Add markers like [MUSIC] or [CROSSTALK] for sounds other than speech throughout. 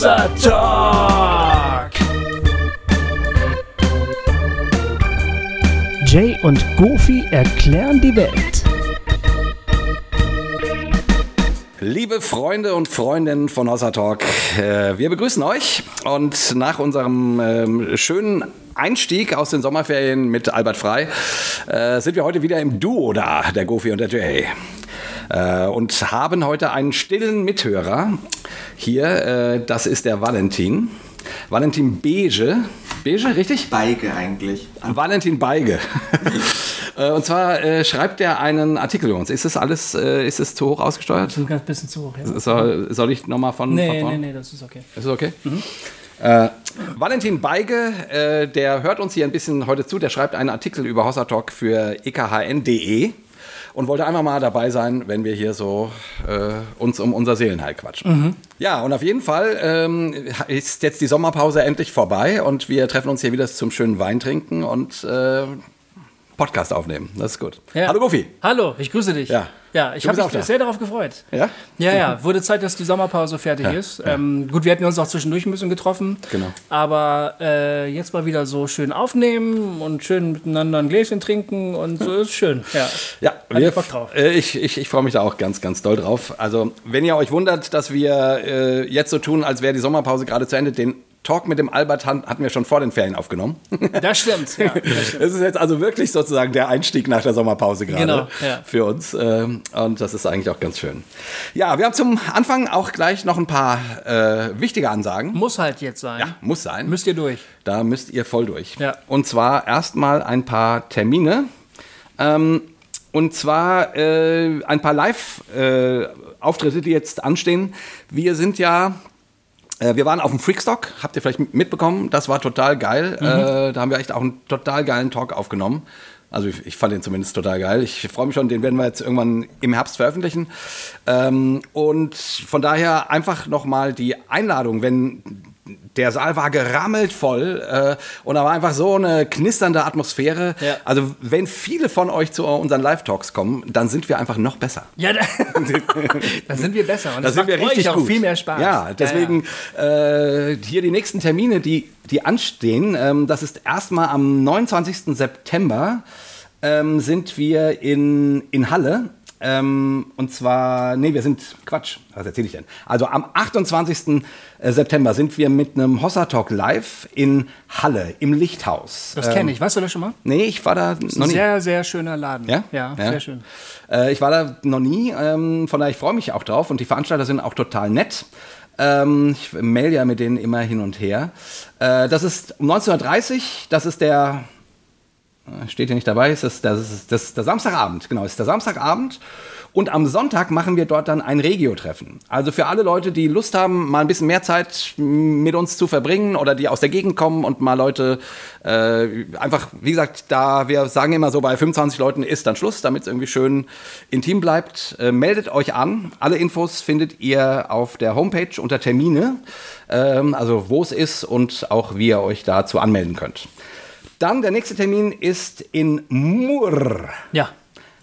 Hossa Talk. Jay und Goofy erklären die Welt. Liebe Freunde und Freundinnen von Hossa Talk, äh, wir begrüßen euch und nach unserem ähm, schönen Einstieg aus den Sommerferien mit Albert Frei äh, sind wir heute wieder im Duo da, der Goofy und der Jay. Äh, und haben heute einen stillen Mithörer hier, äh, das ist der Valentin. Valentin Beige. Beige, richtig? Beige eigentlich. Valentin Beige. [LAUGHS] Äh, und zwar äh, schreibt er einen Artikel über uns. Ist das alles, äh, ist es zu hoch ausgesteuert? Ein ganz bisschen zu hoch, ja. Soll, soll ich nochmal von, Nee, von nee, vorne? nee, das ist okay. Ist es okay? Äh, Valentin Beige, äh, der hört uns hier ein bisschen heute zu, der schreibt einen Artikel über Hossa Talk für ekhn.de und wollte einfach mal dabei sein, wenn wir hier so äh, uns um unser Seelenheil quatschen. Ja, und auf jeden Fall ähm, ist jetzt die Sommerpause endlich vorbei und wir treffen uns hier wieder zum schönen Wein trinken und äh, Podcast aufnehmen. Das ist gut. Ja. Hallo Goofy. Hallo, ich grüße dich. Ja. Ja, ich habe mich da. sehr darauf gefreut. Ja? Ja, ja, wurde Zeit, dass die Sommerpause fertig ist. Ähm, gut, wir hätten uns auch zwischendurch ein bisschen getroffen. Genau. Aber äh, jetzt mal wieder so schön aufnehmen und schön miteinander ein Gläschen trinken und so ist schön. Ja, Ja, Hab ich Bock drauf. Äh, ich ich, ich freue mich da auch ganz, ganz doll drauf. Also, wenn ihr euch wundert, dass wir äh, jetzt so tun, als wäre die Sommerpause gerade zu Ende, den Talk mit dem Albert hatten wir schon vor den Ferien aufgenommen. das stimmt. Ja, [LAUGHS] das stimmt. Es ist jetzt also wirklich sozusagen der Einstieg nach der Sommerpause gerade Genau, ja. für uns. ähm, Und das ist eigentlich auch ganz schön. Ja, wir haben zum Anfang auch gleich noch ein paar äh, wichtige Ansagen. Muss halt jetzt sein. Ja, muss sein. Müsst ihr durch. Da müsst ihr voll durch. Ja. Und zwar erstmal ein paar Termine. Ähm, und zwar äh, ein paar Live-Auftritte, die jetzt anstehen. Wir sind ja. Äh, Wir waren auf dem Freakstock, habt ihr vielleicht mitbekommen, das war total geil. Äh, da haben wir echt auch einen total geilen Talk aufgenommen. Also ich, ich fand den zumindest total geil. Ich freue mich schon, den werden wir jetzt irgendwann im Herbst veröffentlichen. Ähm, und von daher einfach nochmal die Einladung, wenn der Saal war gerammelt voll äh, und da war einfach so eine knisternde Atmosphäre. Ja. Also wenn viele von euch zu unseren Live-Talks kommen, dann sind wir einfach noch besser. Ja, da, [LAUGHS] da sind wir besser. Und Da das sind wir macht richtig euch auch gut. viel mehr Spaß. Ja, deswegen Äh, hier die nächsten Termine, die, die anstehen. Ähm, das ist erstmal am 29. September ähm, sind wir in, in Halle. Ähm, und zwar, nee, wir sind, Quatsch, was erzähle ich denn? Also am 28. September sind wir mit einem Hossa Talk live in Halle im Lichthaus. Das kenne ich. Weißt du das schon mal? Nee, ich war da Das ist noch nie. sehr, sehr schöner Laden. Ja? Ja, sehr schön. Äh, ich war da noch nie, ähm, von daher ich freue mich auch drauf und die Veranstalter sind auch total nett. Ähm, ich mail ja mit denen immer hin und her. Äh, das ist um 19.30 Uhr, das ist der, äh, steht hier nicht dabei, ist das, das ist das, der Samstagabend, genau, ist der Samstagabend. Und am Sonntag machen wir dort dann ein Regio-Treffen. Also für alle Leute, die Lust haben, mal ein bisschen mehr Zeit mit uns zu verbringen oder die aus der Gegend kommen und mal Leute äh, einfach, wie gesagt, da wir sagen immer so, bei 25 Leuten ist dann Schluss, damit es irgendwie schön intim bleibt. Äh, meldet euch an. Alle Infos findet ihr auf der Homepage unter Termine, ähm, also wo es ist und auch wie ihr euch dazu anmelden könnt. Dann der nächste Termin ist in Murr. Ja.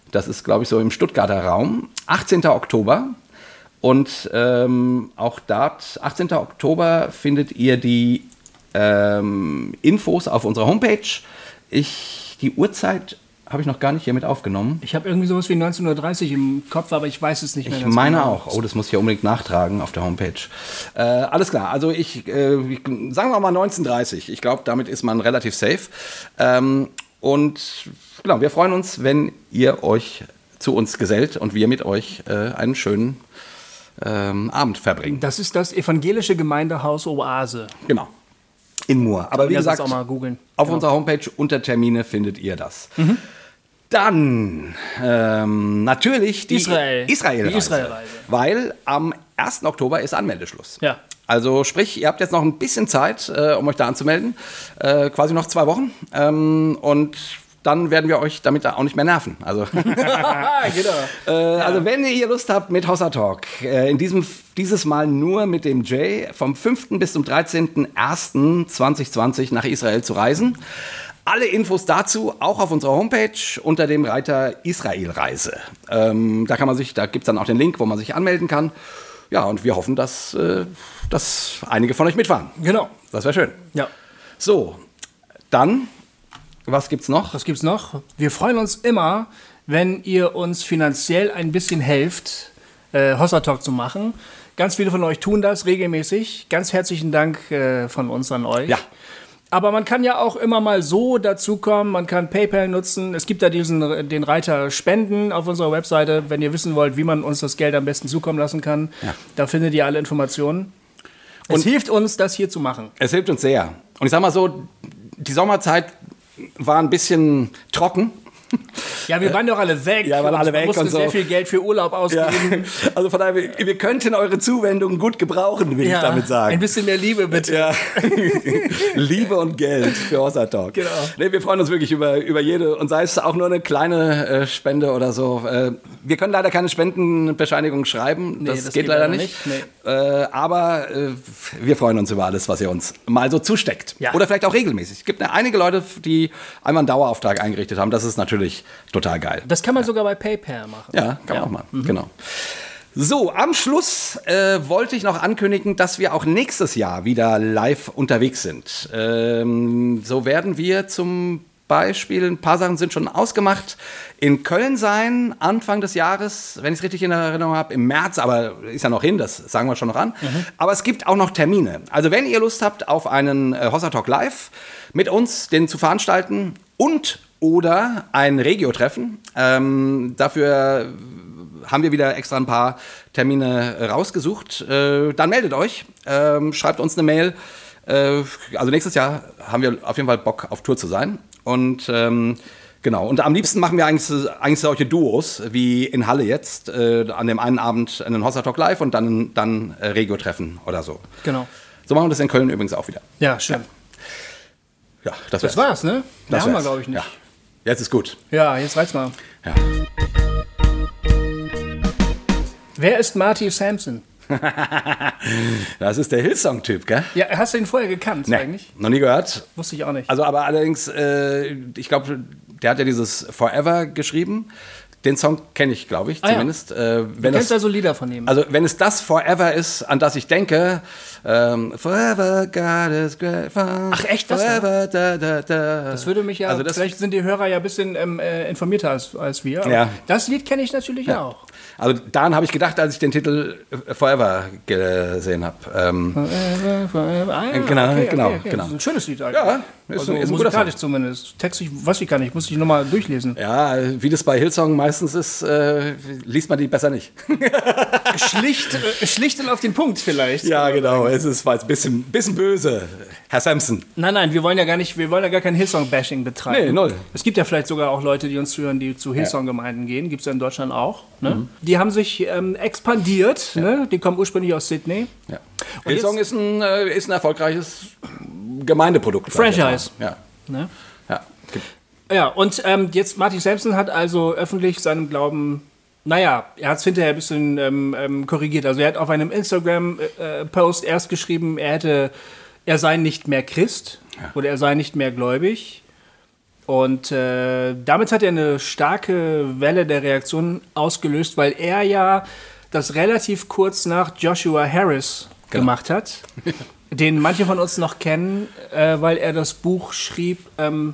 Das ist, glaube ich, so im Stuttgarter Raum. 18. Oktober. Und ähm, auch dort, 18. Oktober, findet ihr die ähm, Infos auf unserer Homepage. Ich, die Uhrzeit habe ich noch gar nicht hier mit aufgenommen. Ich habe irgendwie sowas wie 1930 im Kopf, aber ich weiß es nicht mehr Ich meine genau. auch. Oh, das muss ich ja unbedingt nachtragen auf der Homepage. Äh, alles klar. Also ich, äh, ich sagen wir mal 1930. Ich glaube, damit ist man relativ safe. Ähm, und genau, wir freuen uns, wenn ihr euch zu uns gesellt und wir mit euch äh, einen schönen ähm, Abend verbringen. Das ist das evangelische Gemeindehaus Oase. Genau. In Mur. Aber wie gesagt, auf Genau. unserer Homepage unter Termine findet ihr das. Dann ähm, natürlich die Israel. Israel-Reise. Die Israel-Reise. Weil am 1. Oktober ist Anmeldeschluss. Ja. Also sprich, ihr habt jetzt noch ein bisschen Zeit, äh, um euch da anzumelden. Äh, quasi noch zwei Wochen. Ähm, und dann werden wir euch damit auch nicht mehr nerven. Also, [LAUGHS] [LAUGHS] genau. äh, also wenn ihr Lust habt mit Hossa Talk, äh, in diesem, dieses Mal nur mit dem Jay, vom 5. bis zum 13.01.2020 nach Israel zu reisen. Alle Infos dazu auch auf unserer Homepage unter dem Reiter Israel-Reise. Ähm, da kann man sich, da gibt es dann auch den Link, wo man sich anmelden kann. Ja, und wir hoffen, dass, äh, dass einige von euch mitfahren. Genau. Das wäre schön. Ja. So, dann, was gibt's noch? Was gibt's noch? Wir freuen uns immer, wenn ihr uns finanziell ein bisschen helft, äh, Hossa Talk zu machen. Ganz viele von euch tun das regelmäßig. Ganz herzlichen Dank äh, von uns an euch. Ja. Aber man kann ja auch immer mal so dazukommen. Man kann PayPal nutzen. Es gibt da diesen den Reiter Spenden auf unserer Webseite, wenn ihr wissen wollt, wie man uns das Geld am besten zukommen lassen kann. Ja. Da findet ihr alle Informationen. Es hilft uns, das hier zu machen. Es hilft uns sehr. Und ich sag mal so, die Sommerzeit war ein bisschen trocken. Ja, wir waren doch alle weg. Ja, waren alle weg musste und so. sehr viel Geld für Urlaub Ja. ausgeben. [LAUGHS] Also von daher, wir, wir könnten eure Zuwendung gut gebrauchen, will ich damit Ein sagen. bisschen mehr Liebe, bitte. Ja. [LAUGHS] Liebe und Geld für Hossa Talk. Genau. Nee, wir freuen uns wirklich über, über jede, und sei es auch nur eine kleine äh, Spende oder so. Äh, wir können leider keine Spendenbescheinigung schreiben. das, das geht, geht leider nicht. nicht. Äh, aber äh, wir freuen uns über alles, was ihr uns mal so zusteckt. Ja. Oder vielleicht auch regelmäßig. Es gibt ja einige Leute, die einmal einen Dauerauftrag eingerichtet haben. Das ist natürlich total geil. Das kann man sogar bei PayPal machen. Ja, kann man auch mal. Mhm. Genau. So, am Schluss äh, wollte ich noch ankündigen, dass wir auch nächstes Jahr wieder live unterwegs sind. Ähm, so werden wir zum Beispiel, ein paar Sachen sind schon ausgemacht, in Köln sein, Anfang des Jahres, wenn ich es richtig in Erinnerung habe, im März, aber ist ja noch hin, das sagen wir schon noch an. Aber es gibt auch noch Termine. Also wenn ihr Lust habt auf einen äh, Hossa Talk Live mit uns, den zu veranstalten und oder ein Regio-Treffen, ähm, dafür haben wir wieder extra ein paar Termine rausgesucht. Äh, dann meldet euch, ähm, schreibt uns eine Mail. Äh, also nächstes Jahr haben wir auf jeden Fall Bock auf Tour zu sein. Und ähm, genau, und am liebsten machen wir eigentlich, eigentlich solche Duos, wie in Halle jetzt, äh, an dem einen Abend einen Hossa Talk Live und dann, dann äh, Regio-Treffen oder so. Genau. So machen wir das in Köln übrigens auch wieder. Ja, schön. Ja, das, Das wär's. war's, ne? Mehr Das haben wir, glaube ich, nicht. Ja. Jetzt ist gut. Ja. jetzt reicht's mal. Ja. Wer ist Marty Sampson? [LAUGHS] Das ist der Hillsong-Typ, gell? Ja, hast du ihn vorher gekannt eigentlich? noch nie gehört. Wusste ich auch nicht. Also aber allerdings, äh, ich glaube, der hat ja dieses Forever geschrieben. Den Song kenne ich, glaube ich, Ah, ja. zumindest. Äh, du kennst das, also Lieder von ihm. also wenn es das Forever ist, an das ich denke, ähm, Forever God is great. Ach, echt, das Forever, da, da, da. das würde mich ja, also das, vielleicht sind die Hörer ja ein bisschen ähm, äh, informierter als, als wir. Ja. Das Lied kenne ich natürlich auch. Also daran habe ich gedacht, als ich den Titel äh, Forever gesehen habe. Ähm, Forever, forever. Ah, ja, Genau, okay, genau, okay, okay. genau. Das ist ein schönes Lied eigentlich. Ja, ist also ein- ist ein guter musikalisch zumindest. Textlich weiß ich gar nicht, muss ich nochmal durchlesen. ja, wie das bei Hillsong meistens ist, äh, liest man die besser nicht. Schlicht, äh, schlicht und auf den Punkt vielleicht. Ja, genau. Es ist war jetzt ein bisschen, bisschen böse. Herr Sampson. Nein, nein, wir wollen ja gar nicht, wir wollen ja gar kein Hillsong-Bashing betreiben. Nee, null. Es gibt ja vielleicht sogar auch Leute, die uns zuhören, die zu Hillsong-Gemeinden gehen. Gibt es ja in Deutschland auch. Ne? Die haben sich ähm, expandiert. Ne? Die kommen ursprünglich aus Sydney. Ja. Und Hillsong ist ein, äh, ist ein erfolgreiches Gemeindeprodukt. Franchise. Ja. Ne? ja. Ja, und ähm, jetzt Martin Sampson hat also öffentlich seinem Glauben, naja, er hat es hinterher ein bisschen ähm, ähm, korrigiert. Also er hat auf einem Instagram-Post erst geschrieben, er hätte, er sei nicht mehr Christ oder er sei nicht mehr gläubig. Und äh, damit hat er eine starke Welle der Reaktion ausgelöst, weil er ja das relativ kurz nach Joshua Harris Genau. gemacht hat, [LAUGHS] den manche von uns noch kennen, äh, weil er das Buch schrieb, ähm,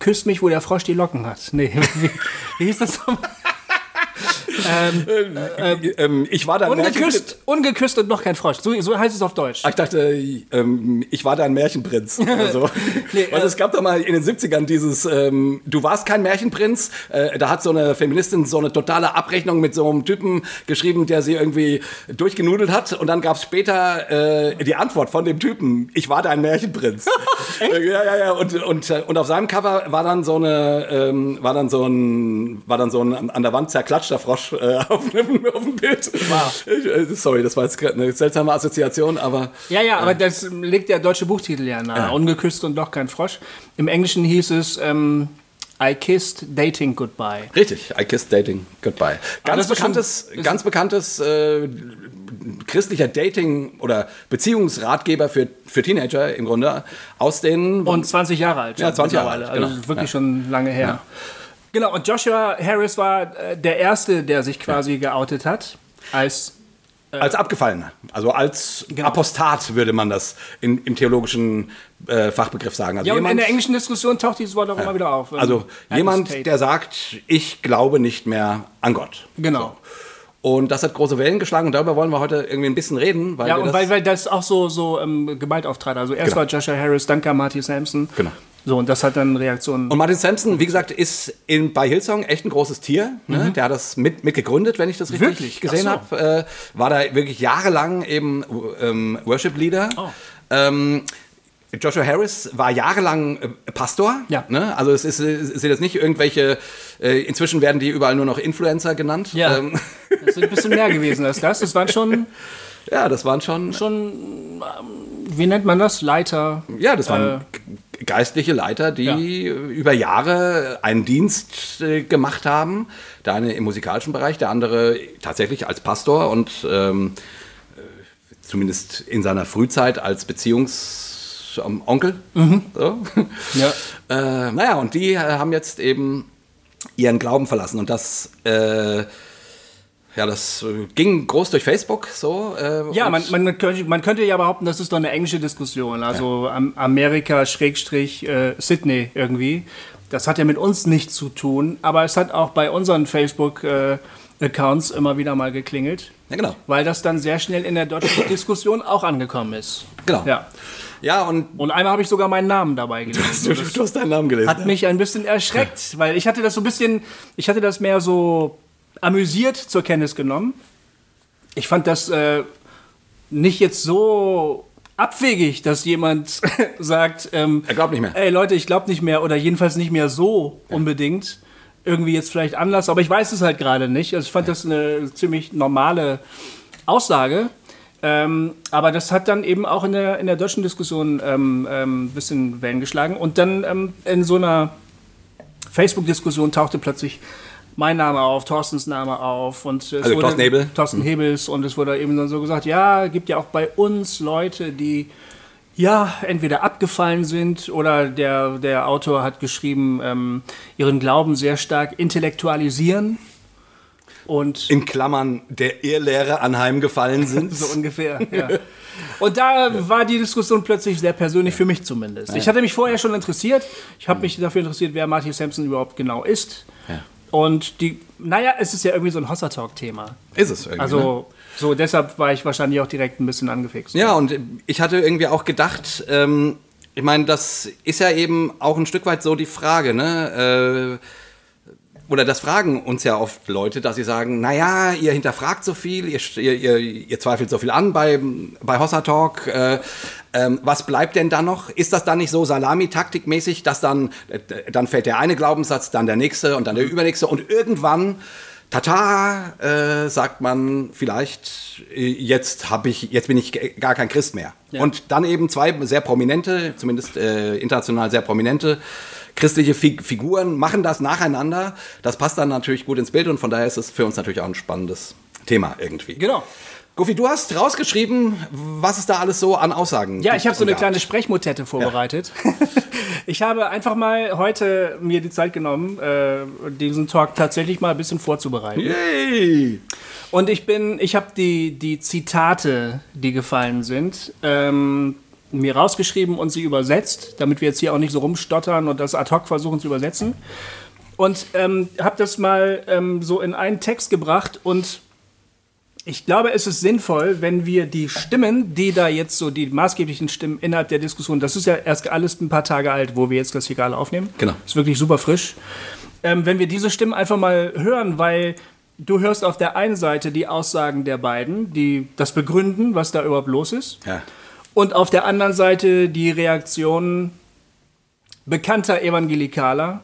Küsst mich, wo der Frosch die Locken hat. Nee, [LAUGHS] wie, wie hieß das nochmal? Ähm, ich war da ein Märchenprinz. Ungeküsst, ungeküsst und noch kein Frosch. So, so heißt es auf Deutsch. Ich dachte, ähm, ich war da ein Märchenprinz. [LAUGHS] Oder so. Nee, Weil äh, es gab doch mal in den 70ern dieses, ähm, du warst kein Märchenprinz. Äh, da hat so eine Feministin so eine totale Abrechnung mit so einem Typen geschrieben, der sie irgendwie durchgenudelt hat. Und dann gab es später äh, die Antwort von dem Typen, ich war dein Märchenprinz. [LAUGHS] Äh, ja, ja, ja. Und, und, äh, und auf seinem Cover war dann so eine, ähm, war dann so ein, war dann so ein an der Wand zerklatschter Frosch äh, [LAUGHS] auf, dem, auf dem Bild. Wow. Ich, äh, sorry, das war jetzt eine seltsame Assoziation, aber Ja, ja, aber das legt der deutsche Buchtitel ja nahe. Ungeküsst und doch kein Frosch. Im Englischen hieß es ähm, I kissed dating goodbye. Richtig, I Kissed Dating Goodbye. Ganz schon- bekanntes, ist- ganz bekanntes äh, christlicher Dating- oder Beziehungsratgeber für, für Teenager im Grunde aus den Und 20 Jahre alt. Ja, 20 Jahre alt, Also genau. wirklich Ja. schon lange her. Genau, und Joshua Harris war äh, der Erste, der sich quasi geoutet hat als als Abgefallener, also als Genau. Apostat würde man das in, im theologischen äh, Fachbegriff sagen. Also Ja, und in jemand, der englischen Diskussion taucht dieses Wort auch immer wieder auf. also jemand, der sagt, ich glaube nicht mehr an Gott. Genau. Und das hat große Wellen geschlagen und darüber wollen wir heute irgendwie ein bisschen reden. Weil Ja, und das, weil, weil das auch so, so ähm, Gewalt auftrat. Also erst Genau. war Joshua Harris, dann kam Marty Sampson. Genau. So, und das hat dann Reaktionen. Und Martin Sampson, wie gesagt, ist in, bei Hillsong echt ein großes Tier. Ne? Der hat das mit, mit gegründet, wenn ich das richtig Mhm. Wirklich? gesehen so. habe. Äh, war da wirklich jahrelang eben ähm, Worship-Leader. Oh. Ähm, Joshua Harris war jahrelang äh, Pastor. Ja. Ne? Also es, ist, es sind jetzt nicht irgendwelche, äh, inzwischen werden die überall nur noch Influencer genannt. Ja. Ähm, Das sind ein bisschen mehr gewesen als das. Das waren schon, ja, das waren schon, schon ähm, wie nennt man das? Leiter. ja, das waren Äh. Geistliche Leiter, die über Jahre einen Dienst äh, gemacht haben. Der eine im musikalischen Bereich, der andere tatsächlich als Pastor und ähm, äh, zumindest in seiner Frühzeit als Beziehungsonkel. So. [LAUGHS] Ja. Äh, naja, und die äh, haben jetzt eben ihren Glauben verlassen. Und das, äh, ja, das äh, ging groß durch Facebook so. Äh, Ja, man, man, könnte, man könnte ja behaupten, das ist doch eine englische Diskussion. Also Am Amerika, Schrägstrich, äh, Sydney irgendwie. Das hat ja mit uns nichts zu tun, aber es hat auch bei unseren Facebook-Accounts immer wieder mal geklingelt. Ja, genau. Weil das dann sehr schnell in der deutschen [COUGHS] Diskussion auch angekommen ist. Genau. Ja. Ja, und Und einmal habe ich sogar meinen Namen dabei gelesen. du, du hast deinen Namen gelesen. hat mich ein bisschen erschreckt, weil ich hatte das so ein bisschen, ich hatte das mehr so amüsiert zur Kenntnis genommen. Ich fand das äh, nicht jetzt so abwegig, dass jemand [LAUGHS] sagt, ähm, Er glaubt nicht mehr. Ey Leute, ich glaube nicht mehr oder jedenfalls nicht mehr so unbedingt. Irgendwie jetzt vielleicht anders, aber ich weiß es halt gerade nicht. Also ich fand das eine ziemlich normale Aussage. Ähm, aber das hat dann eben auch in der, in der deutschen Diskussion ähm, ähm, ein bisschen Wellen geschlagen. Und dann ähm, in so einer Facebook-Diskussion tauchte plötzlich mein Name auf, Thorstens Name auf und es Also Thorsten Hebel? Thorsten Hebels und es wurde eben dann so gesagt, ja, gibt ja auch bei uns Leute, die ja entweder abgefallen sind oder der, der Autor hat geschrieben, ähm, ihren Glauben sehr stark intellektualisieren und in Klammern der Irrlehre anheimgefallen [LAUGHS] sind. so ungefähr, [LAUGHS] ja. Und da war die Diskussion plötzlich sehr persönlich für mich zumindest. Ich hatte mich vorher schon interessiert. Ich habe mich dafür interessiert, wer Marty Sampson überhaupt genau ist. Und die, naja, es ist ja irgendwie so ein Hossa-Talk-Thema. Ist es irgendwie. ne? Also, so deshalb war ich wahrscheinlich auch direkt ein bisschen angefixt. Ja, und ich hatte irgendwie auch gedacht, ähm, ich meine, das ist ja eben auch ein Stück weit so die Frage, ne? Äh, oder das fragen uns ja oft Leute, dass sie sagen, naja, ihr hinterfragt so viel, ihr, ihr, ihr, zweifelt so viel an bei, bei Hossa Talk. Äh, ähm, was bleibt denn da noch? Ist das dann nicht so Salami-Taktikmäßig, dass dann, äh, dann fällt der eine Glaubenssatz, dann der nächste und dann der übernächste und irgendwann Tata, äh, sagt man vielleicht, äh, jetzt ich, jetzt bin ich gar kein Christ mehr. Ja. Und dann eben zwei sehr prominente, zumindest äh, international sehr prominente christliche Fig Figuren machen das nacheinander. Das passt dann natürlich gut ins Bild und von daher ist es für uns natürlich auch ein spannendes Thema irgendwie. Genau. Goofy, du hast rausgeschrieben, was es da alles so an Aussagen Ja, gibt ich habe so eine gab. kleine Sprechmotette vorbereitet. [LAUGHS] ich habe einfach mal heute mir die Zeit genommen, äh, diesen Talk tatsächlich mal ein bisschen vorzubereiten. Yay! Und ich bin, ich habe die, die Zitate, die gefallen sind, ähm, mir rausgeschrieben und sie übersetzt, damit wir jetzt hier auch nicht so rumstottern und das ad hoc versuchen zu übersetzen. Und ähm, habe das mal ähm, so in einen Text gebracht und ich glaube, es ist sinnvoll, wenn wir die Stimmen, die da jetzt so, die maßgeblichen Stimmen innerhalb der Diskussion, das ist ja erst alles ein paar Tage alt, wo wir jetzt das hier gerade aufnehmen. Genau. Ist wirklich super frisch. Ähm, wenn wir diese Stimmen einfach mal hören, weil du hörst auf der einen Seite die Aussagen der beiden, die das begründen, was da überhaupt los ist. Ja. Und auf der anderen Seite die Reaktionen bekannter Evangelikaler,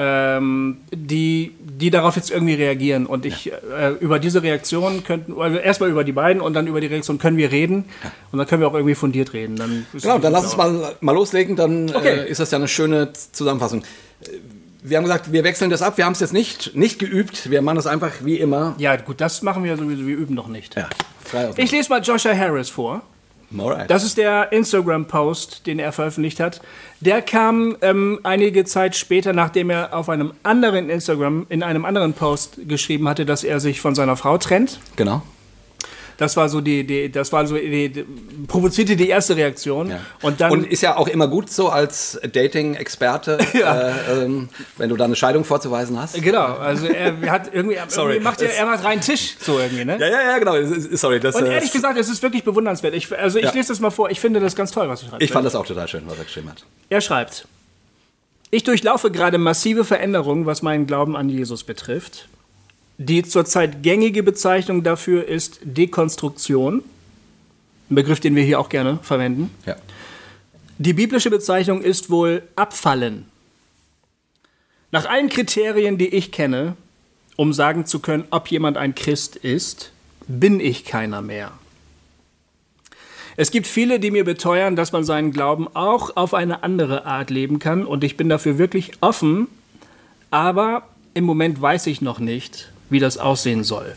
ähm, die, die darauf jetzt irgendwie reagieren. Und ich äh, über diese Reaktion könnten, also erstmal über die beiden und dann über die Reaktion können wir reden. Und dann können wir auch irgendwie fundiert reden. Dann Genau, dann lass uns mal, mal loslegen, dann Okay. äh, ist das ja eine schöne Zusammenfassung. Äh, Wir haben gesagt, wir wechseln das ab, wir haben es jetzt nicht, nicht geübt, wir machen das einfach wie immer. Ja, gut, das machen wir sowieso, wir üben noch nicht. Ja. Ich lese mal Joshua Harris vor. Alright. Das ist der Instagram-Post, den er veröffentlicht hat. Der kam ähm, einige Zeit später, nachdem er auf einem anderen Instagram, in einem anderen Post geschrieben hatte, dass er sich von seiner Frau trennt. genau. Das war so die, die das war so die, die provozierte die erste Reaktion. Ja. Und dann und ist ja auch immer gut so als Dating-Experte, [LAUGHS] Ja. äh, ähm, wenn du da eine Scheidung vorzuweisen hast. genau, also er hat irgendwie, [LAUGHS] Sorry. irgendwie macht er, er macht reinen Tisch so irgendwie, ne? Ja, ja, ja, genau. Sorry, das, Und äh, ehrlich gesagt, es ist wirklich bewundernswert. Ich, also ich Ja. lese das mal vor. Ich finde das ganz toll, was er schreibt. ich fand das auch total schön, was er geschrieben hat. Er schreibt, ich durchlaufe gerade massive Veränderungen, was meinen Glauben an Jesus betrifft. Die zurzeit gängige Bezeichnung dafür ist Dekonstruktion, ein Begriff, den wir hier auch gerne verwenden. Ja. Die biblische Bezeichnung ist wohl Abfallen. Nach allen Kriterien, die ich kenne, um sagen zu können, ob jemand ein Christ ist, bin ich keiner mehr. Es gibt viele, die mir beteuern, dass man seinen Glauben auch auf eine andere Art leben kann und ich bin dafür wirklich offen, aber im Moment weiß ich noch nicht, wie das aussehen soll.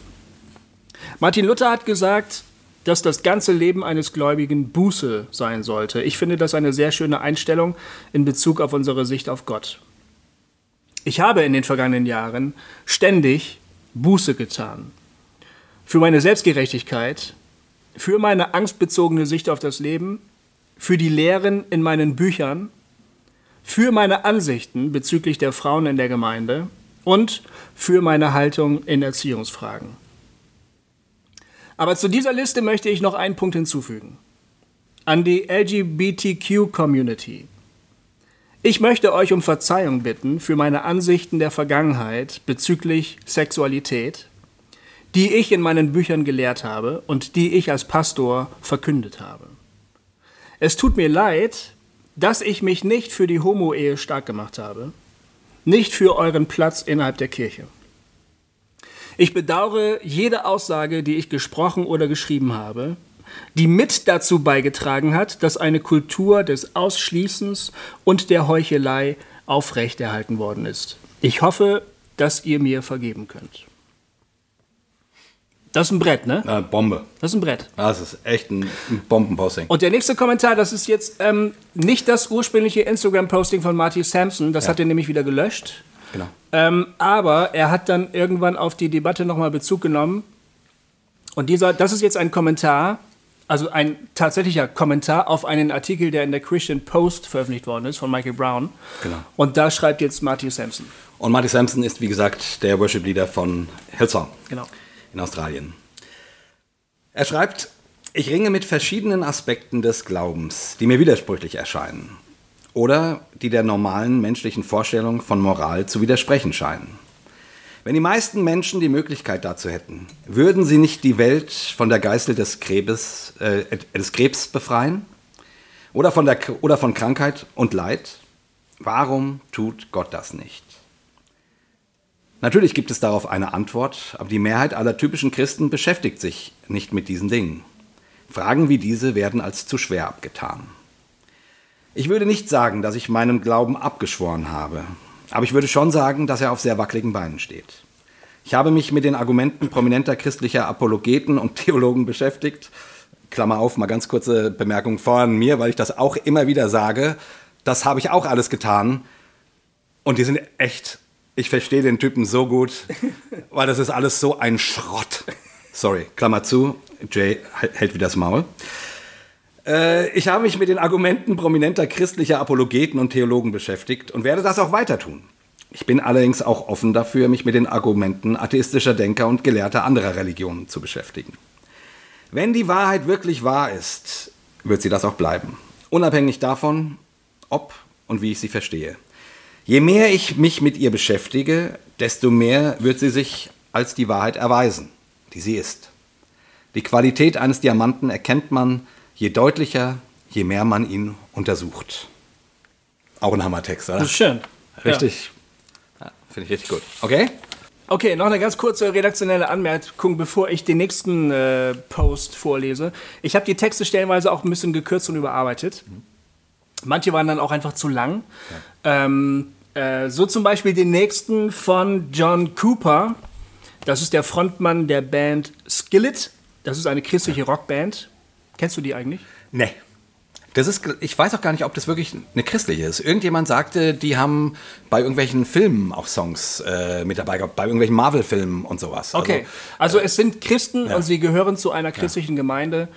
Martin Luther hat gesagt, dass das ganze Leben eines Gläubigen Buße sein sollte. Ich finde das eine sehr schöne Einstellung in Bezug auf unsere Sicht auf Gott. Ich habe in den vergangenen Jahren ständig Buße getan. Für meine Selbstgerechtigkeit, für meine angstbezogene Sicht auf das Leben, für die Lehren in meinen Büchern, für meine Ansichten bezüglich der Frauen in der Gemeinde und für meine Haltung in Erziehungsfragen. Aber zu dieser Liste möchte ich noch einen Punkt hinzufügen. An die LGBTQ-Community. Ich möchte euch um Verzeihung bitten für meine Ansichten der Vergangenheit bezüglich Sexualität, die ich in meinen Büchern gelehrt habe und die ich als Pastor verkündet habe. Es tut mir leid, dass ich mich nicht für die Homo-Ehe stark gemacht habe, nicht für euren Platz innerhalb der Kirche. Ich bedauere jede Aussage, die ich gesprochen oder geschrieben habe, die mit dazu beigetragen hat, dass eine Kultur des Ausschließens und der Heuchelei aufrechterhalten worden ist. Ich hoffe, dass ihr mir vergeben könnt. Das ist ein Brett, ne? Äh, Bombe. Das ist ein Brett. Das ist echt ein, ein Bombenposting. Und der nächste Kommentar, das ist jetzt ähm, nicht das ursprüngliche Instagram-Posting von Marty Sampson, das hat er nämlich wieder gelöscht. Genau. Ähm, aber er hat dann irgendwann auf die Debatte nochmal Bezug genommen. Und dieser, das ist jetzt ein Kommentar, also ein tatsächlicher Kommentar auf einen Artikel, der in der Christian Post veröffentlicht worden ist von Michael Brown. Genau. Und da schreibt jetzt Marty Sampson. Und Marty Sampson ist, wie gesagt, der Worship-Leader von Hillsong Genau. In Australien. Er schreibt, ich ringe mit verschiedenen Aspekten des Glaubens, die mir widersprüchlich erscheinen oder die der normalen menschlichen Vorstellung von Moral zu widersprechen scheinen. Wenn die meisten Menschen die Möglichkeit dazu hätten, würden sie nicht die Welt von der Geißel des Krebs, äh, des Krebs befreien? Oder von, der, oder von Krankheit und Leid? Warum tut Gott das nicht? Natürlich gibt es darauf eine Antwort, aber die Mehrheit aller typischen Christen beschäftigt sich nicht mit diesen Dingen. Fragen wie diese werden als zu schwer abgetan. Ich würde nicht sagen, dass ich meinem Glauben abgeschworen habe, aber ich würde schon sagen, dass er auf sehr wackeligen Beinen steht. Ich habe mich mit den Argumenten prominenter christlicher Apologeten und Theologen beschäftigt. Klammer auf, mal ganz kurze Bemerkung von mir, weil ich das auch immer wieder sage. Das habe ich auch alles getan. Und die sind echt, ich verstehe den Typen so gut, [LAUGHS] weil das ist alles so ein Schrott. Sorry, Klammer zu, Jay hält wieder das Maul. Äh, ich habe mich mit den Argumenten prominenter christlicher Apologeten und Theologen beschäftigt und werde das auch weiter tun. Ich bin allerdings auch offen dafür, mich mit den Argumenten atheistischer Denker und Gelehrter anderer Religionen zu beschäftigen. Wenn die Wahrheit wirklich wahr ist, wird sie das auch bleiben. Unabhängig davon, ob und wie ich sie verstehe. Je mehr ich mich mit ihr beschäftige, desto mehr wird sie sich als die Wahrheit erweisen, die sie ist. Die Qualität eines Diamanten erkennt man, je deutlicher, je mehr man ihn untersucht. Auch ein Hammertext, oder? Das ist schön. Richtig. Ja, Finde ich richtig gut. Okay? Okay, noch eine ganz kurze redaktionelle Anmerkung, bevor ich den nächsten äh, Post vorlese. Ich habe die Texte stellenweise auch ein bisschen gekürzt und überarbeitet. Manche waren dann auch einfach zu lang. Ähm, äh, so zum Beispiel den nächsten von John Cooper. Das ist der Frontmann der Band Skillet. Das ist eine christliche Rockband. Kennst du die eigentlich? Nee. Das ist, ich weiß auch gar nicht, ob das wirklich eine christliche ist. Irgendjemand sagte, die haben bei irgendwelchen Filmen auch Songs äh, mit dabei gehabt, bei irgendwelchen Marvel-Filmen und sowas. Okay, also, also es sind Christen ja. und sie gehören zu einer christlichen ja. Gemeinde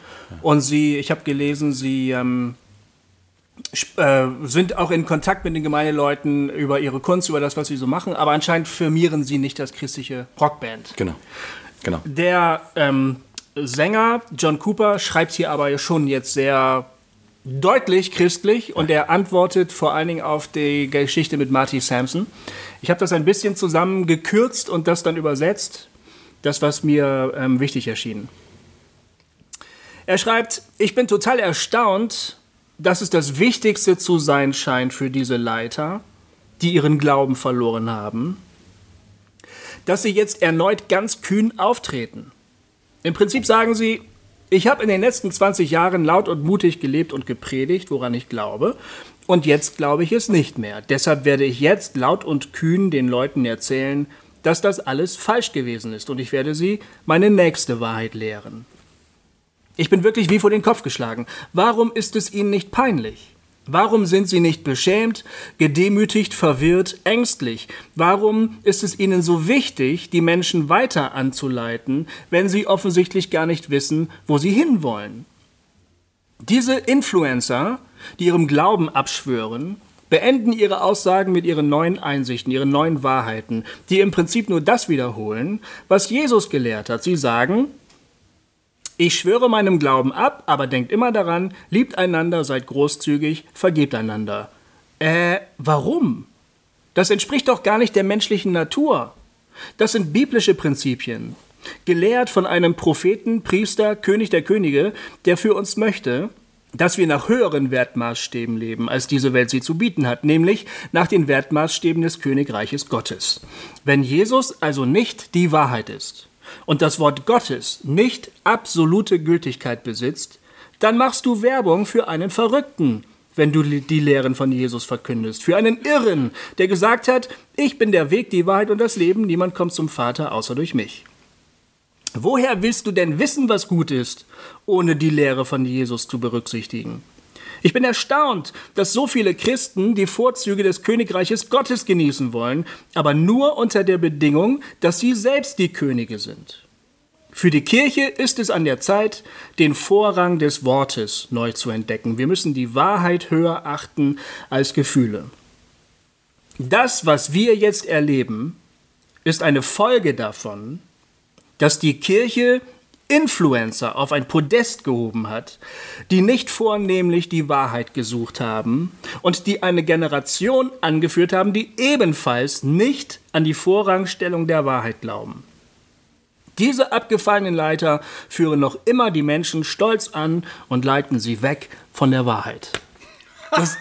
und sie, ich habe gelesen, sie ähm, äh, sind auch in Kontakt mit den Gemeindeleuten über ihre Kunst, über das, was sie so machen, aber anscheinend firmieren sie nicht als christliche Rockband. Genau, genau. Der ähm, Sänger John Cooper schreibt hier aber schon jetzt sehr deutlich christlich und er antwortet vor allen Dingen auf die Geschichte mit Marty Sampson. Ich habe das ein bisschen zusammengekürzt und das dann übersetzt, das, was mir ähm, wichtig erschien. Er schreibt, ich bin total erstaunt, dass es das Wichtigste zu sein scheint für diese Leiter, die ihren Glauben verloren haben, dass sie jetzt erneut ganz kühn auftreten. Im Prinzip sagen sie, ich habe in den letzten 20 Jahren laut und mutig gelebt und gepredigt, woran ich glaube. Und jetzt glaube ich es nicht mehr. Deshalb werde ich jetzt laut und kühn den Leuten erzählen, dass das alles falsch gewesen ist. Und ich werde sie meine nächste Wahrheit lehren. Ich bin wirklich wie vor den Kopf geschlagen. Warum ist es ihnen nicht peinlich? Warum sind sie nicht beschämt, gedemütigt, verwirrt, ängstlich? Warum ist es ihnen so wichtig, die Menschen weiter anzuleiten, wenn sie offensichtlich gar nicht wissen, wo sie hinwollen? Diese Influencer, die ihrem Glauben abschwören, beenden ihre Aussagen mit ihren neuen Einsichten, ihren neuen Wahrheiten, die im Prinzip nur das wiederholen, was Jesus gelehrt hat. Sie sagen, ich schwöre meinem Glauben ab, aber denkt immer daran, liebt einander, seid großzügig, vergebt einander. Äh, warum? Das entspricht doch gar nicht der menschlichen Natur. Das sind biblische Prinzipien, gelehrt von einem Propheten, Priester, König der Könige, der für uns möchte, dass wir nach höheren Wertmaßstäben leben, als diese Welt sie zu bieten hat, nämlich nach den Wertmaßstäben des Königreiches Gottes. Wenn Jesus also nicht die Wahrheit ist, und das Wort Gottes nicht absolute Gültigkeit besitzt, dann machst du Werbung für einen Verrückten, wenn du die Lehren von Jesus verkündest, für einen Irren, der gesagt hat, ich bin der Weg, die Wahrheit und das Leben, niemand kommt zum Vater außer durch mich. Woher willst du denn wissen, was gut ist, ohne die Lehre von Jesus zu berücksichtigen? Ich bin erstaunt, dass so viele Christen die Vorzüge des Königreiches Gottes genießen wollen, aber nur unter der Bedingung, dass sie selbst die Könige sind. Für die Kirche ist es an der Zeit, den Vorrang des Wortes neu zu entdecken. Wir müssen die Wahrheit höher achten als Gefühle. Das, was wir jetzt erleben, ist eine Folge davon, dass die Kirche Influencer auf ein Podest gehoben hat, die nicht vornehmlich die Wahrheit gesucht haben und die eine Generation angeführt haben, die ebenfalls nicht an die Vorrangstellung der Wahrheit glauben. Diese abgefallenen Leiter führen noch immer die Menschen stolz an und leiten sie weg von der Wahrheit. Das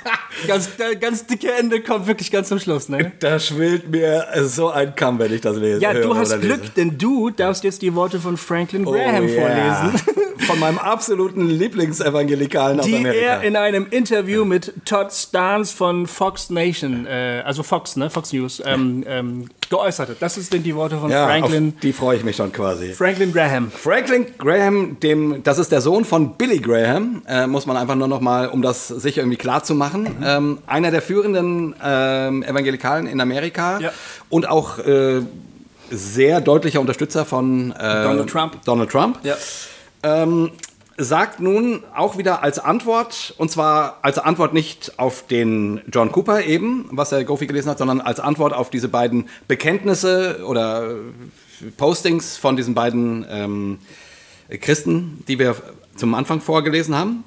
ganz, ganz dicke Ende kommt wirklich ganz zum Schluss, ne? Da schwillt mir so ein Kamm, wenn ich das lese. Ja, du hast Glück, lese. denn du darfst jetzt die Worte von Franklin Graham oh, yeah. vorlesen. [LAUGHS] Von meinem absoluten Lieblingsevangelikalen aus Amerika. Die er in einem Interview mit Todd Starnes von Fox Nation, äh, also Fox, ne, Fox News, ähm, ähm, geäußert hat. Das sind die Worte von ja, Franklin. die freue ich mich schon quasi. Franklin Graham. Franklin Graham, dem, das ist der Sohn von Billy Graham, äh, muss man einfach nur noch mal, um das sich irgendwie klar zu machen. Mhm. Ähm, einer der führenden ähm, Evangelikalen in Amerika ja. und auch äh, sehr deutlicher Unterstützer von äh, Donald Trump. Donald Trump. Ja. Ähm, sagt nun auch wieder als Antwort, und zwar als Antwort nicht auf den John Cooper eben, was der Gofi gelesen hat, sondern als Antwort auf diese beiden Bekenntnisse oder Postings von diesen beiden ähm, Christen, die wir zum Anfang vorgelesen haben,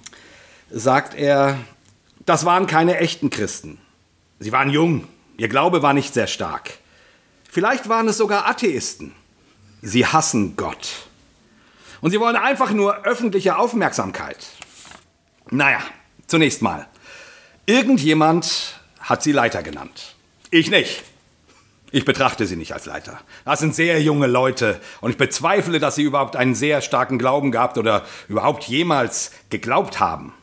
sagt er, das waren keine echten Christen. Sie waren jung, ihr Glaube war nicht sehr stark. Vielleicht waren es sogar Atheisten. Sie hassen Gott. Und sie wollen einfach nur öffentliche Aufmerksamkeit. Naja, zunächst mal. Irgendjemand hat sie Leiter genannt. Ich nicht. Ich betrachte sie nicht als Leiter. Das sind sehr junge Leute und ich bezweifle, dass sie überhaupt einen sehr starken Glauben gehabt oder überhaupt jemals geglaubt haben.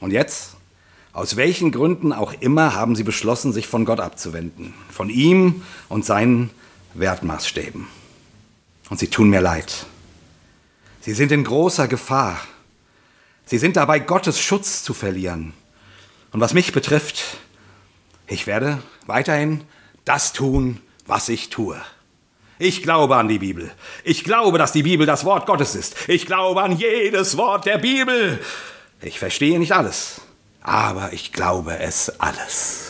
Und jetzt? Aus welchen Gründen auch immer haben sie beschlossen, sich von Gott abzuwenden. Von ihm und seinen Wertmaßstäben. Und sie tun mir leid. Sie sind in großer Gefahr. Sie sind dabei, Gottes Schutz zu verlieren. Und was mich betrifft, ich werde weiterhin das tun, was ich tue. Ich glaube an die Bibel. Ich glaube, dass die Bibel das Wort Gottes ist. Ich glaube an jedes Wort der Bibel. Ich verstehe nicht alles, aber ich glaube es alles.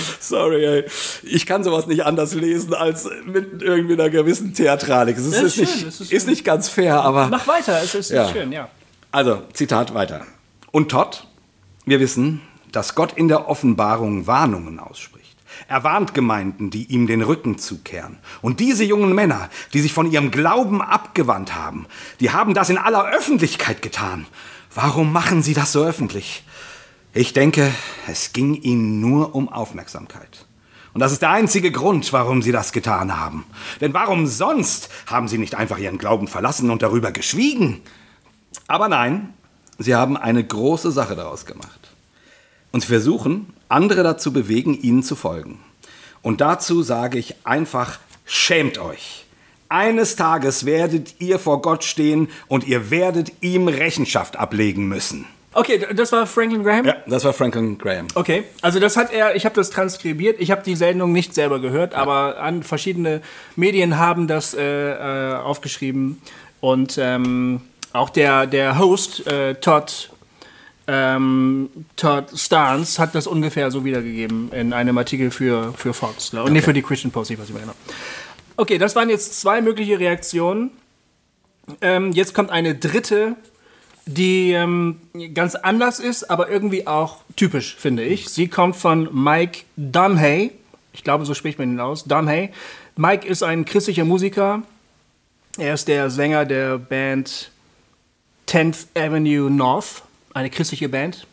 [LAUGHS] Sorry, ey. Ich kann sowas nicht anders lesen als mit irgendwie einer gewissen Theatralik. Es ist, ist schön, nicht, ist ist, nicht ganz fair, aber. Mach weiter, es ist Ja. schön, ja. Also, Zitat weiter. Und Todd, wir wissen, dass Gott in der Offenbarung Warnungen ausspricht. Er warnt Gemeinden, die ihm den Rücken zukehren. Und diese jungen Männer, die sich von ihrem Glauben abgewandt haben, die haben das in aller Öffentlichkeit getan. Warum machen sie das so öffentlich? Ich denke, es ging ihnen nur um Aufmerksamkeit. Und das ist der einzige Grund, warum sie das getan haben. Denn warum sonst haben sie nicht einfach ihren Glauben verlassen und darüber geschwiegen? Aber nein, sie haben eine große Sache daraus gemacht. Und sie versuchen, andere dazu bewegen, ihnen zu folgen. Und dazu sage ich einfach, schämt euch. Eines Tages werdet ihr vor Gott stehen und ihr werdet ihm Rechenschaft ablegen müssen. Okay, das war Franklin Graham? Ja, das war Franklin Graham. Okay, also das hat er, ich habe das transkribiert, ich habe die Sendung nicht selber gehört, aber an verschiedene Medien haben das äh, äh, aufgeschrieben und ähm, auch der, der Host, äh, Todd, ähm, Todd Starnes, hat das ungefähr so wiedergegeben in einem Artikel für, für Fox. Und nicht für die Christian Post, ich weiß nicht mehr genau. Okay, das waren jetzt zwei mögliche Reaktionen. Ähm, jetzt kommt eine dritte, die ähm, ganz anders ist, aber irgendwie auch typisch, finde ich. Sie kommt von Mike Dunhay. Ich glaube, so spricht man ihn aus. Dunhay. Mike ist ein christlicher Musiker. Er ist der Sänger der Band 10th Avenue North, eine christliche Band.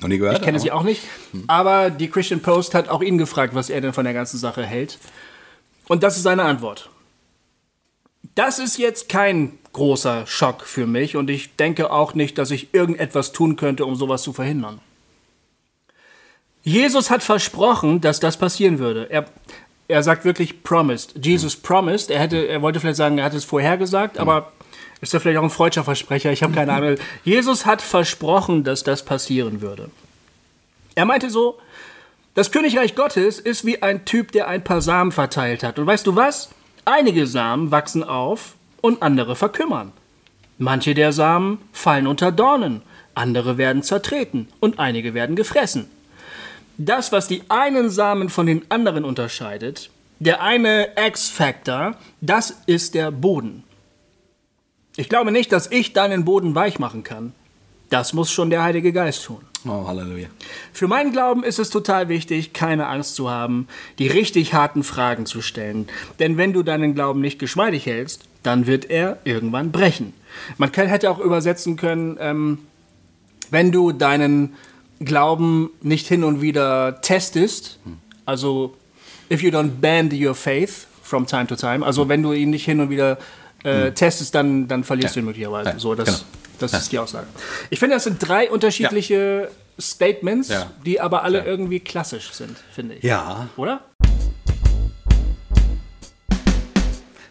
Noch nie gehört? Ich kenne sie auch nicht. Aber die Christian Post hat auch ihn gefragt, was er denn von der ganzen Sache hält. Und das ist seine Antwort. Das ist jetzt kein großer Schock für mich und ich denke auch nicht, dass ich irgendetwas tun könnte, um sowas zu verhindern. Jesus hat versprochen, dass das passieren würde. Er, er sagt wirklich promised. Jesus promised. Er, hätte, er wollte vielleicht sagen, er hat es vorhergesagt, aber ist ja vielleicht auch ein freudscher Versprecher. Ich habe keine Ahnung. [LAUGHS] Jesus hat versprochen, dass das passieren würde. Er meinte so, das Königreich Gottes ist wie ein Typ, der ein paar Samen verteilt hat. Und weißt du was? Einige Samen wachsen auf und andere verkümmern. Manche der Samen fallen unter Dornen, andere werden zertreten und einige werden gefressen. Das, was die einen Samen von den anderen unterscheidet, der eine X-Factor, das ist der Boden. Ich glaube nicht, dass ich deinen Boden weich machen kann. Das muss schon der Heilige Geist tun. Oh, Halleluja. Für meinen Glauben ist es total wichtig, keine Angst zu haben, die richtig harten Fragen zu stellen. Denn wenn du deinen Glauben nicht geschmeidig hältst, dann wird er irgendwann brechen. Man kann, hätte auch übersetzen können, ähm, wenn du deinen Glauben nicht hin und wieder testest, also if you don't bend your faith from time to time, also wenn du ihn nicht hin und wieder äh, testest, dann, dann verlierst du ihn möglicherweise. Ja, so, das, genau. Das ist die Aussage. Ich finde, das sind drei unterschiedliche Statements, Ja. die aber alle irgendwie klassisch sind, finde ich. Ja. Oder?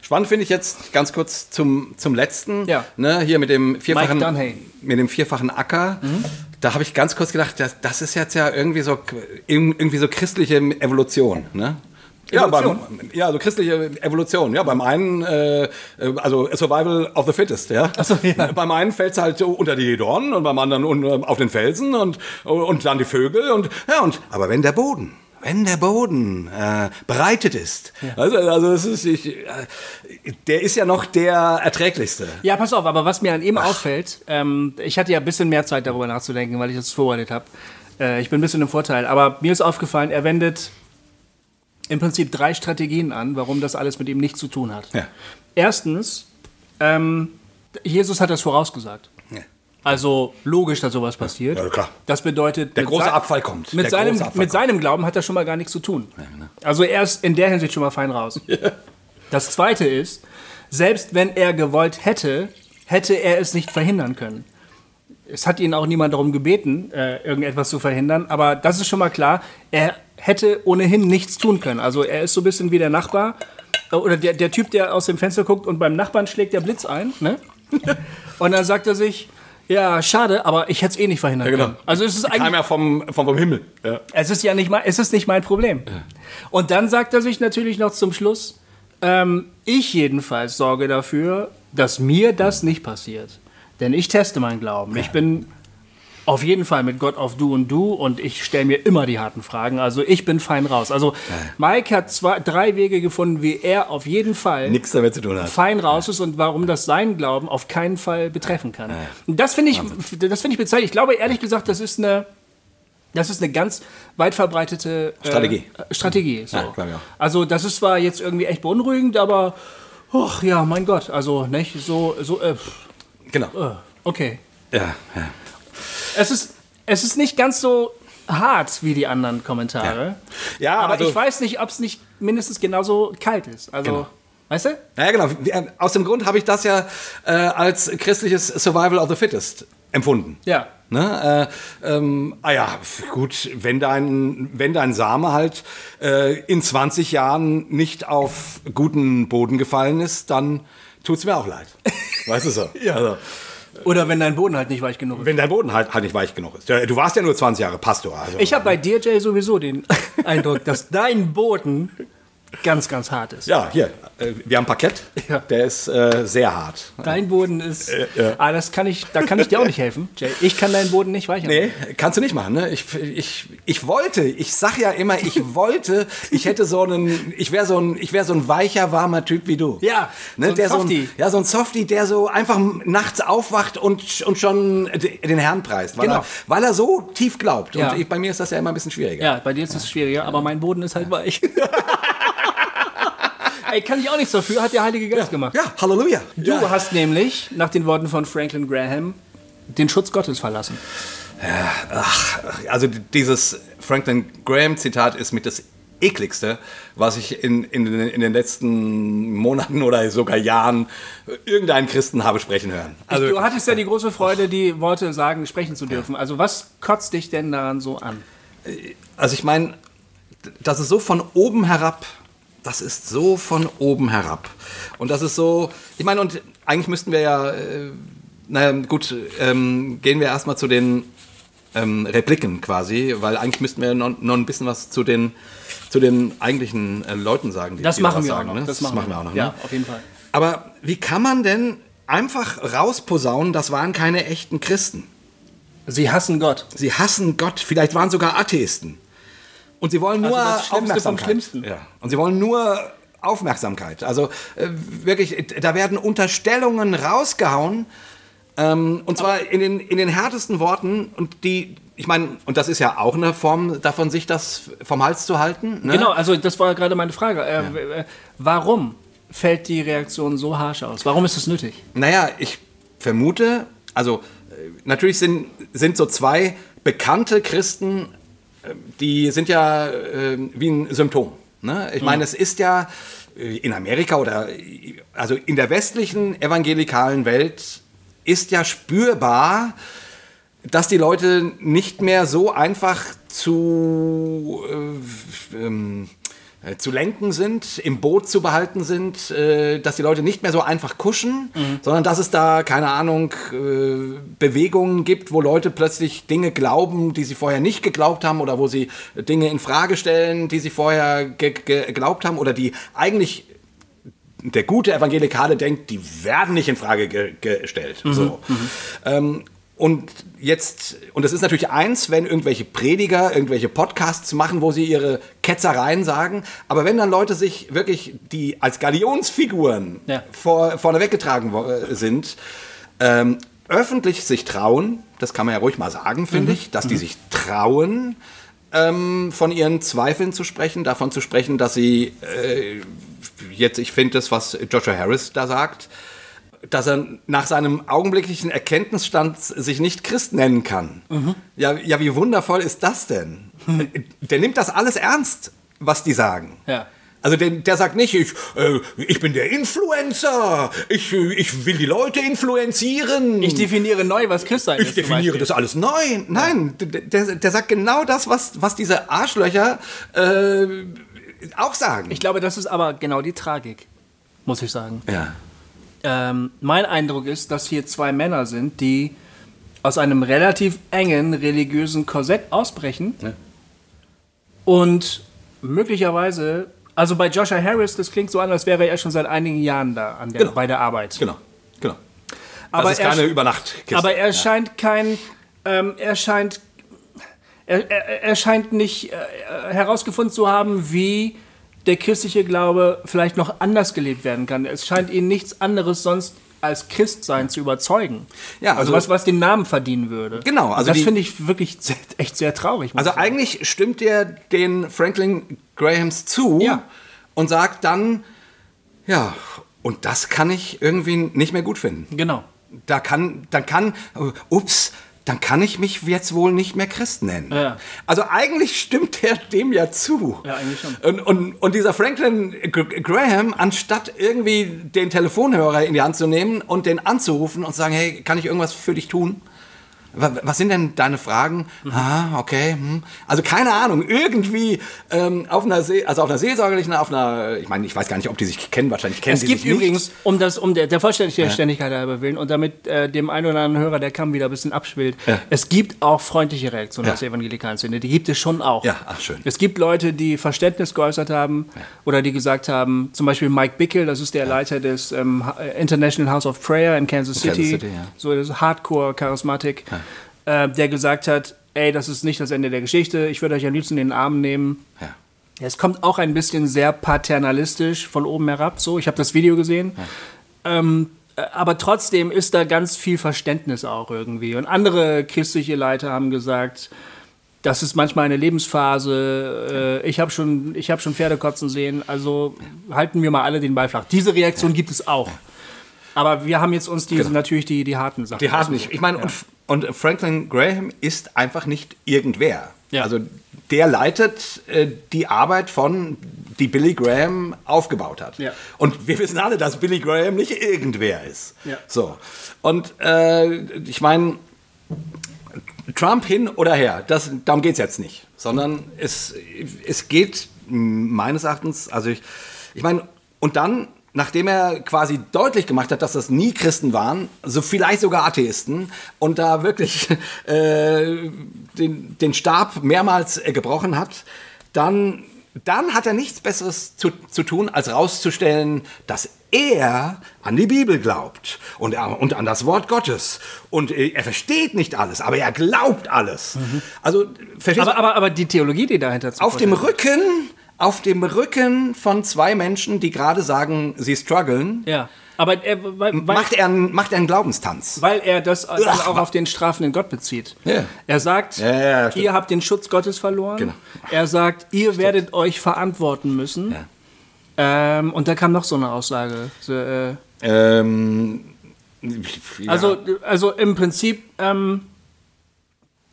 Spannend finde ich jetzt ganz kurz zum, zum letzten. Ja. Ne, hier mit dem vierfachen, mit dem vierfachen Acker. Da habe ich ganz kurz gedacht, das, das ist jetzt ja irgendwie so, irgendwie so christliche Evolution. Ne? Ja, beim, ja, so christliche Evolution. Ja, beim einen, äh, also Survival of the Fittest, ja. so, ja. Beim einen fällt es halt unter die Dornen und beim anderen un- auf den Felsen und, und dann die Vögel und, ja, und, aber wenn der Boden, wenn der Boden äh, bereitet ist, also, also das ist, ich, äh, der ist ja noch der erträglichste. Ja, pass auf, aber was mir an ihm auffällt, ähm, ich hatte ja ein bisschen mehr Zeit darüber nachzudenken, weil ich das vorbereitet habe. Äh, ich bin ein bisschen im Vorteil, aber mir ist aufgefallen, er wendet im Prinzip drei Strategien an, warum das alles mit ihm nichts zu tun hat. Ja. Erstens, ähm, Jesus hat das vorausgesagt. Ja. Also logisch, dass sowas passiert. Ja, klar. Das bedeutet, Der große Abfall kommt. Mit, Der seinem, Abfall mit seinem Glauben hat das schon mal gar nichts zu tun. Also er ist in der Hinsicht schon mal fein raus. Das Zweite ist, selbst wenn er gewollt hätte, hätte er es nicht verhindern können. Es hat ihn auch niemand darum gebeten, äh, irgendetwas zu verhindern, aber das ist schon mal klar, er hätte ohnehin nichts tun können. Also er ist so ein bisschen wie der Nachbar äh, oder der, der Typ, der aus dem Fenster guckt und beim Nachbarn schlägt der Blitz ein. Ne? [LAUGHS] Und dann sagt er sich, ja, schade, aber ich hätte es eh nicht verhindern Ja, genau. können. Also es ist Kam eigentlich, ja vom, vom, vom Himmel. Ja. es ist ja nicht mein, es ist nicht mein Problem. Und dann sagt er sich natürlich noch zum Schluss, ähm, ich jedenfalls sorge dafür, dass mir das nicht passiert. Denn ich teste meinen Glauben. Ich bin auf jeden Fall mit Gott auf Du und Du und ich stelle mir immer die harten Fragen. Also ich bin fein raus. Also Mike hat zwei, drei Wege gefunden, wie er auf jeden Fall Nichts damit zu tun hat. fein raus ist und warum das seinen Glauben auf keinen Fall betreffen kann. Und das finde ich, das finde ich bezeichnend. Ich glaube ehrlich gesagt, das ist eine, das ist eine ganz weit verbreitete äh, Strategie. Strategie. So. Ja. Also das ist zwar jetzt irgendwie echt beunruhigend, aber och, ja, mein Gott, also nicht so, so, äh, Genau. äh, okay. Ja, ja. Es ist, es ist nicht ganz so hart wie die anderen Kommentare. Ja, aber also- ich weiß nicht, ob es nicht mindestens genauso kalt ist. Also, Genau. weißt du? Ja, genau. Wir- Aus dem Grund habe ich das ja äh, als christliches Survival of the Fittest empfunden. Ja. Ne? Äh, ähm, ah ja, gut, wenn dein, wenn dein Same halt äh, in 20 Jahren nicht auf guten Boden gefallen ist, dann tut's mir auch leid. [LAUGHS] Weißt du so? ja. Also, Oder wenn dein Boden halt nicht weich genug ist. wenn dein Boden halt, halt nicht weich genug ist. Du warst ja nur 20 Jahre Pastor. Also, Ich habe bei dir, Jay, sowieso den [LAUGHS] Eindruck, dass dein Boden ganz, ganz hart ist. ja, hier, äh, wir haben Parkett, Ja. der ist äh, sehr hart. Dein Boden ist. Ah, das kann ich, da kann ich dir auch nicht helfen, Jay. Ich kann deinen Boden nicht weicher Nee, kannst du nicht machen, ne? Ich, ich, ich wollte, ich sag ja immer, ich [LAUGHS] wollte, ich hätte so einen, ich wäre so ein, ich wäre so ein weicher, warmer Typ wie du. Ja, ne? so ein der Softie. So ein, ja, so ein Softie, der so einfach nachts aufwacht und, und schon den Herrn preist, weil, Genau. er, weil er so tief glaubt. Ja. Und ich, bei mir ist das ja immer ein bisschen schwieriger. Ja, bei dir ist es schwieriger, aber mein Boden ist halt weich. [LAUGHS] Ey, kann ich auch nichts dafür, hat der Heilige Geist gemacht. Ja, Halleluja. Du ja. hast nämlich, nach den Worten von Franklin Graham, den Schutz Gottes verlassen. Also dieses Franklin Graham Zitat ist mit das ekligste, was ich in, in, den- in den letzten Monaten oder sogar Jahren irgendeinen Christen habe sprechen hören. Also, du hattest ja die große Freude, die Worte sagen, sprechen zu dürfen. Also was kotzt dich denn daran so an? also ich meine, das ist so von oben herab. Das ist so von oben herab. Und das ist so, ich meine, und eigentlich müssten wir ja, äh, naja, gut, ähm, gehen wir erstmal zu den ähm, Repliken quasi, weil eigentlich müssten wir noch, noch ein bisschen was zu den, zu den eigentlichen äh, Leuten sagen. Die, Das die machen wir auch sagen, noch. Ne? Das machen wir auch noch. Ja, Ne? auf jeden Fall. Aber wie kann man denn einfach rausposaunen, das waren keine echten Christen? Sie hassen Gott. Sie hassen Gott, vielleicht waren sogar Atheisten. Und sie wollen nur Also das Schlimmste vom Aufmerksamkeit. Schlimmsten. Ja. Und sie wollen nur Aufmerksamkeit. Also äh, wirklich, da werden Unterstellungen rausgehauen. Ähm, und zwar in den, in den härtesten Worten. Und die, ich meine, und das ist ja auch eine Form davon, sich das vom Hals zu halten. Ne? Genau, also das war gerade meine Frage. Äh, w- äh, Warum fällt die Reaktion so harsch aus? Warum ist es nötig? Naja, ich vermute, also äh, natürlich sind, sind so zwei bekannte Christen, die sind ja äh, wie ein Symptom. Ne? Ich meine, es ist ja äh, in Amerika oder also in der westlichen evangelikalen Welt ist ja spürbar, dass die Leute nicht mehr so einfach zu, äh, ähm, äh, zu lenken sind, im Boot zu behalten sind, äh, dass die Leute nicht mehr so einfach kuschen, sondern dass es da, keine Ahnung, äh, Bewegungen gibt, wo Leute plötzlich Dinge glauben, die sie vorher nicht geglaubt haben oder wo sie Dinge in Frage stellen, die sie vorher ge ge geglaubt haben oder die eigentlich der gute Evangelikale denkt, die werden nicht in Frage ge gestellt. So. Ähm, und jetzt, und es ist natürlich eins, wenn irgendwelche Prediger irgendwelche Podcasts machen, wo sie ihre Ketzereien sagen, aber wenn dann Leute sich wirklich, die als Galionsfiguren Ja. vor, vorne weggetragen äh, sind, ähm, öffentlich sich trauen, das kann man ja ruhig mal sagen, finde ich, dass die sich trauen, ähm, von ihren Zweifeln zu sprechen, davon zu sprechen, dass sie äh, jetzt, ich finde das, was Joshua Harris da sagt, dass er nach seinem augenblicklichen Erkenntnisstand sich nicht Christ nennen kann. Ja, ja, wie wundervoll ist das denn? [LAUGHS] Der nimmt das alles ernst, was die sagen. Ja. Also der, der sagt nicht, ich, äh, ich bin der Influencer, ich, ich will die Leute influenzieren. Ich definiere neu, was Christsein Ich ist. zum definiere das alles neu. Nein, der, der, der sagt genau das, was, was diese Arschlöcher äh, auch sagen. Ich glaube, das ist aber genau die Tragik, muss ich sagen. ja. Ähm, mein Eindruck ist, dass hier zwei Männer sind, die aus einem relativ engen religiösen Korsett ausbrechen Ja. und möglicherweise, also bei Joshua Harris, das klingt so an, als wäre er schon seit einigen Jahren da an der, Genau. bei der Arbeit. Genau, genau. Aber das ist er- keine Übernachtkiste. Aber er scheint kein, ähm, er scheint, er, er, er scheint nicht äh, herausgefunden zu haben, wie der christliche Glaube vielleicht noch anders gelebt werden kann. Es scheint ihn nichts anderes sonst als Christsein zu überzeugen. Ja, also, also- was, was den Namen verdienen würde. Genau, also das finde ich wirklich sehr, [LAUGHS] echt sehr traurig. Also eigentlich stimmt er den Franklin Grahams zu Ja. und sagt dann, ja, und das kann ich irgendwie nicht mehr gut finden. genau. Da kann, dann kann, ups, dann kann ich mich jetzt wohl nicht mehr Christ nennen. Ja. Also eigentlich stimmt er dem ja zu. Ja, eigentlich schon. Und, und, und dieser Franklin Graham, anstatt irgendwie den Telefonhörer in die Hand zu nehmen und den anzurufen und zu sagen, hey, kann ich irgendwas für dich tun? Wa- Was sind denn deine Fragen? Mhm. Ah, okay. Hm. Also keine Ahnung, irgendwie ähm, auf einer See, also auf einer seelsorgerlichen, auf einer, ich meine, ich weiß gar nicht, ob die sich kennen, wahrscheinlich kennen Es gibt sich nicht. übrigens, um das, um der, der Vollständigkeit halber willen und damit äh, dem einen oder anderen Hörer der Kamm wieder ein bisschen abschwillt, Ja. es gibt auch freundliche Reaktionen Ja. aus der evangelikalen Szene. Die gibt es schon auch. Ja, ach, schön. Es gibt Leute, die Verständnis geäußert haben oder die gesagt haben, zum Beispiel Mike Bickel, das ist der Leiter des ähm, International House of Prayer in Kansas In City, Kansas City, ja. so das Hardcore-Charismatik, äh, der gesagt hat, ey, das ist nicht das Ende der Geschichte, ich würde euch am liebsten in den Arm nehmen. Ja. Es kommt auch ein bisschen sehr paternalistisch von oben herab. So, ich habe das Video gesehen. Ähm, äh, aber trotzdem ist da ganz viel Verständnis auch irgendwie. Und andere christliche Leiter haben gesagt, das ist manchmal eine Lebensphase. Äh, ich habe schon, ich hab schon Pferde kotzen sehen. Also halten wir mal alle den Ball flach. Diese Reaktion gibt es auch. Aber wir haben jetzt uns diese, natürlich die, die harten Sachen. Genau. Die haben nicht. Ich meine, und, und Franklin Graham ist einfach nicht irgendwer. Ja. Also der leitet äh, die Arbeit von, die Billy Graham aufgebaut hat. Ja. Und wir wissen alle, dass Billy Graham nicht irgendwer ist. Ja. So. Und äh, ich meine, Trump hin oder her, das, darum geht es jetzt nicht. Sondern es, es geht meines Erachtens, also ich, ich meine, und dann, nachdem er quasi deutlich gemacht hat, dass das nie Christen waren, so vielleicht sogar Atheisten, und da wirklich [LAUGHS] äh, den, den Stab mehrmals äh, gebrochen hat, dann, dann hat er nichts Besseres zu, zu tun, als rauszustellen, dass er an die Bibel glaubt und, er- und an das Wort Gottes. Und äh, er versteht nicht alles, aber er glaubt alles. Also, verstehst du? aber, aber, aber die Theologie, die dahinter zu auf dem Rücken, auf dem Rücken von zwei Menschen, die gerade sagen, sie strugglen, Ja. Aber er, weil, macht, er einen, macht er einen Glaubenstanz. Weil er das Ach, auch auf den strafenden Gott bezieht. Ja. Er sagt, Ja, ja, stimmt. ihr habt den Schutz Gottes verloren. Genau. Er sagt, ihr werdet euch verantworten müssen. Ja. Ähm, und da kam noch so eine Aussage. So, äh, Ähm, also, also im Prinzip, ähm,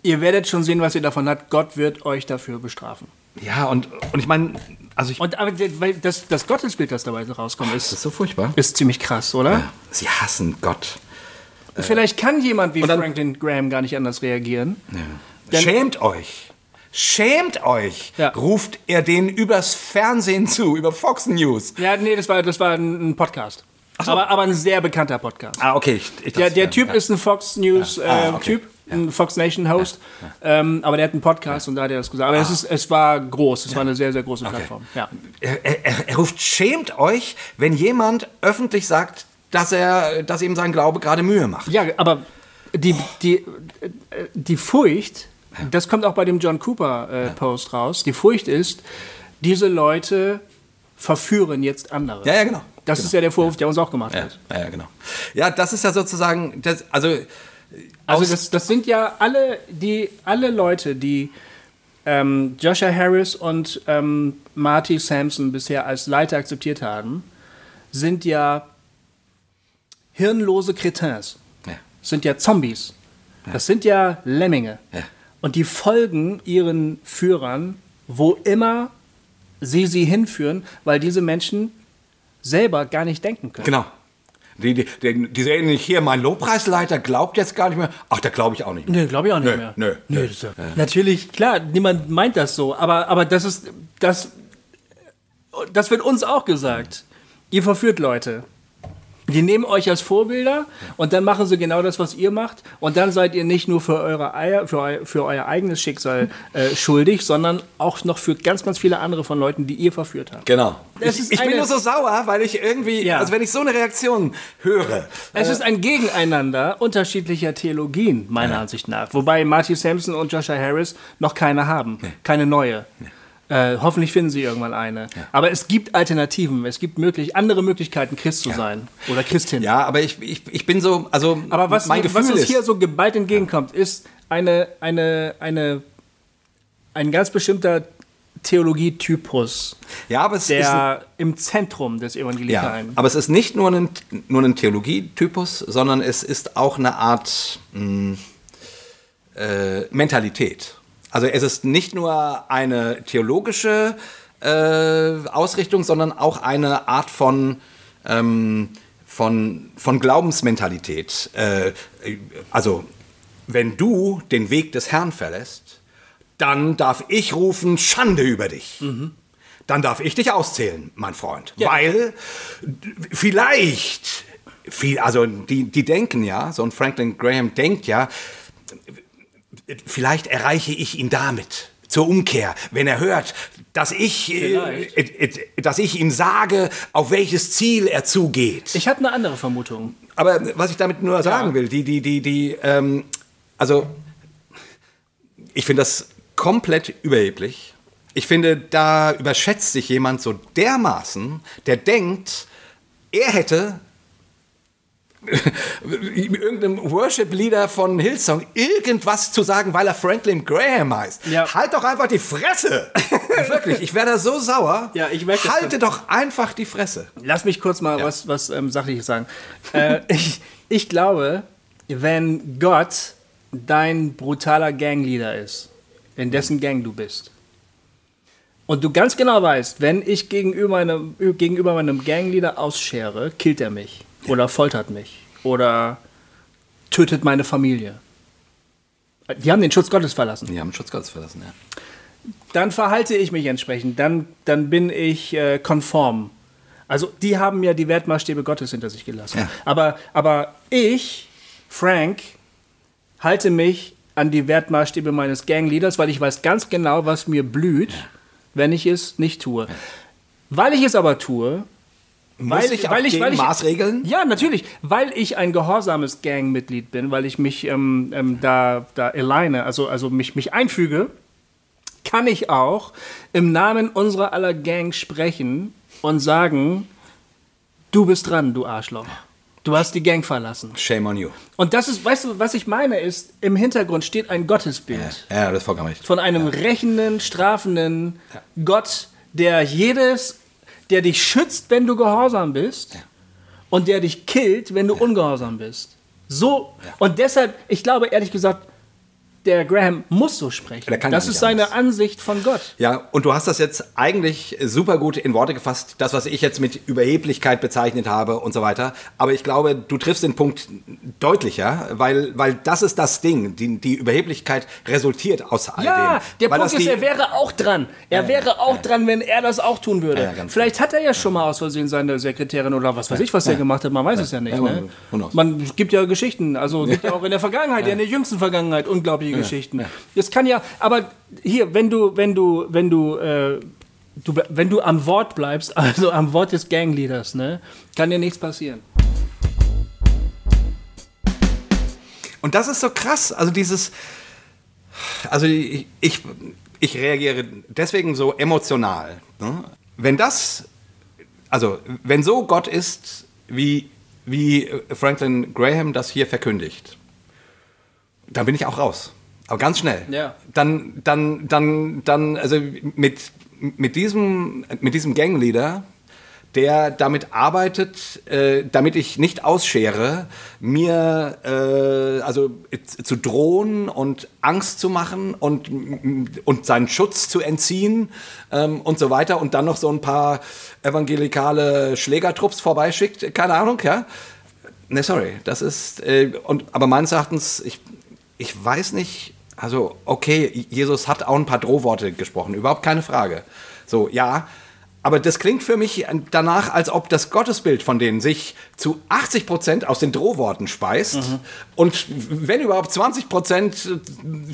ihr werdet schon sehen, was ihr davon habt. Gott wird euch dafür bestrafen. Ja, und, und ich meine, also ich, Und aber weil das, das Gottesbild, das dabei rauskommt, ist, das ist so furchtbar. ist ziemlich krass, oder? Sie hassen Gott. Vielleicht kann jemand wie dann- Franklin Graham gar nicht anders reagieren. Denn- Schämt euch. Schämt euch, Ja. ruft er denen übers Fernsehen zu, über Fox News. Ja, nee, das war, das war ein ein Podcast. Aber, aber ein sehr bekannter Podcast. Ah, okay. Ich, ich Der, der ja, Typ ja. ist ein Fox News äh, Ah, okay. Typ, ein Fox Nation Host, Ähm, aber der hat einen Podcast und da hat er das gesagt. Aber es, ist, es war groß, es war eine sehr, sehr große Plattform. Ja. Er, er, er ruft, schämt euch, wenn jemand öffentlich sagt, dass er, dass ihm sein Glaube gerade Mühe macht. ja, aber die, die, äh, die Furcht, das kommt auch bei dem John Cooper äh, Post raus, die Furcht ist, diese Leute verführen jetzt andere. Ja, ja, genau. Das ist ja der Vorwurf, der uns auch gemacht Ja, wird. ja, ja, genau. Ja, das ist ja sozusagen, das, also, Also das, das sind ja alle, die, alle Leute, die ähm, Joshua Harris und ähm, Marty Sampson bisher als Leiter akzeptiert haben, sind ja hirnlose Cretins, ja, sind ja Zombies. Das sind ja Lemminge. Ja. Und die folgen ihren Führern, wo immer sie sie hinführen, weil diese Menschen selber gar nicht denken können. genau. Die, die, die, die sehen nicht hier, mein Lobpreisleiter glaubt jetzt gar nicht mehr. Ach, da glaube ich auch nicht mehr. Nee, glaube ich auch nicht Nö, mehr. nö, nö. ist ja, Natürlich, klar, niemand meint das so, aber, aber das ist, das, das wird uns auch gesagt. Ihr verführt Leute. Die nehmen euch als Vorbilder und dann machen sie genau das, was ihr macht. Und dann seid ihr nicht nur für, eure Eier, für, eu, für euer eigenes Schicksal äh, schuldig, sondern auch noch für ganz, ganz viele andere von Leuten, die ihr verführt habt. Genau. Es Ich, ist ich bin nur so sauer, weil ich irgendwie, Ja. also wenn ich so eine Reaktion höre. Es ist ein Gegeneinander unterschiedlicher Theologien, meiner Ansicht nach. Wobei Marty Sampson und Joshua Harris noch keine haben. Keine neue. Äh, hoffentlich finden sie irgendwann eine. Aber es gibt Alternativen. Es gibt möglich, andere Möglichkeiten, Christ zu sein. Oder Christin. Ja, aber ich, ich, ich bin so, also Aber was, mein was Gefühl uns ist, hier so geballt entgegenkommt, ist eine, eine, eine, ein ganz bestimmter Theologietypus, ja, aber es ist, der im Zentrum des ja, Evangelikalen. aber es ist nicht nur ein, nur ein Theologietypus, sondern es ist auch eine Art mh, äh, Mentalität. Also es ist nicht nur eine theologische äh, Ausrichtung, sondern auch eine Art von ähm, von, von Glaubensmentalität. Äh, also, wenn du den Weg des Herrn verlässt, dann darf ich rufen, Schande über dich. Dann darf ich dich auszählen, mein Freund. Ja. Weil vielleicht, viel, also die, die denken ja, so ein Franklin Graham denkt ja, vielleicht erreiche ich ihn damit. Zur Umkehr, wenn er hört, dass ich, äh, äh, äh, dass ich ihm sage, auf welches Ziel er zugeht. Ich habe eine andere Vermutung. Aber was ich damit nur sagen will, die, die, die, die, ähm, also ich finde das komplett überheblich. Ich finde, da überschätzt sich jemand so dermaßen, der denkt, er hätte [LAUGHS] irgendeinem Worship-Leader von Hillsong irgendwas zu sagen, weil er Franklin Graham heißt. Ja. Halt doch einfach die Fresse! [LAUGHS] Wirklich, ich wäre da so sauer. Ja, ich merke Halte doch einfach die Fresse. Lass mich kurz mal was, was ähm, Sachliches sagen. äh, [LAUGHS] ich, ich glaube, wenn Gott dein brutaler Gangleader ist, in dessen Gang du bist, und du ganz genau weißt, wenn ich gegenüber meinem, gegenüber meinem Gangleader ausschere, killt er mich oder foltert mich oder tötet meine Familie. Die haben den Schutz Gottes verlassen. Die haben Schutz Gottes verlassen, ja. dann verhalte ich mich entsprechend, dann, dann bin ich äh, konform. Also die haben ja die Wertmaßstäbe Gottes hinter sich gelassen. Ja. Aber, aber ich, Frank, halte mich an die Wertmaßstäbe meines Gangleaders, weil ich weiß ganz genau, was mir blüht, wenn ich es nicht tue. Weil ich es aber tue, Muss ich auch gegen Maßregeln? ja, natürlich, weil ich ein gehorsames Gangmitglied bin, weil ich mich ähm, ähm, da, da alleine, also, also mich, mich einfüge, kann ich auch im Namen unserer aller Gang sprechen und sagen, du bist dran, du Arschloch. Du hast die Gang verlassen. Shame on you. Und das ist, weißt du, was ich meine, ist, im Hintergrund steht ein Gottesbild Ja, das ist vollkommen richtig. von einem rächenden, strafenden Gott, der jedes, der dich schützt, wenn du gehorsam bist und der dich killt, wenn du ungehorsam bist. So, und deshalb, ich glaube ehrlich gesagt, der Graham muss so sprechen. Das ist seine anders. Ansicht von Gott. Ja, und du hast das jetzt eigentlich super gut in Worte gefasst, das, was ich jetzt mit Überheblichkeit bezeichnet habe und so weiter. Aber ich glaube, du triffst den Punkt deutlicher, weil, weil das ist das Ding. Die, die Überheblichkeit resultiert aus all Ja, dem. der weil Punkt ist, er wäre auch dran. Er wäre auch dran, wenn er das auch tun würde. Ja, ja, Vielleicht hat er ja schon mal aus Versehen seine Sekretärin oder was weiß ich, was er gemacht hat. Man weiß es ja nicht. Ja, ne? Man gibt ja Geschichten, also [LAUGHS] gibt ja auch in der Vergangenheit, ja. in der jüngsten Vergangenheit unglaubliche Geschichten. Das kann ja, aber hier, wenn du, wenn du, wenn du, äh, du, wenn du am Wort bleibst, [LAUGHS] also am Wort des Gangleaders, ne, kann dir nichts passieren. Und das ist so krass. Also dieses, also ich, ich, ich reagiere deswegen so emotional. Ne? Wenn das, also wenn so Gott ist, wie, wie Franklin Graham das hier verkündigt, dann bin ich auch raus. Aber ganz schnell. Ja. Dann, dann, dann, dann, also mit, mit diesem, mit diesem Gangleader, der damit arbeitet, äh, damit ich nicht ausschere, mir äh, also zu drohen und Angst zu machen und, und seinen Schutz zu entziehen ähm, und so weiter und dann noch so ein paar evangelikale Schlägertrupps vorbeischickt, keine Ahnung, ja. Ne, sorry, das ist, äh, und, aber meines Erachtens, ich, ich weiß nicht, also okay, Jesus hat auch ein paar Drohworte gesprochen, überhaupt keine Frage. So, ja, Aber das klingt für mich danach, als ob das Gottesbild von denen sich zu 80 Prozent aus den Drohworten speist Mhm. und wenn überhaupt 20 Prozent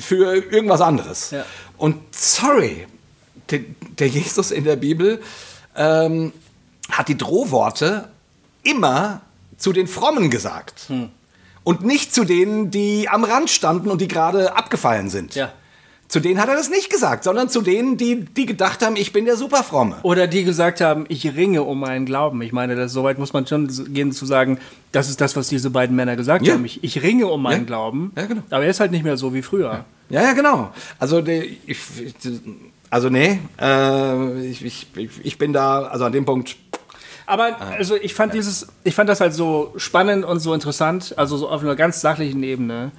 für irgendwas anderes. Ja. Und sorry, der, der Jesus in der Bibel ähm, hat die Drohworte immer zu den Frommen gesagt. Hm. Und nicht zu denen, die am Rand standen und die gerade abgefallen sind. Ja. Zu denen hat er das nicht gesagt, sondern zu denen, die, die gedacht haben, ich bin der Superfromme. Oder die gesagt haben, ich ringe um meinen Glauben. Ich meine, das, soweit muss man schon gehen zu sagen, das ist das, was diese beiden Männer gesagt Ja. haben. Ich, ich ringe um meinen Ja. Glauben. Ja, genau. Aber er ist halt nicht mehr so wie früher. Ja, ja, genau. Also, ich, also nee, äh, ich, ich, ich bin da, also an dem Punkt, Aber also ich fand dieses, ich fand das halt so spannend und so interessant, also so auf einer ganz sachlichen Ebene,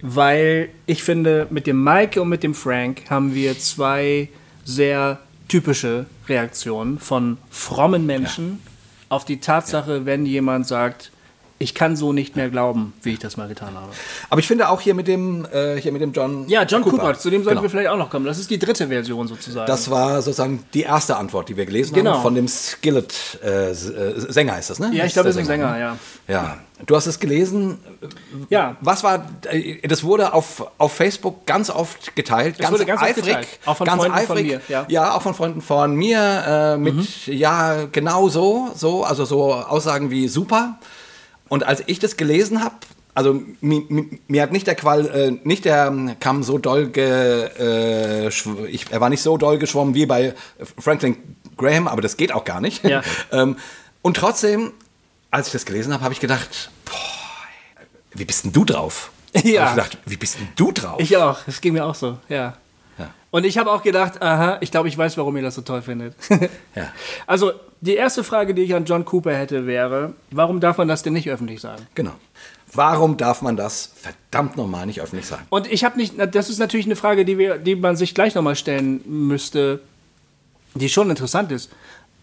weil ich finde, mit dem Mike und mit dem Frank haben wir zwei sehr typische Reaktionen von frommen Menschen auf die Tatsache, wenn jemand sagt, ich kann so nicht mehr glauben, wie ich das mal getan habe. aber ich finde auch hier mit dem, äh, hier mit dem John Ja, John Cooper, zu dem sollten Genau. wir vielleicht auch noch kommen. Das ist die dritte Version sozusagen. Das war sozusagen die erste Antwort, die wir gelesen Genau. haben von dem Skillet-Sänger ist das, ne? ja, ich glaube, das ist ein Sänger, ja. Ja, du hast es gelesen. Ja, Was war, äh, das wurde auf, auf Facebook ganz oft geteilt, ganz, wurde ganz oft eifrig, geteilt. Auch von ganz Freunden von eifrig. mir, ja. Mhm. ja, auch von Freunden von mir äh, mit, ja, genau so, so, also so Aussagen wie super. Und als ich das gelesen habe, also mi, mi, mir hat nicht der Qual, äh, nicht der ähm, Kamm so doll ge, äh, ich, er war nicht so doll geschwommen wie bei Franklin Graham, aber das geht auch gar nicht. Ja. [LAUGHS] ähm, und trotzdem, als ich das gelesen habe, habe ich gedacht, boah, wie bist denn du drauf? Ja. Hab ich gedacht, wie bist denn du drauf? Ich auch, das ging mir auch so, ja. Und ich habe auch gedacht, aha, ich glaube, ich weiß, warum ihr das so toll findet. [LAUGHS] Ja. [LAUGHS] Also, die erste Frage, die ich an John Cooper hätte, wäre, warum darf man das denn nicht öffentlich sagen? Genau. Warum darf man das verdammt nochmal nicht öffentlich sagen? Und ich habe nicht, das ist natürlich eine Frage, die, wir, die man sich gleich nochmal stellen müsste, die schon interessant ist.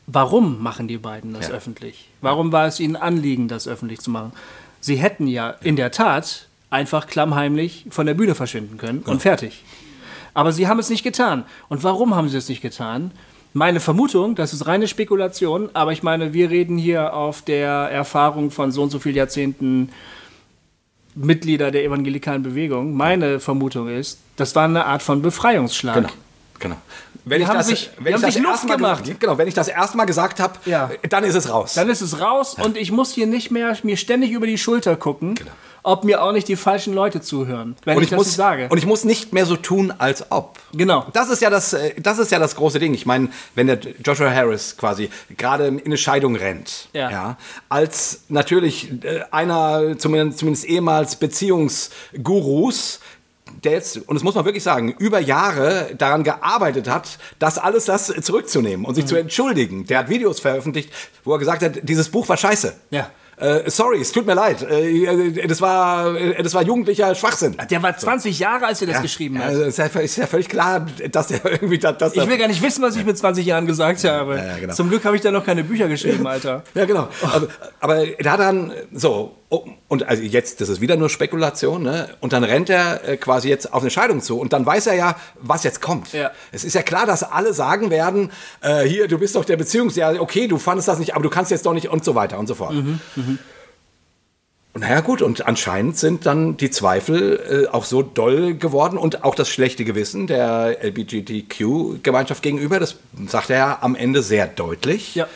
Warum machen die beiden das Ja. öffentlich? Warum war es ihnen Anliegen, das öffentlich zu machen? Sie hätten ja in der Tat einfach klammheimlich von der Bühne verschwinden können und fertig. Aber sie haben es nicht getan. Und warum haben sie es nicht getan? Meine Vermutung, das ist reine Spekulation, aber ich meine, wir reden hier auf der Erfahrung von so und so vielen Jahrzehnten Mitglieder der evangelikalen Bewegung. Meine Vermutung ist, das war eine Art von Befreiungsschlag. Genau. Genau. Wenn Die ich haben das, sich- wenn die ich haben das sich Luft erstmal gemacht. gesagt- genau, wenn ich das erstmal gesagt habe, Ja. dann ist es raus. Dann ist es raus und ich muss hier nicht mehr mir ständig über die Schulter gucken, Genau. ob mir auch nicht die falschen Leute zuhören, wenn und ich, ich, das muss, so sage. und ich muss nicht mehr so tun, als ob. genau. Das ist ja das, äh, das ist ja das große Ding. Ich meine, wenn der Joshua Harris quasi gerade in eine Scheidung rennt, Ja. als natürlich äh, einer, zumindest, zumindest ehemals Beziehungsgurus, der jetzt, und das muss man wirklich sagen, über Jahre daran gearbeitet hat, das alles das zurückzunehmen und sich Mhm. zu entschuldigen. Der hat Videos veröffentlicht, wo er gesagt hat, dieses Buch war scheiße. Ja. Äh, sorry, es tut mir leid. Äh, das, war, äh, das war jugendlicher Schwachsinn. Der war 20 Jahre, als er das geschrieben hat. Also ist, ja, ist ja völlig klar, dass er irgendwie das. das Ich will gar nicht wissen, was ich mit 20 Jahren gesagt habe. ja, genau. Zum Glück habe ich da noch keine Bücher geschrieben, Alter. ja, genau. Aber, aber da dann so, und also jetzt, das ist wieder nur Spekulation, ne? Und dann rennt er äh, quasi jetzt auf eine Scheidung zu und dann weiß er ja, was jetzt kommt. Ja. Es ist ja klar, dass alle sagen werden, äh, hier, du bist doch der Beziehungs, ja, okay, du fandest das nicht, aber du kannst jetzt doch nicht und so weiter und so fort. Mhm, Und naja, gut, und anscheinend sind dann die Zweifel äh, auch so doll geworden und auch das schlechte Gewissen der LGBTQ-Gemeinschaft gegenüber, das sagt er ja am Ende sehr deutlich Ja.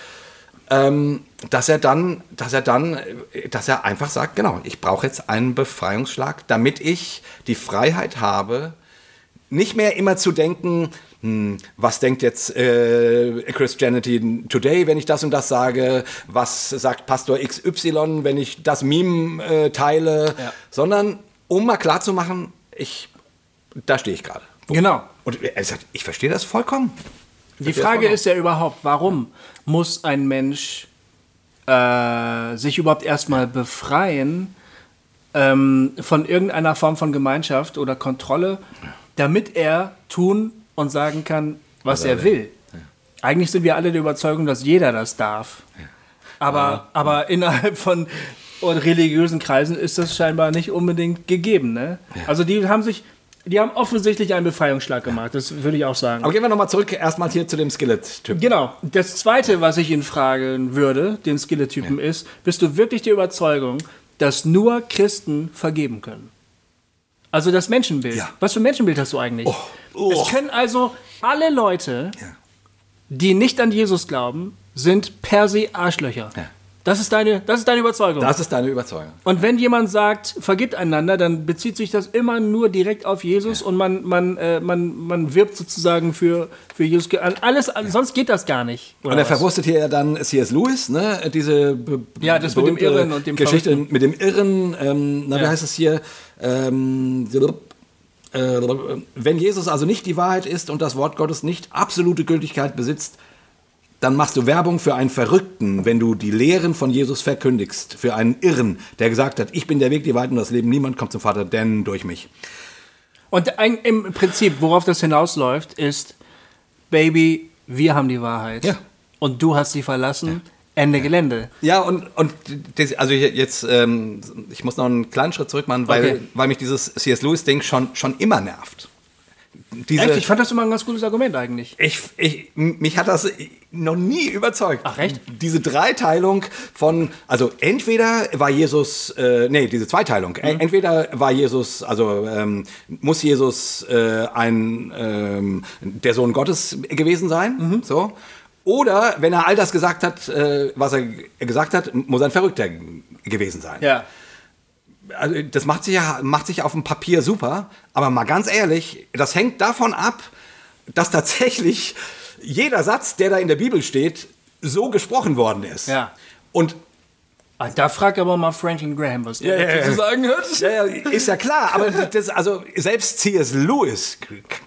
ähm, dass er dann, dass er dann, äh, dass er einfach sagt, genau, ich brauche jetzt einen Befreiungsschlag, damit ich die Freiheit habe, nicht mehr immer zu denken, hm, was denkt jetzt äh, Christianity Today, wenn ich das und das sage, was sagt Pastor XY, wenn ich das Meme äh, teile, Ja. sondern um mal klarzumachen, ich, da stehe ich gerade. Genau. Und er sagt, ich verstehe das vollkommen. Die Frage ist ja überhaupt, warum muss ein Mensch äh, sich überhaupt erstmal befreien ähm, von irgendeiner Form von Gemeinschaft oder Kontrolle, damit er tun und sagen kann, was, er er will. Eigentlich sind wir alle der Überzeugung, dass jeder das darf. Aber, aber innerhalb von religiösen Kreisen ist das scheinbar nicht unbedingt gegeben. Ne? Also die haben sich, die haben offensichtlich einen Befreiungsschlag gemacht, das würde ich auch sagen. Aber gehen wir nochmal zurück erstmal hier zu dem Skillet-Typ. Genau. Das zweite, was ich ihn fragen würde, den Skillet-Typen, ist: Bist du wirklich der Überzeugung, dass nur Christen vergeben können? Also das Menschenbild. Ja. Was für ein Menschenbild hast du eigentlich? Oh. Es können also alle Leute, Ja. die nicht an Jesus glauben, sind per se Arschlöcher. Ja. Das, ist deine, das ist deine Überzeugung. Das ist deine Überzeugung. Und wenn jemand sagt, vergibt einander, dann bezieht sich das immer nur direkt auf Jesus und man, man, äh, man, man wirbt sozusagen für, für Jesus. An Alles, an- sonst geht das gar nicht. Und er was? verwurstet hier ja dann C.S. Lewis, ne? Diese Ja, das mit dem Irren und dem Geschichte Verrückten. mit dem Irren. Ähm, na, wie Ja. heißt es hier? Ähm, äh, wenn Jesus also nicht die Wahrheit ist und das Wort Gottes nicht absolute Gültigkeit besitzt, dann machst du Werbung für einen Verrückten, wenn du die Lehren von Jesus verkündigst, für einen Irren, der gesagt hat, ich bin der Weg, die Wahrheit und das Leben, niemand kommt zum Vater, denn durch mich. Und ein, im Prinzip, worauf das hinausläuft, ist, Baby, wir haben die Wahrheit. Ja. Und du hast sie verlassen. Ende Gelände. Ja, und, und das, also jetzt, ähm, ich muss noch einen kleinen Schritt zurück machen, weil, Okay. weil mich dieses C.S. Lewis-Ding schon, schon immer nervt. Echt? Ich fand das immer ein ganz gutes Argument eigentlich. ich, ich, mich hat das noch nie überzeugt. Ach, echt? Diese Dreiteilung von, also entweder war Jesus, äh, nee, diese Zweiteilung. Mhm. Entweder war Jesus, also ähm, muss Jesus äh, ein ähm, der Sohn Gottes gewesen sein, Mhm. so. Oder wenn er all das gesagt hat, äh, was er gesagt hat, muss er ein Verrückter gewesen sein. Ja. Also, das macht sich ja macht sich auf dem Papier super, aber mal ganz ehrlich, das hängt davon ab, dass tatsächlich jeder Satz, der da in der Bibel steht, so gesprochen worden ist. Ja. Und Ah, Da frag aber mal Franklin Graham, was der Ja, ja, zu sagen hat. ja, ja, ist ja klar, aber [LAUGHS] das, also selbst C.S. Lewis,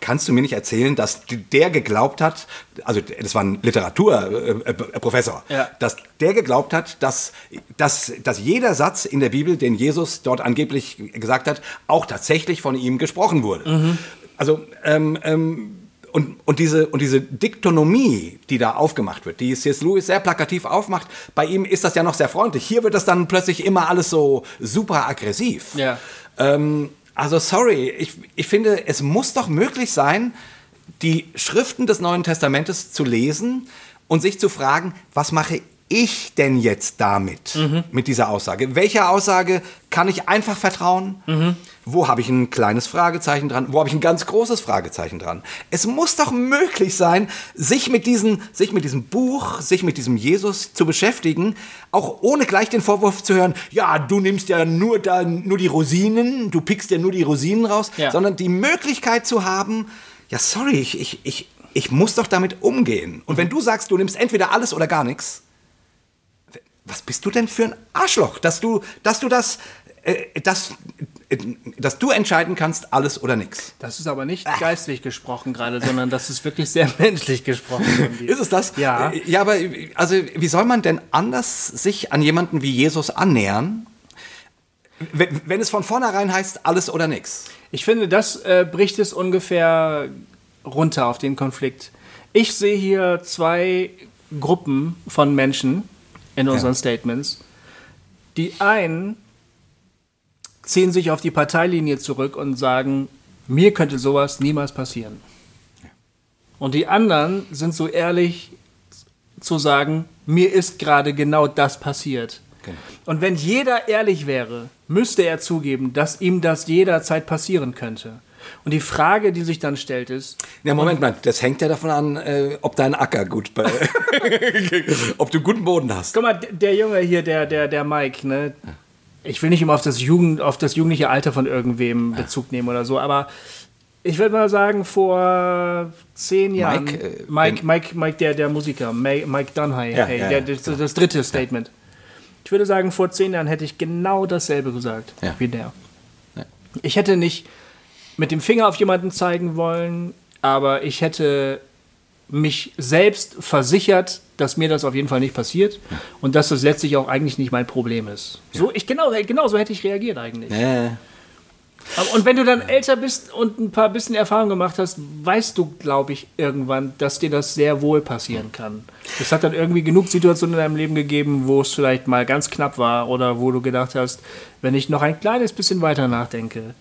kannst du mir nicht erzählen, dass der geglaubt hat, also das war ein Literaturprofessor, Ja. dass der geglaubt hat, dass, dass, dass jeder Satz in der Bibel, den Jesus dort angeblich gesagt hat, auch tatsächlich von ihm gesprochen wurde. Also ähm, ähm, und, und, diese, und diese Diktonomie, die da aufgemacht wird, die C.S. Lewis sehr plakativ aufmacht, bei ihm ist das ja noch sehr freundlich. Hier wird das dann plötzlich immer alles so super aggressiv. Ja. Ähm, also sorry, ich, ich finde, es muss doch möglich sein, die Schriften des Neuen Testamentes zu lesen und sich zu fragen, was mache ich denn jetzt damit, Mhm. mit dieser Aussage? Welcher Aussage kann ich einfach vertrauen? Mhm. Wo habe ich ein kleines Fragezeichen dran? Wo habe ich ein ganz großes Fragezeichen dran? Es muss doch möglich sein, sich mit, diesen, sich mit diesem Buch, sich mit diesem Jesus zu beschäftigen, auch ohne gleich den Vorwurf zu hören, ja, du nimmst ja nur, da, nur die Rosinen, du pickst ja nur die Rosinen raus, Ja. sondern die Möglichkeit zu haben, ja, sorry, ich, ich, ich, ich muss doch damit umgehen. Und wenn du sagst, du nimmst entweder alles oder gar nichts, was bist du denn für ein Arschloch, dass du, dass du das, äh, dass, äh, dass du entscheiden kannst, alles oder nichts? Das ist aber nicht geistlich gesprochen gerade, sondern das ist wirklich sehr [LAUGHS] menschlich gesprochen. Ist es das? Ja. Ja, aber also wie soll man denn anders sich an jemanden wie Jesus annähern, wenn, wenn es von vornherein heißt, alles oder nichts? Ich finde, das äh, bricht es ungefähr runter auf den Konflikt. Ich sehe hier zwei Gruppen von Menschen in unseren Statements. Die einen ziehen sich auf die Parteilinie zurück und sagen, mir könnte sowas niemals passieren. Und die anderen sind so ehrlich zu sagen, mir ist gerade genau das passiert. Genau. Und wenn jeder ehrlich wäre, müsste er zugeben, dass ihm das jederzeit passieren könnte. Und die Frage, die sich dann stellt, ist, Ja, Moment mal, das hängt ja davon an, äh, ob dein Acker gut, bei, [LAUGHS] [LAUGHS] ob du guten Boden hast. guck mal, der Junge hier, der, der, der Mike, ne? Ich will nicht immer auf das, Jugend, auf das jugendliche Alter von irgendwem Bezug nehmen oder so, aber ich würde mal sagen, vor zehn Jahren. Mike, äh, Mike, Mike, Mike, der, der Musiker, Mike, Dunhey, Ja, hey, ja, der, das, das dritte Statement. Ich würde sagen, vor zehn Jahren hätte ich genau dasselbe gesagt Ja. wie der. Ich hätte nicht mit dem Finger auf jemanden zeigen wollen, aber ich hätte mich selbst versichert, dass mir das auf jeden Fall nicht passiert und dass das letztlich auch eigentlich nicht mein Problem ist. So, ich genau, genau so hätte ich reagiert eigentlich. Äh, Aber, und wenn du dann älter bist und ein paar bisschen Erfahrung gemacht hast, weißt du, glaube ich, irgendwann, dass dir das sehr wohl passieren kann. Es hat dann irgendwie genug Situationen in deinem Leben gegeben, wo es vielleicht mal ganz knapp war oder wo du gedacht hast, wenn ich noch ein kleines bisschen weiter nachdenke,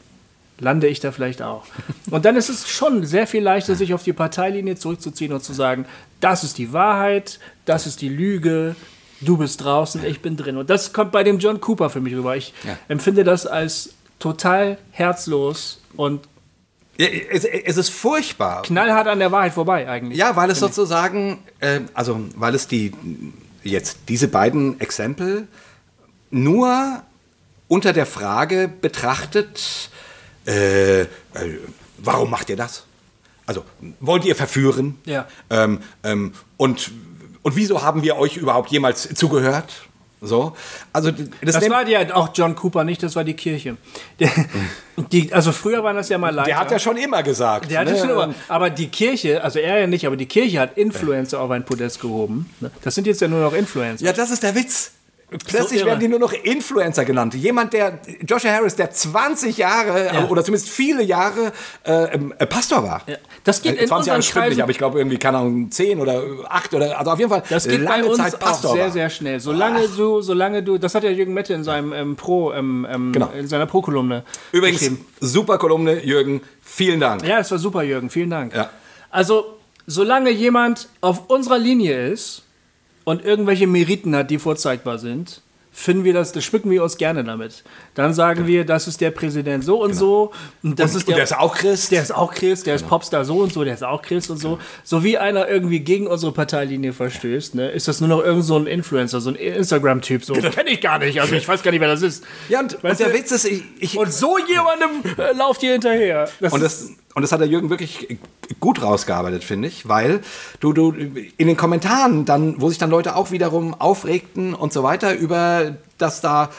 lande ich da vielleicht auch. Und dann ist es schon sehr viel leichter, sich auf die Parteilinie zurückzuziehen und zu sagen, das ist die Wahrheit, das ist die Lüge, du bist draußen, ich bin drin. Und das kommt bei dem John Cooper für mich rüber. Ich Ja. empfinde das als total herzlos und es, es ist furchtbar. knallhart an der Wahrheit vorbei eigentlich. Ja, weil es sozusagen, äh, also weil es die jetzt diese beiden Exempel nur unter der Frage betrachtet, äh, äh, warum macht ihr das? Also wollt ihr verführen? Ja. Ähm, ähm, und, und wieso haben wir euch überhaupt jemals zugehört? So, also das, Das war ja auch John Cooper nicht, das war die Kirche. Der, die, also früher waren das ja mal Leiter. der hat ja schon immer gesagt. Der hatte ne? schon immer. Aber die Kirche, also er ja nicht, aber die Kirche hat Influencer auf ein Podest gehoben. Das sind jetzt ja nur noch Influencer. Ja, das ist der Witz. Plötzlich irre. werden die nur noch Influencer genannt. Jemand, der, Joshua Harris, der 20 Jahre Ja. oder zumindest viele Jahre äh, ähm, äh, Pastor war. Ja. Das geht in 20 Jahre unseren stimmt nicht, aber ich glaube irgendwie, keine Ahnung, 10 oder 8 oder, also auf jeden Fall Das geht bei lange uns Zeit auch Pastor sehr, war. sehr schnell. Solange du, solange du, das hat ja Jürgen Mette in seinem ähm, Pro, ähm, ähm, Genau. in seiner Pro-Kolumne. Übrigens, geschrieben. super Kolumne, Jürgen, vielen Dank. Ja, es war super, Jürgen. Vielen Dank. Ja. Also, solange jemand auf unserer Linie ist und irgendwelche Meriten hat, die vorzeigbar sind, finden wir das, das schmücken wir uns gerne damit. Dann sagen wir, das ist der Präsident so und so und das Und, ist und der ist auch Christ. Der ist auch Christ, der ist Popstar so und so, der ist auch Christ und so. So wie einer irgendwie gegen unsere Parteilinie verstößt, ne, ist das nur noch irgend so ein Influencer, so ein Instagram-Typ. So, kenne ich gar nicht. Also ich weiß gar nicht, wer das ist. ja, und, und der? Witz ist, ich, ich, Und so jemandem äh, lauft ihr hinterher. Das Und ist- das, und das hat der Jürgen wirklich gut rausgearbeitet, finde ich, weil du, du in den Kommentaren dann, wo sich dann Leute auch wiederum aufregten und so weiter, über dass da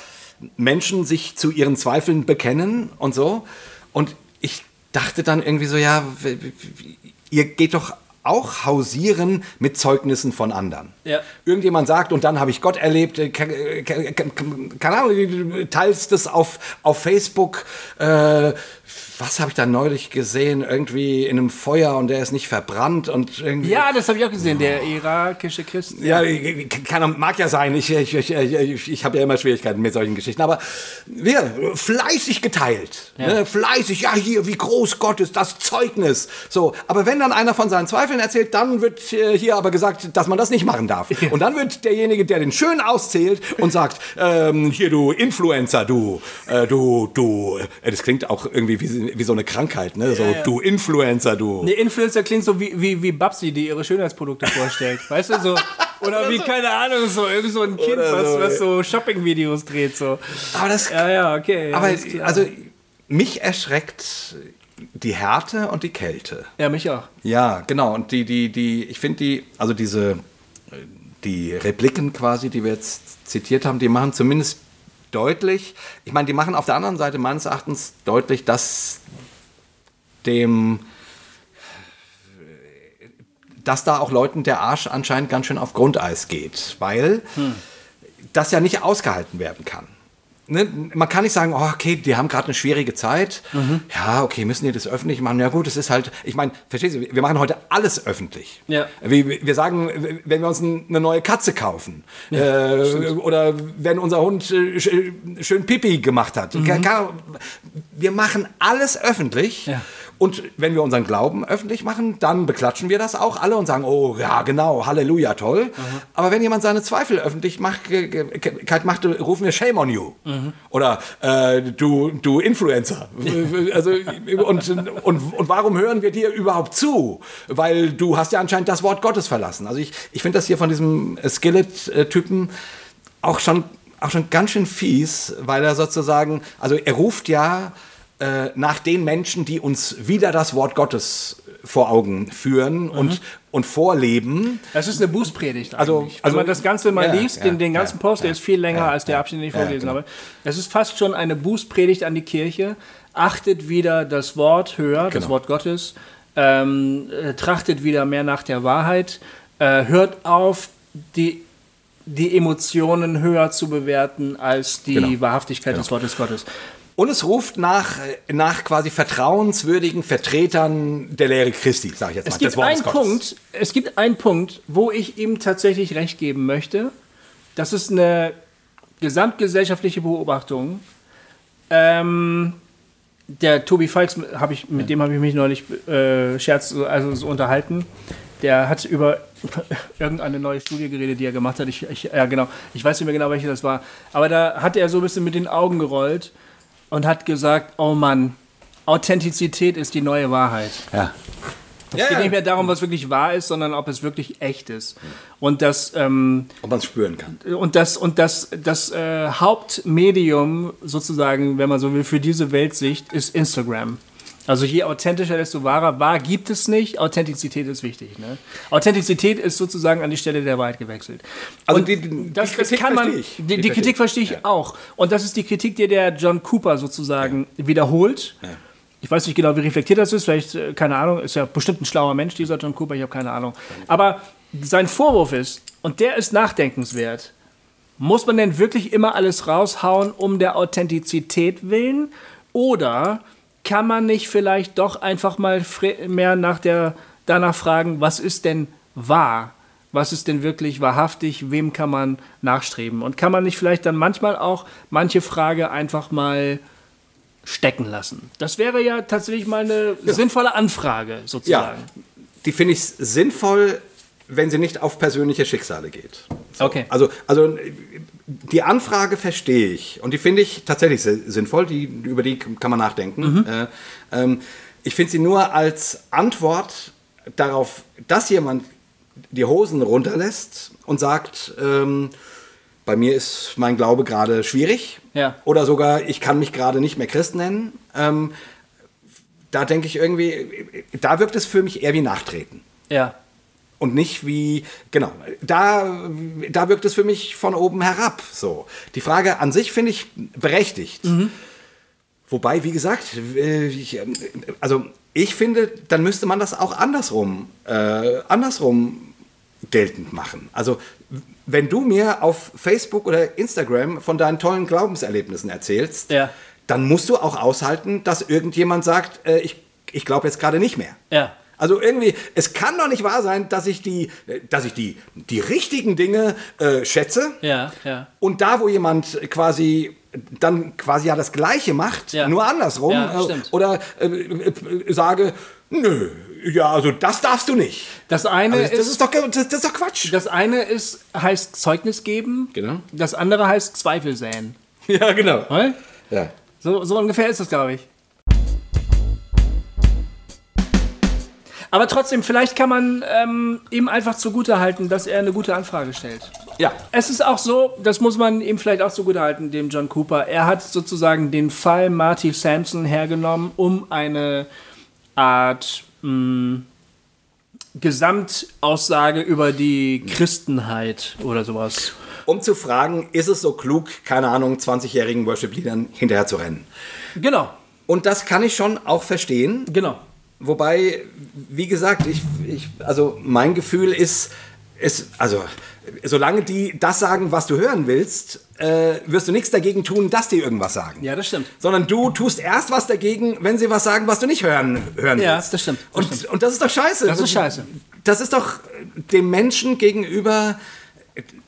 Menschen sich zu ihren Zweifeln bekennen und so. Und ich dachte dann irgendwie so, ja, ihr geht doch auch hausieren mit Zeugnissen von anderen. Ja. Irgendjemand sagt, und dann habe ich Gott erlebt, äh, ke- ke- ke- keine Ahnung, du teilst das auf, auf Facebook. Äh, was habe ich da neulich gesehen? Irgendwie in einem Feuer und der ist nicht verbrannt und irgendwie. ja, das habe ich auch gesehen, der irakische Christ. Ja, keiner mag ja sein. Ich, ich, ich, ich, ich habe ja immer Schwierigkeiten mit solchen Geschichten. Aber wir, fleißig geteilt. Ne? Fleißig, ja, hier, wie groß Gott ist, das Zeugnis. So, aber wenn dann einer von seinen Zweifeln erzählt, dann wird äh, hier aber gesagt, dass man das nicht machen darf. [LAUGHS] Und dann wird derjenige, der den schön auszählt und sagt, ähm, hier, du Influencer, du, äh, du, du, äh, das klingt auch irgendwie wie, wie so eine Krankheit, ne? So, ja. du Influencer, du. Nee, Influencer klingt so wie, wie, wie Babsi, die ihre Schönheitsprodukte vorstellt. [LAUGHS] Weißt du, so. Oder wie, keine Ahnung, so irgend so ein Kind, Oder was, so, was so Shopping-Videos dreht. So. Aber das Ja, ja, okay. Aber klar. also mich erschreckt die Härte und die Kälte. Ja, mich auch. Ja, genau. Und die, die, die, ich finde die, also diese, die Repliken quasi, die wir jetzt zitiert haben, die machen zumindest deutlich, ich meine, die machen auf der anderen Seite meines Erachtens deutlich, dass dem, dass da auch Leuten der Arsch anscheinend ganz schön auf Grundeis geht, weil das ja nicht ausgehalten werden kann. Ne? Man kann nicht sagen, oh, okay, die haben gerade eine schwierige Zeit. Ja, okay, müssen die das öffentlich machen? Ja gut, es ist halt, ich meine, verstehst du, wir machen heute alles öffentlich. Ja. Wir, wir sagen, wenn wir uns ein- eine neue Katze kaufen äh, oder wenn unser Hund äh, sch- schön Pipi gemacht hat. Ahnung, Wir machen alles öffentlich. Ja. Und wenn wir unseren Glauben öffentlich machen, dann beklatschen wir das auch alle und sagen, oh ja, genau, Halleluja, toll. Aber wenn jemand seine Zweifel öffentlich macht, macht rufen wir Shame on you. Oder äh, du, du Influencer. [LAUGHS] also, und, und, und warum hören wir dir überhaupt zu? Weil du hast ja anscheinend das Wort Gottes verlassen. Also ich, ich finde das hier von diesem Skillet-Typen auch schon, auch schon ganz schön fies, weil er sozusagen, also er ruft ja äh, nach den Menschen, die uns wieder das Wort Gottes vor Augen führen und, und vorleben. Das ist eine Bußpredigt. Also- eigentlich. also- Wenn man das Ganze mal ja, liest, ja, den, den ganzen ja, Post, der ist viel länger als der Abschnitt, den ich vorgelesen genau. habe. Es ist fast schon eine Bußpredigt an die Kirche. Achtet wieder das Wort höher, das Genau. Wort Gottes. Ähm, äh, trachtet wieder mehr nach der Wahrheit. Äh, hört auf, die, die Emotionen höher zu bewerten als die Genau. Wahrhaftigkeit des Wortes Gottes. Und es ruft nach, nach quasi vertrauenswürdigen Vertretern der Lehre Christi, sage ich jetzt mal. Es gibt, einen. Punkt, es gibt einen Punkt, wo ich ihm tatsächlich recht geben möchte. Das ist eine gesamtgesellschaftliche Beobachtung. Ähm, der Tobi Falks, hab ich, mit dem habe ich mich neulich äh, scherz, also so unterhalten. Der hat über [LAUGHS] irgendeine neue Studie geredet, die er gemacht hat. Ich, ich, ja, genau. Ich weiß nicht mehr genau, welche das war. Aber da hat er so ein bisschen mit den Augen gerollt und hat gesagt: Oh Mann, Authentizität ist die neue Wahrheit. Ja. Es geht nicht mehr darum, was wirklich wahr ist, sondern ob es wirklich echt ist. Und das, ähm, Ob man es spüren kann. und das, und das, das äh, Hauptmedium sozusagen, wenn man so will, für diese Weltsicht ist Instagram. Also je authentischer, desto wahrer. Wahr gibt es nicht. Authentizität ist wichtig. Ne? Authentizität ist sozusagen an die Stelle der Wahrheit gewechselt. Also Und die- die das, das Kritik kann man. verstehe ich. Die, Die die verstehe Kritik ich. verstehe ich auch. Und das ist die Kritik, die der John Cooper sozusagen wiederholt. Ich weiß nicht genau, wie reflektiert das ist. Vielleicht, äh, keine Ahnung, ist ja bestimmt ein schlauer Mensch, dieser John Cooper. Ich habe keine Ahnung. Aber sein Vorwurf ist, und der ist nachdenkenswert, muss man denn wirklich immer alles raushauen um der Authentizität willen? Oder kann man nicht vielleicht doch einfach mal mehr nach der, danach fragen, was ist denn wahr? Was ist denn wirklich wahrhaftig? Wem kann man nachstreben? Und kann man nicht vielleicht dann manchmal auch manche Frage einfach mal stecken lassen? Das wäre ja tatsächlich mal eine sinnvolle Anfrage, Ja, sozusagen. die finde ich sinnvoll, wenn sie nicht auf persönliche Schicksale geht. Okay. Also, also die Anfrage verstehe ich und die finde ich tatsächlich si- sinnvoll, die, über die kann man nachdenken. Äh, ähm, ich finde sie nur als Antwort darauf, dass jemand die Hosen runterlässt und sagt, ähm, bei mir ist mein Glaube gerade schwierig Ja. oder sogar ich kann mich gerade nicht mehr Christ nennen. Ähm, da denke ich irgendwie, da wirkt es für mich eher wie Nachtreten. Ja. Und nicht wie, genau, da, da wirkt es für mich von oben herab. So. Die Frage an sich finde ich berechtigt. Wobei, wie gesagt, äh, ich, äh, also ich finde, dann müsste man das auch andersrum, äh, andersrum geltend machen. Also wenn du mir auf Facebook oder Instagram von deinen tollen Glaubenserlebnissen erzählst, Ja. dann musst du auch aushalten, dass irgendjemand sagt, äh, ich, ich glaube jetzt gerade nicht mehr. Ja. Also irgendwie, es kann doch nicht wahr sein, dass ich die, dass ich die, die richtigen Dinge äh, schätze Ja, ja. und da, wo jemand quasi dann quasi ja das Gleiche macht, Ja. nur andersrum, Ja, äh, oder äh, äh, sage, nö, ja, also das darfst du nicht. Das eine Also das, ist, ist doch, das, das ist doch Quatsch. das eine ist, heißt Zeugnis geben. Genau. Das andere heißt Zweifel säen. [LAUGHS] Ja, genau. Ja. So, so ungefähr ist das, glaube ich. Aber trotzdem, vielleicht kann man ähm, ihm einfach zugutehalten, dass er eine gute Anfrage stellt. ja. Es ist auch so, das muss man ihm vielleicht auch zugutehalten, dem John Cooper. Er hat sozusagen den Fall Marty Sampson hergenommen, um eine Art mh, Gesamtaussage über die Christenheit oder sowas. Um zu fragen, ist es so klug, keine Ahnung, 20-jährigen Worship-Liedern hinterher zu rennen? Genau, Und das kann ich schon auch verstehen. genau. Wobei, wie gesagt, ich, ich, also mein Gefühl ist, ist, also solange die das sagen, was du hören willst, äh, wirst du nichts dagegen tun, dass die irgendwas sagen. Ja, das stimmt. Sondern du tust erst was dagegen, wenn sie was sagen, was du nicht hören, hören Ja, willst. das stimmt, das und, stimmt. und das ist doch scheiße. Das ist scheiße. Das ist doch dem Menschen gegenüber,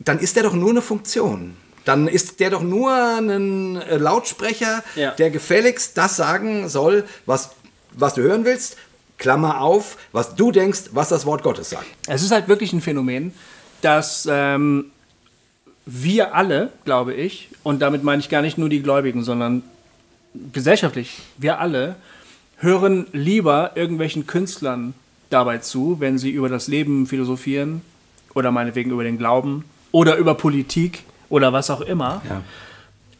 dann ist der doch nur eine Funktion. Dann ist der doch nur ein äh, Lautsprecher, Ja. der gefälligst das sagen soll, was, was du hören willst. Klammer auf, was du denkst, was das Wort Gottes sagt. Es ist halt wirklich ein Phänomen, dass ähm, wir alle, glaube ich, und damit meine ich gar nicht nur die Gläubigen, sondern gesellschaftlich, wir alle hören lieber irgendwelchen Künstlern dabei zu, wenn sie über das Leben philosophieren oder meinetwegen über den Glauben oder über Politik oder was auch immer, Ja.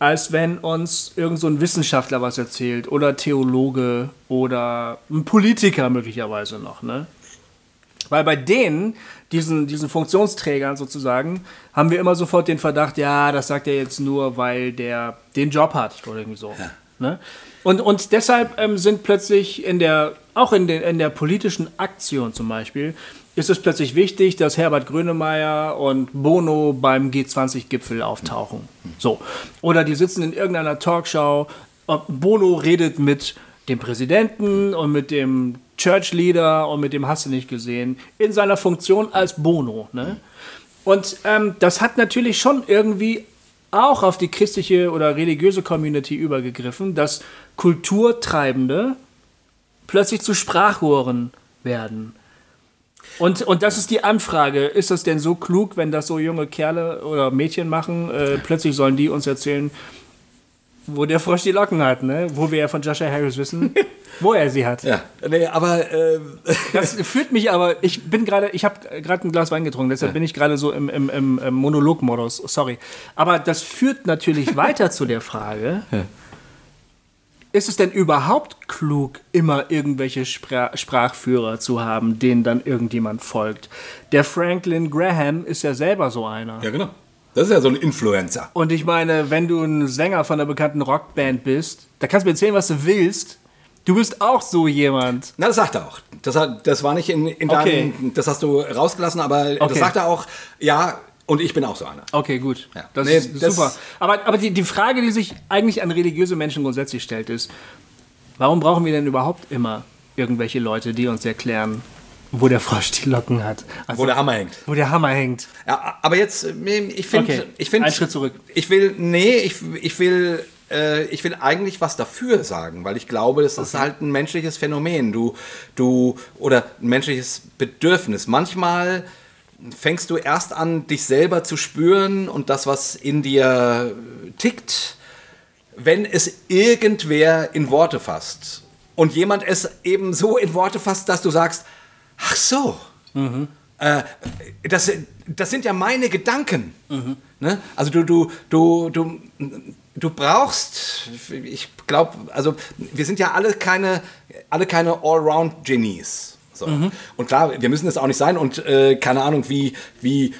Als wenn uns irgend so ein Wissenschaftler was erzählt oder Theologe oder ein Politiker möglicherweise noch. Ne? Weil bei denen, diesen, diesen Funktionsträgern sozusagen, haben wir immer sofort den Verdacht, ja, das sagt er jetzt nur, weil der den Job hat oder irgendwie so. Ne? Und, und deshalb ähm, sind plötzlich in der, auch in, den, in der politischen Aktion zum Beispiel, ist es plötzlich wichtig, dass Herbert Grönemeyer und Bono beim G20-Gipfel auftauchen. So. Oder die sitzen in irgendeiner Talkshow, Bono redet mit dem Präsidenten und mit dem Church Leader und mit dem hast du nicht gesehen, in seiner Funktion als Bono. Ne? Und ähm, das hat natürlich schon irgendwie auch auf die christliche oder religiöse Community übergegriffen, dass Kulturtreibende plötzlich zu Sprachrohren werden. Und, und das ist die Anfrage. Ist das denn so klug, wenn das so junge Kerle oder Mädchen machen? Äh, plötzlich sollen die uns erzählen, wo der Frosch die Locken hat, ne? Wo wir ja von Joshua Harris wissen, [LAUGHS] wo er sie hat. Ja, nee, aber äh, [LAUGHS] Das führt mich aber, ich bin gerade, ich habe gerade ein Glas Wein getrunken, deshalb bin ich gerade so im, im, im, im Monologmodus, sorry. Aber das führt natürlich weiter zu der Frage, ist es denn überhaupt klug, immer irgendwelche Spra Sprachführer zu haben, denen dann irgendjemand folgt? Der Franklin Graham ist ja selber so einer. ja genau. Das ist ja so ein Influencer. Und ich meine, wenn du ein Sänger von einer bekannten Rockband bist, da kannst du mir erzählen, was du willst. Du bist auch so jemand. Na, das sagt er auch. Das, hat, das war nicht in, in Okay. deinem, das hast du rausgelassen, aber Okay. das sagt er auch, ja, und ich bin auch so einer. Okay, gut. Ja. Das Nee, ist das- super. Aber, aber die, die Frage, die sich eigentlich an religiöse Menschen grundsätzlich stellt, ist, warum brauchen wir denn überhaupt immer irgendwelche Leute, die uns erklären, wo der Frosch die Locken hat? Also, Wo der Hammer hängt. wo der Hammer hängt. Ja, aber jetzt, ich finde, Okay, ich finde, einen Schritt zurück. Ich will, nee, ich, ich will, äh, ich will eigentlich was dafür sagen, weil ich glaube, das ist halt ein menschliches Phänomen, du, du oder ein menschliches Bedürfnis. Manchmal fängst du erst an, dich selber zu spüren und das, was in dir tickt, wenn es irgendwer in Worte fasst und jemand es eben so in Worte fasst, dass du sagst, ach so, äh, das, das sind ja meine Gedanken. Ne? Also du, du, du, du, du brauchst, ich glaube, also wir sind ja alle keine, alle keine Allround-Genies. So. Und klar, wir müssen es auch nicht sein und äh, keine Ahnung, wie, wie,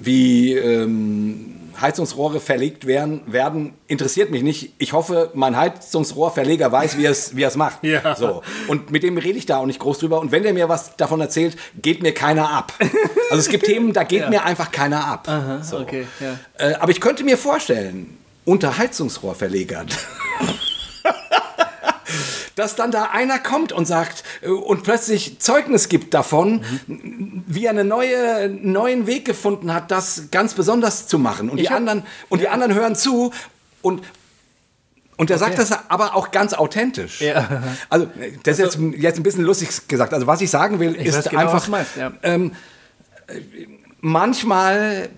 wie ähm, Heizungsrohre verlegt werden, werden, interessiert mich nicht. Ich hoffe, mein Heizungsrohrverleger weiß, wie er es wie macht. Ja. So. Und mit dem rede ich da auch nicht groß drüber. Und wenn der mir was davon erzählt, geht mir keiner ab. Also es gibt [LAUGHS] Themen, da geht mir einfach keiner ab. so. okay, ja. äh, aber ich könnte mir vorstellen, unter Heizungsrohrverlegern, [LAUGHS] dass dann da einer kommt und sagt äh, und plötzlich Zeugnis gibt davon, wie er einen neue, neuen Weg gefunden hat, das ganz besonders zu machen. Und die hab- anderen und die anderen hören zu und und sagt Okay. das aber auch ganz authentisch. Ja. Also, das ist jetzt, jetzt ein bisschen lustig gesagt. Also, was ich sagen will, Ich ist genau, einfach, meinst, ja. ähm, äh, manchmal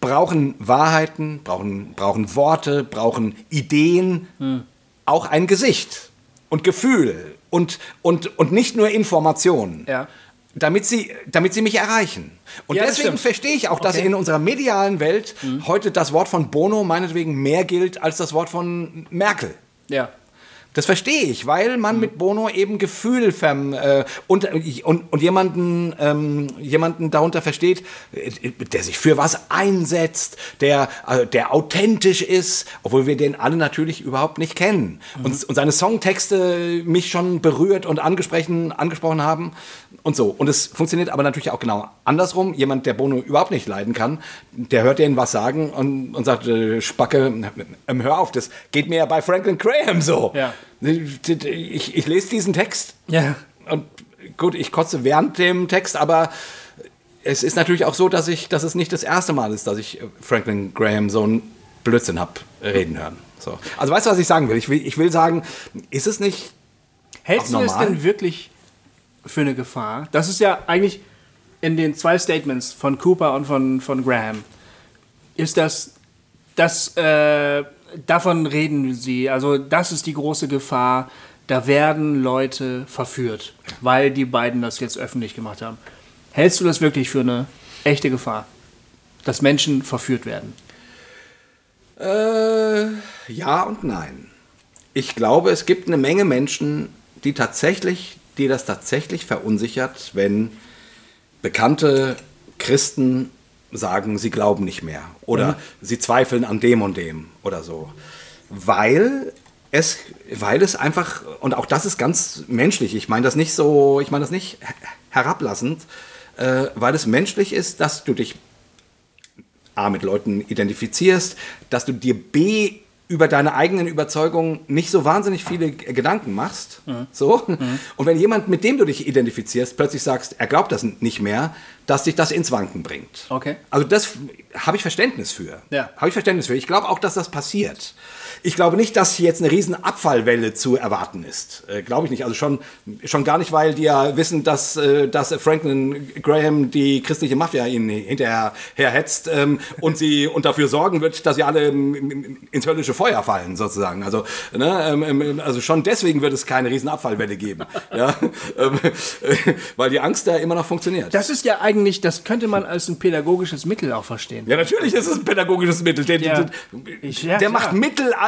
brauchen Wahrheiten, brauchen, brauchen Worte, brauchen Ideen Hm. auch ein Gesicht und Gefühl und, und, und nicht nur Informationen. Ja. Damit sie, damit sie mich erreichen. Und Ja, deswegen verstehe ich auch, dass Okay. Mhm. in unserer medialen Welt heute das Wort von Bono meinetwegen mehr gilt als das Wort von Merkel. Ja. Das verstehe ich, weil man mit Bono eben Gefühl verm, äh, und, und, und jemanden, ähm, jemanden darunter versteht, äh, der sich für was einsetzt, der, äh, der authentisch ist, obwohl wir den alle natürlich überhaupt nicht kennen. Und, und seine Songtexte mich schon berührt und angesprochen, angesprochen haben und so. Und es funktioniert aber natürlich auch genau andersrum. Jemand, der Bono überhaupt nicht leiden kann, der hört denen was sagen und, und sagt, äh, Spacke, hör auf, das geht mir ja bei Franklin Graham so. Ja. Ich, ich lese diesen Text Ja. und gut, ich kotze während dem Text, aber es ist natürlich auch so, dass ich, dass es nicht das erste Mal ist, dass ich Franklin Graham so einen Blödsinn hab reden hören. So. Also weißt du, was ich sagen will? Ich will, ich will sagen, ist es nicht Hältst du es denn wirklich für eine Gefahr? Das ist ja eigentlich in den zwei Statements von Cooper und von, von Graham. Ist das, das äh, davon reden sie, also das ist die große Gefahr, da werden Leute verführt, weil die beiden das jetzt öffentlich gemacht haben. Hältst du das wirklich für eine echte Gefahr, dass Menschen verführt werden? Äh, ja und nein. Ich glaube, es gibt eine Menge Menschen, die tatsächlich, die das tatsächlich verunsichert, wenn bekannte Christen sagen, sie glauben nicht mehr oder sie zweifeln an dem und dem oder so. Weil es, weil es einfach, und auch das ist ganz menschlich, ich meine das nicht so, ich meine das nicht herablassend, äh, weil es menschlich ist, dass du dich A mit Leuten identifizierst, dass du dir B über deine eigenen Überzeugungen nicht so wahnsinnig viele G- Gedanken machst. So. Und wenn jemand, mit dem du dich identifizierst, plötzlich sagst, er glaubt das nicht mehr, dass dich das ins Wanken bringt. Okay. Also das habe ich Verständnis für. Ja. Habe ich Verständnis für. Ich glaube auch, dass das passiert. Ich glaube nicht, dass hier jetzt eine riesen Abfallwelle zu erwarten ist. Äh, glaube ich nicht. Also schon, schon gar nicht, weil die ja wissen, dass, äh, dass Franklin Graham die christliche Mafia ihnen hinterher herhetzt ähm, und sie und dafür sorgen wird, dass sie alle ähm, ins höllische Feuer fallen, sozusagen. Also, ne, ähm, ähm, also schon deswegen wird es keine riesen Abfallwelle geben. [LAUGHS] ja? ähm, äh, weil die Angst da immer noch funktioniert. Das ist ja eigentlich, das könnte man als ein pädagogisches Mittel auch verstehen. Ja, natürlich ist es ein pädagogisches Mittel. Der, Ja. der, Ich- ja, der klar.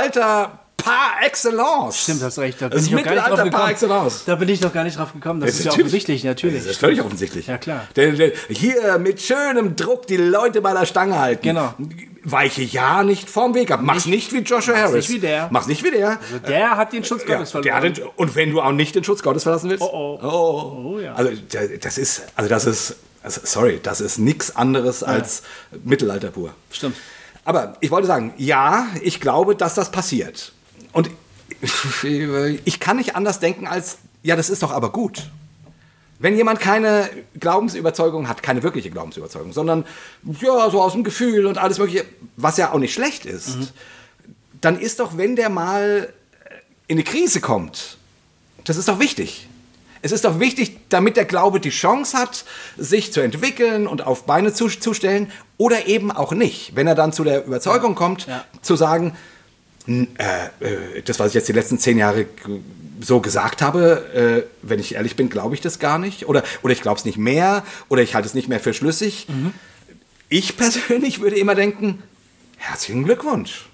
Mittelalter par excellence. Stimmt, hast recht. Da bin Das ich noch gar nicht drauf Mittelalter par gekommen. excellence. Da bin ich noch gar nicht drauf gekommen. Das ist ja offensichtlich, natürlich. Das ist völlig offensichtlich. Ja, klar. Der, hier mit schönem Druck die Leute bei der Stange halten. Genau. Weiche ja nicht vorm Weg ab. Mach's nicht wie Joshua Harris. nicht wie der. Mach's nicht wie der. Der hat den Schutz Ja, Gottes der verloren. den, und wenn du auch nicht den Schutz Gottes verlassen willst? Oh, oh. oh. Oh, ja. Also das ist, also das ist, also, sorry, das ist nichts anderes als Mittelalter pur. Stimmt. Aber ich wollte sagen, ja, ich glaube, dass das passiert. Und [LAUGHS] ich kann nicht anders denken als, ja, das ist doch aber gut. Wenn jemand keine Glaubensüberzeugung hat, keine wirkliche Glaubensüberzeugung, sondern ja, so aus dem Gefühl und alles Mögliche, was ja auch nicht schlecht ist, dann ist doch, wenn der mal in eine Krise kommt, das ist doch wichtig. Es ist doch wichtig, damit der Glaube die Chance hat, sich zu entwickeln und auf Beine zu, zu stellen oder eben auch nicht. Wenn er dann zu der Überzeugung kommt, Ja. zu sagen, äh, äh, das, was ich jetzt die letzten zehn Jahre so gesagt habe, äh, wenn ich ehrlich bin, glaube ich das gar nicht. Oder, oder ich glaube es nicht mehr. Oder ich halte es nicht mehr für schlüssig. Ich [LAUGHS] persönlich würde immer denken, herzlichen Glückwunsch.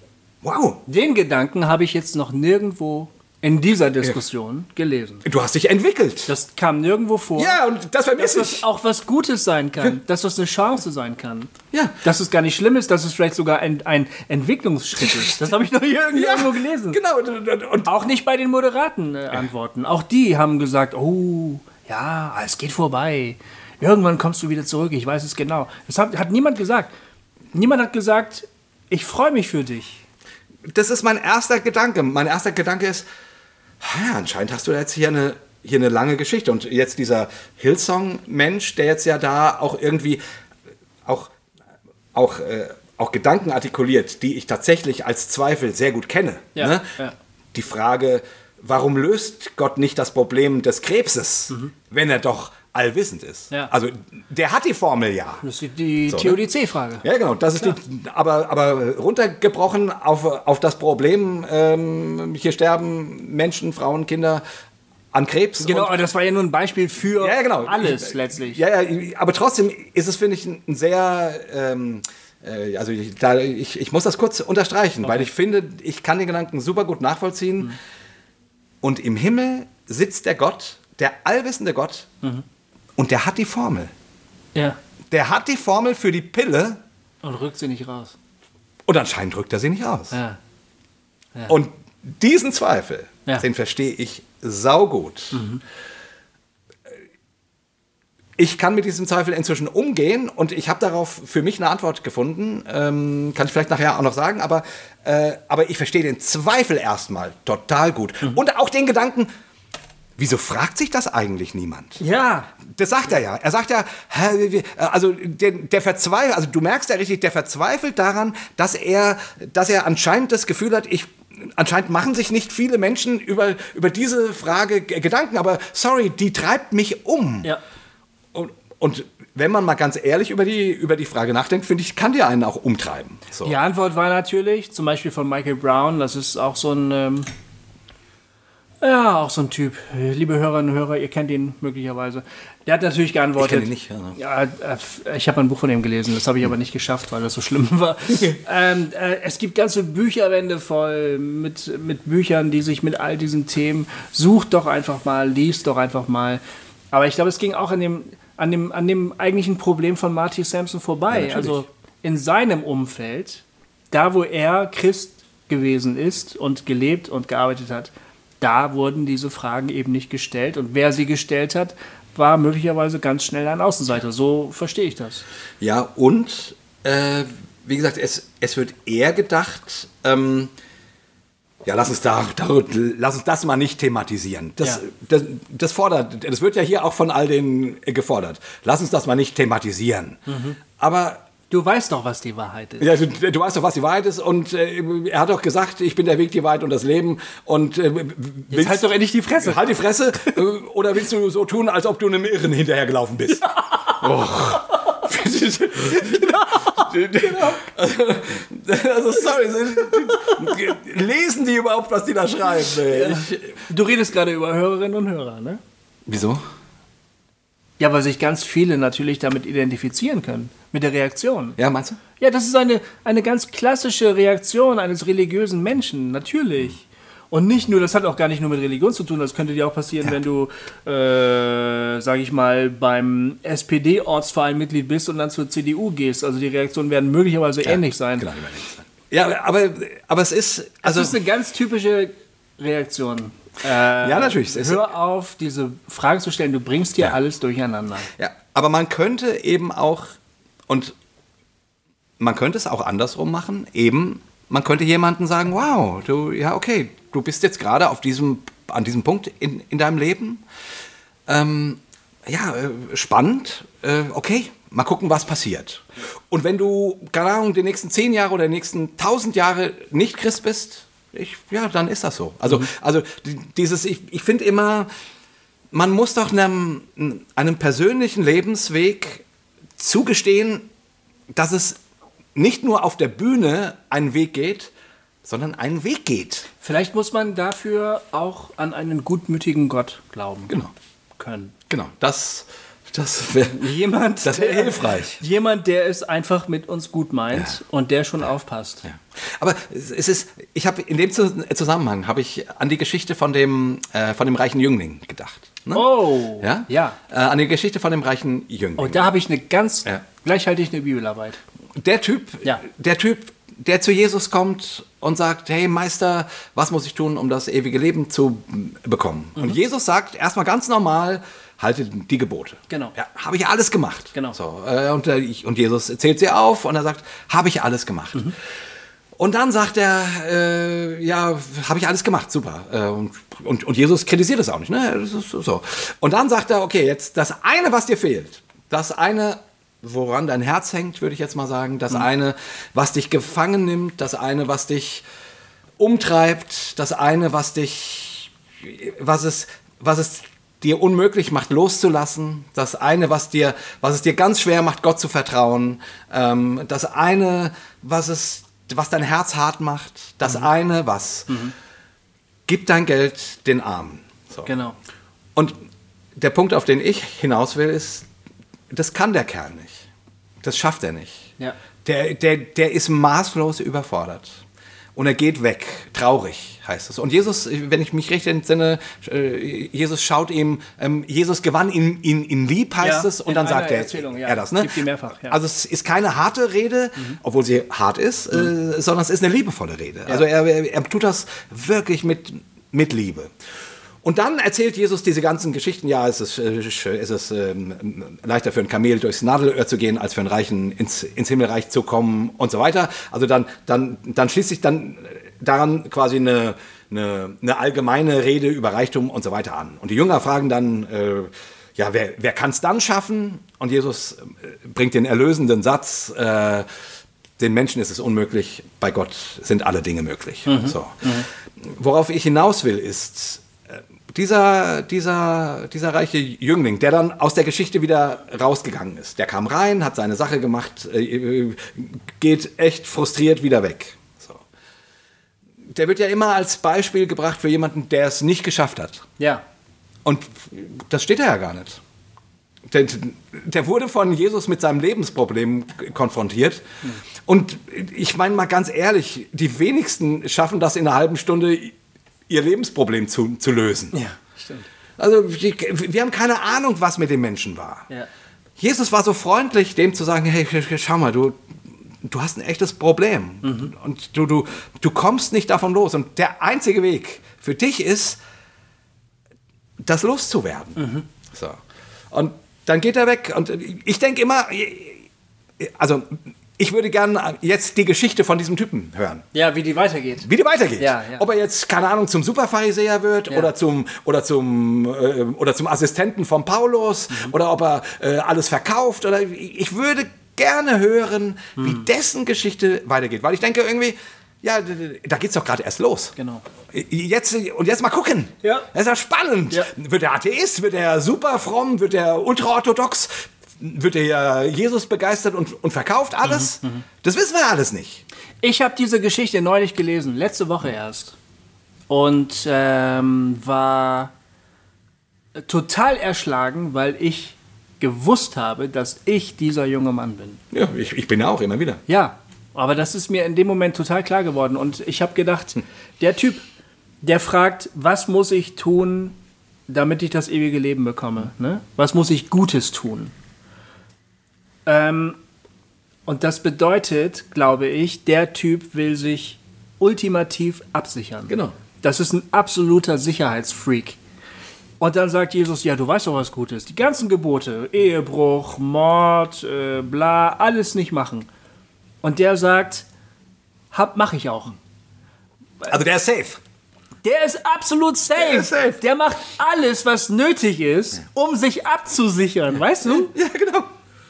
Wow, Den Gedanken habe ich jetzt noch nirgendwo in dieser Diskussion gelesen. du hast dich entwickelt. Das kam nirgendwo vor. Ja, und das vermisse dass ich. das auch was Gutes sein kann, dass das eine Chance sein kann. Ja. Dass es gar nicht schlimm ist, dass es vielleicht sogar ein, ein Entwicklungsschritt ist. Das habe ich noch hier [LAUGHS] irgendwo gelesen. Genau. Und, und Auch nicht bei den moderaten äh, Antworten. Auch die haben gesagt, oh, ja, es geht vorbei. Irgendwann kommst du wieder zurück, ich weiß es genau. Das hat, hat niemand gesagt. Niemand hat gesagt, ich freue mich für dich. das ist mein erster Gedanke. Mein erster Gedanke ist, ja, anscheinend hast du jetzt hier eine, hier eine lange Geschichte. Und jetzt dieser Hillsong-Mensch, der jetzt ja da auch irgendwie auch, auch, äh, auch Gedanken artikuliert, die ich tatsächlich als Zweifel sehr gut kenne. Ja, ne? ja. Die Frage, warum löst Gott nicht das Problem des Krebses, wenn er doch allwissend ist? Ja. Also der hat die Formel ja. Das ist die So, ne? Theodizee-Frage. Ja, genau. Das ist die, aber, aber runtergebrochen auf, auf das Problem, ähm, hier sterben Menschen, Frauen, Kinder an Krebs. Genau, aber das war ja nur ein Beispiel für ja, genau. alles Ich- letztlich. Ja, ja, aber trotzdem ist es, finde ich, ein sehr. Ähm, äh, also ich, da, ich, ich muss das kurz unterstreichen, weil ich finde, ich kann den Gedanken super gut nachvollziehen. Mhm. Und im Himmel sitzt der Gott, der allwissende Gott, Mhm. Und der hat die Formel. ja. Der hat die Formel für die Pille Und rückt sie nicht raus. und anscheinend drückt er sie nicht aus. Ja. Und diesen Zweifel, Ja. Mhm. den verstehe ich saugut. Ich kann mit diesem Zweifel inzwischen umgehen und ich habe darauf für mich eine Antwort gefunden. Ähm, kann ich vielleicht nachher auch noch sagen, aber, äh, aber ich verstehe den Zweifel erstmal total gut. Mhm. Und auch den Gedanken, wieso fragt sich das eigentlich niemand? Ja. Das sagt er ja. Er sagt ja, wie- also der, der verzweifelt, also du merkst ja richtig, der verzweifelt daran, dass er, dass er anscheinend das Gefühl hat, ich, anscheinend machen sich nicht viele Menschen über, über diese Frage Gedanken, aber sorry, die treibt mich um. Ja. Und, und wenn man mal ganz ehrlich über die, über die Frage nachdenkt, finde ich, kann die einen auch umtreiben. So. Die Antwort war natürlich, zum Beispiel von Michael Brown, das ist auch so ein, ähm, ja, auch so ein Typ. Liebe Hörerinnen und Hörer, ihr kennt ihn möglicherweise. Der hat natürlich geantwortet. Ich kenn ihn nicht, ja. ja. äh, ich habe ein Buch von ihm gelesen, das habe ich aber nicht geschafft, weil das so schlimm war. ähm, äh, es gibt ganze Bücherwände voll mit, mit Büchern, die sich mit all diesen Themen, sucht doch einfach mal, liest doch einfach mal. Aber ich glaube, es ging auch an dem, an dem, an dem eigentlichen Problem von Marty Sampson vorbei. natürlich. also in seinem Umfeld, da wo er Christ gewesen ist und gelebt und gearbeitet hat, da wurden diese Fragen eben nicht gestellt. Und wer sie gestellt hat, war möglicherweise ganz schnell ein Außenseiter. So verstehe ich das. Ja, und äh, wie gesagt, es, es wird eher gedacht, ähm, Ja, lass uns, da, da, lass uns das mal nicht thematisieren. Das, Ja. das, das fordert, das wird ja hier auch von all denen gefordert. Lass uns das mal nicht thematisieren. Aber Du weißt doch, was die Wahrheit ist. ja, du, du weißt doch, was die Wahrheit ist. Und äh, er hat doch gesagt, ich bin der Weg, die Wahrheit und das Leben. Und äh, Jetzt halt doch endlich die Fresse. Halt die Fresse. [LAUGHS] äh, oder willst du so tun, als ob du einem Irren hinterhergelaufen bist? Och. Also, sorry. Lesen die überhaupt, was die da schreiben? Ich, Du redest gerade über Hörerinnen und Hörer, ne? wieso? Ja, weil sich ganz viele natürlich damit identifizieren können. Mit der Reaktion. Ja, meinst du? Ja, das ist eine, eine ganz klassische Reaktion eines religiösen Menschen, natürlich. Und nicht nur, das hat auch gar nicht nur mit Religion zu tun, das könnte dir auch passieren, wenn du, äh, sag ich mal, beim SPD-Ortsverein Mitglied bist und dann zur CDU gehst. Also die Reaktionen werden möglicherweise ähnlich sein. Genau, sein. Ja, aber, aber es ist. Also das ist eine ganz typische Reaktion. Äh, ja, natürlich. Hör auf, diese Frage zu stellen, du bringst hier alles durcheinander. Ja, aber man könnte eben auch, und man könnte es auch andersrum machen, eben, man könnte jemandem sagen, wow, du, ja, okay, du bist jetzt gerade auf diesem, an diesem Punkt in, in deinem Leben. Ähm, ja, äh, spannend, äh, okay, mal gucken, was passiert. Und wenn du, keine Ahnung, die nächsten zehn Jahre oder die nächsten tausend Jahre nicht Christ bist, ich, ja, dann ist das so. Also, also die- dieses, ich, ich finde immer, man muss doch einem, einem persönlichen Lebensweg zugestehen, dass es nicht nur auf der Bühne einen Weg geht, sondern einen Weg geht. Vielleicht muss man dafür auch an einen gutmütigen Gott glauben Genau. können. Genau, das, das wäre Jemand, das wär der- hilfreich. Jemand, der es einfach mit uns gut meint und der schon aufpasst. Ja. Aber es ist, ich habe in dem Zu- Zusammenhang habe ich an die Geschichte von dem, äh, von dem reichen Jüngling gedacht. Ne? Oh, Ja? ja. Äh, an die Geschichte von dem reichen Jüngling. Und da habe ich eine ganz, Ja. gleich halte ich eine Bibelarbeit. Der Typ, Ja. der Typ, der zu Jesus kommt und sagt, hey Meister, was muss ich tun, um das ewige Leben zu bekommen? Mhm. Und Jesus sagt erstmal ganz normal, halte die Gebote. Genau. Ja, habe ich alles gemacht. Genau. So, äh, und, äh, ich, und Jesus zählt sie auf und er sagt, habe ich alles gemacht. Mhm. Und dann sagt er, äh, ja, habe ich alles gemacht, super. Äh, und, und, und Jesus kritisiert es auch nicht. Ne? Das ist so. Und dann sagt er, okay, jetzt das eine, was dir fehlt, das eine, woran dein Herz hängt, würde ich jetzt mal sagen, das eine, was dich gefangen nimmt, das eine, was dich umtreibt, das eine, was dich, was es, was es dir unmöglich macht, loszulassen, das eine, was dir, was es dir ganz schwer macht, Gott zu vertrauen, ähm, das eine, was es, was dein Herz hart macht, das eine, was, gib dein Geld den Armen. So. Genau. Und der Punkt, auf den ich hinaus will, ist, das kann der Kerl nicht. Das schafft er nicht. Ja. Der, der, der ist maßlos überfordert. Und er geht weg, traurig heißt es. Und Jesus, wenn ich mich recht entsinne, äh, Jesus schaut ihm, ähm, Jesus gewann ihn, ihn, ihn lieb, heißt Ja, es, und dann sagt er, Erzählung, ja. er das. Ne? Mehrfach, ja. Mhm. Also es ist keine harte Rede, obwohl sie hart ist, äh, sondern es ist eine liebevolle Rede. Also er, er, er tut das wirklich mit, mit Liebe. Und dann erzählt Jesus diese ganzen Geschichten. Ja, es ist, äh, es ist ähm, leichter für ein Kamel durchs Nadelöhr zu gehen, als für einen Reichen ins, ins Himmelreich zu kommen und so weiter. Also dann, dann, dann schließt sich dann daran quasi eine, eine, eine allgemeine Rede über Reichtum und so weiter an. Und die Jünger fragen dann, äh, ja, wer, wer kann es dann schaffen? Und Jesus äh, bringt den erlösenden Satz, äh, den Menschen ist es unmöglich, bei Gott sind alle Dinge möglich. So. Worauf ich hinaus will, ist, äh, dieser, dieser, dieser reiche Jüngling, der dann aus der Geschichte wieder rausgegangen ist, der kam rein, hat seine Sache gemacht, äh, geht echt frustriert wieder weg. So. Der wird ja immer als Beispiel gebracht für jemanden, der es nicht geschafft hat. Ja. Und das steht er ja gar nicht. Der, der wurde von Jesus mit seinem Lebensproblem konfrontiert. Und ich meine mal ganz ehrlich, die wenigsten schaffen das in einer halben Stunde, ihr Lebensproblem zu, zu lösen. Ja, stimmt. Also die, wir haben keine Ahnung, was mit dem Menschen war. Ja. Jesus war so freundlich, dem zu sagen, hey, schau mal, du, du hast ein echtes Problem. Und du, du, du kommst nicht davon los. Und der einzige Weg für dich ist, das loszuwerden. So. Und dann geht er weg. Und ich denke immer, also ich würde gerne jetzt die Geschichte von diesem Typen hören. Ja, wie die weitergeht. Wie die weitergeht. Ja, ja. Ob er jetzt, keine Ahnung, zum Superpharisäer wird Ja. oder, zum, oder, zum, äh, oder zum Assistenten von Paulus Mhm. oder ob er äh, alles verkauft. Oder ich würde gerne hören, wie Mhm. dessen Geschichte weitergeht. Weil ich denke irgendwie, ja, da geht's doch gerade erst los. Genau. Jetzt, und jetzt mal gucken. Ja. Das ist ja spannend. Ja. Wird er Atheist? Wird er super fromm? Wird er ultraorthodox? Wird er Jesus begeistert und, und verkauft alles? Mhm, Das wissen wir alles nicht. Ich habe diese Geschichte neulich gelesen, letzte Woche erst. Und ähm, war total erschlagen, weil ich gewusst habe, dass ich dieser junge Mann bin. Ja, ich, ich bin ja auch immer wieder. Ja, aber das ist mir in dem Moment total klar geworden. Und ich habe gedacht, der Typ, der fragt, was muss ich tun, damit ich das ewige Leben bekomme? Ne? Was muss ich Gutes tun? Ähm, und das bedeutet, glaube ich, der Typ will sich ultimativ absichern. Genau. Das ist ein absoluter Sicherheitsfreak. Und dann sagt Jesus, ja, du weißt doch, was gut ist. Die ganzen Gebote, Ehebruch, Mord, äh, bla, alles nicht machen. Und der sagt, hab, mach ich auch. Also der ist safe. Der ist absolut safe. Der ist safe. Der macht alles, was nötig ist, um sich abzusichern, weißt du? Ja, genau.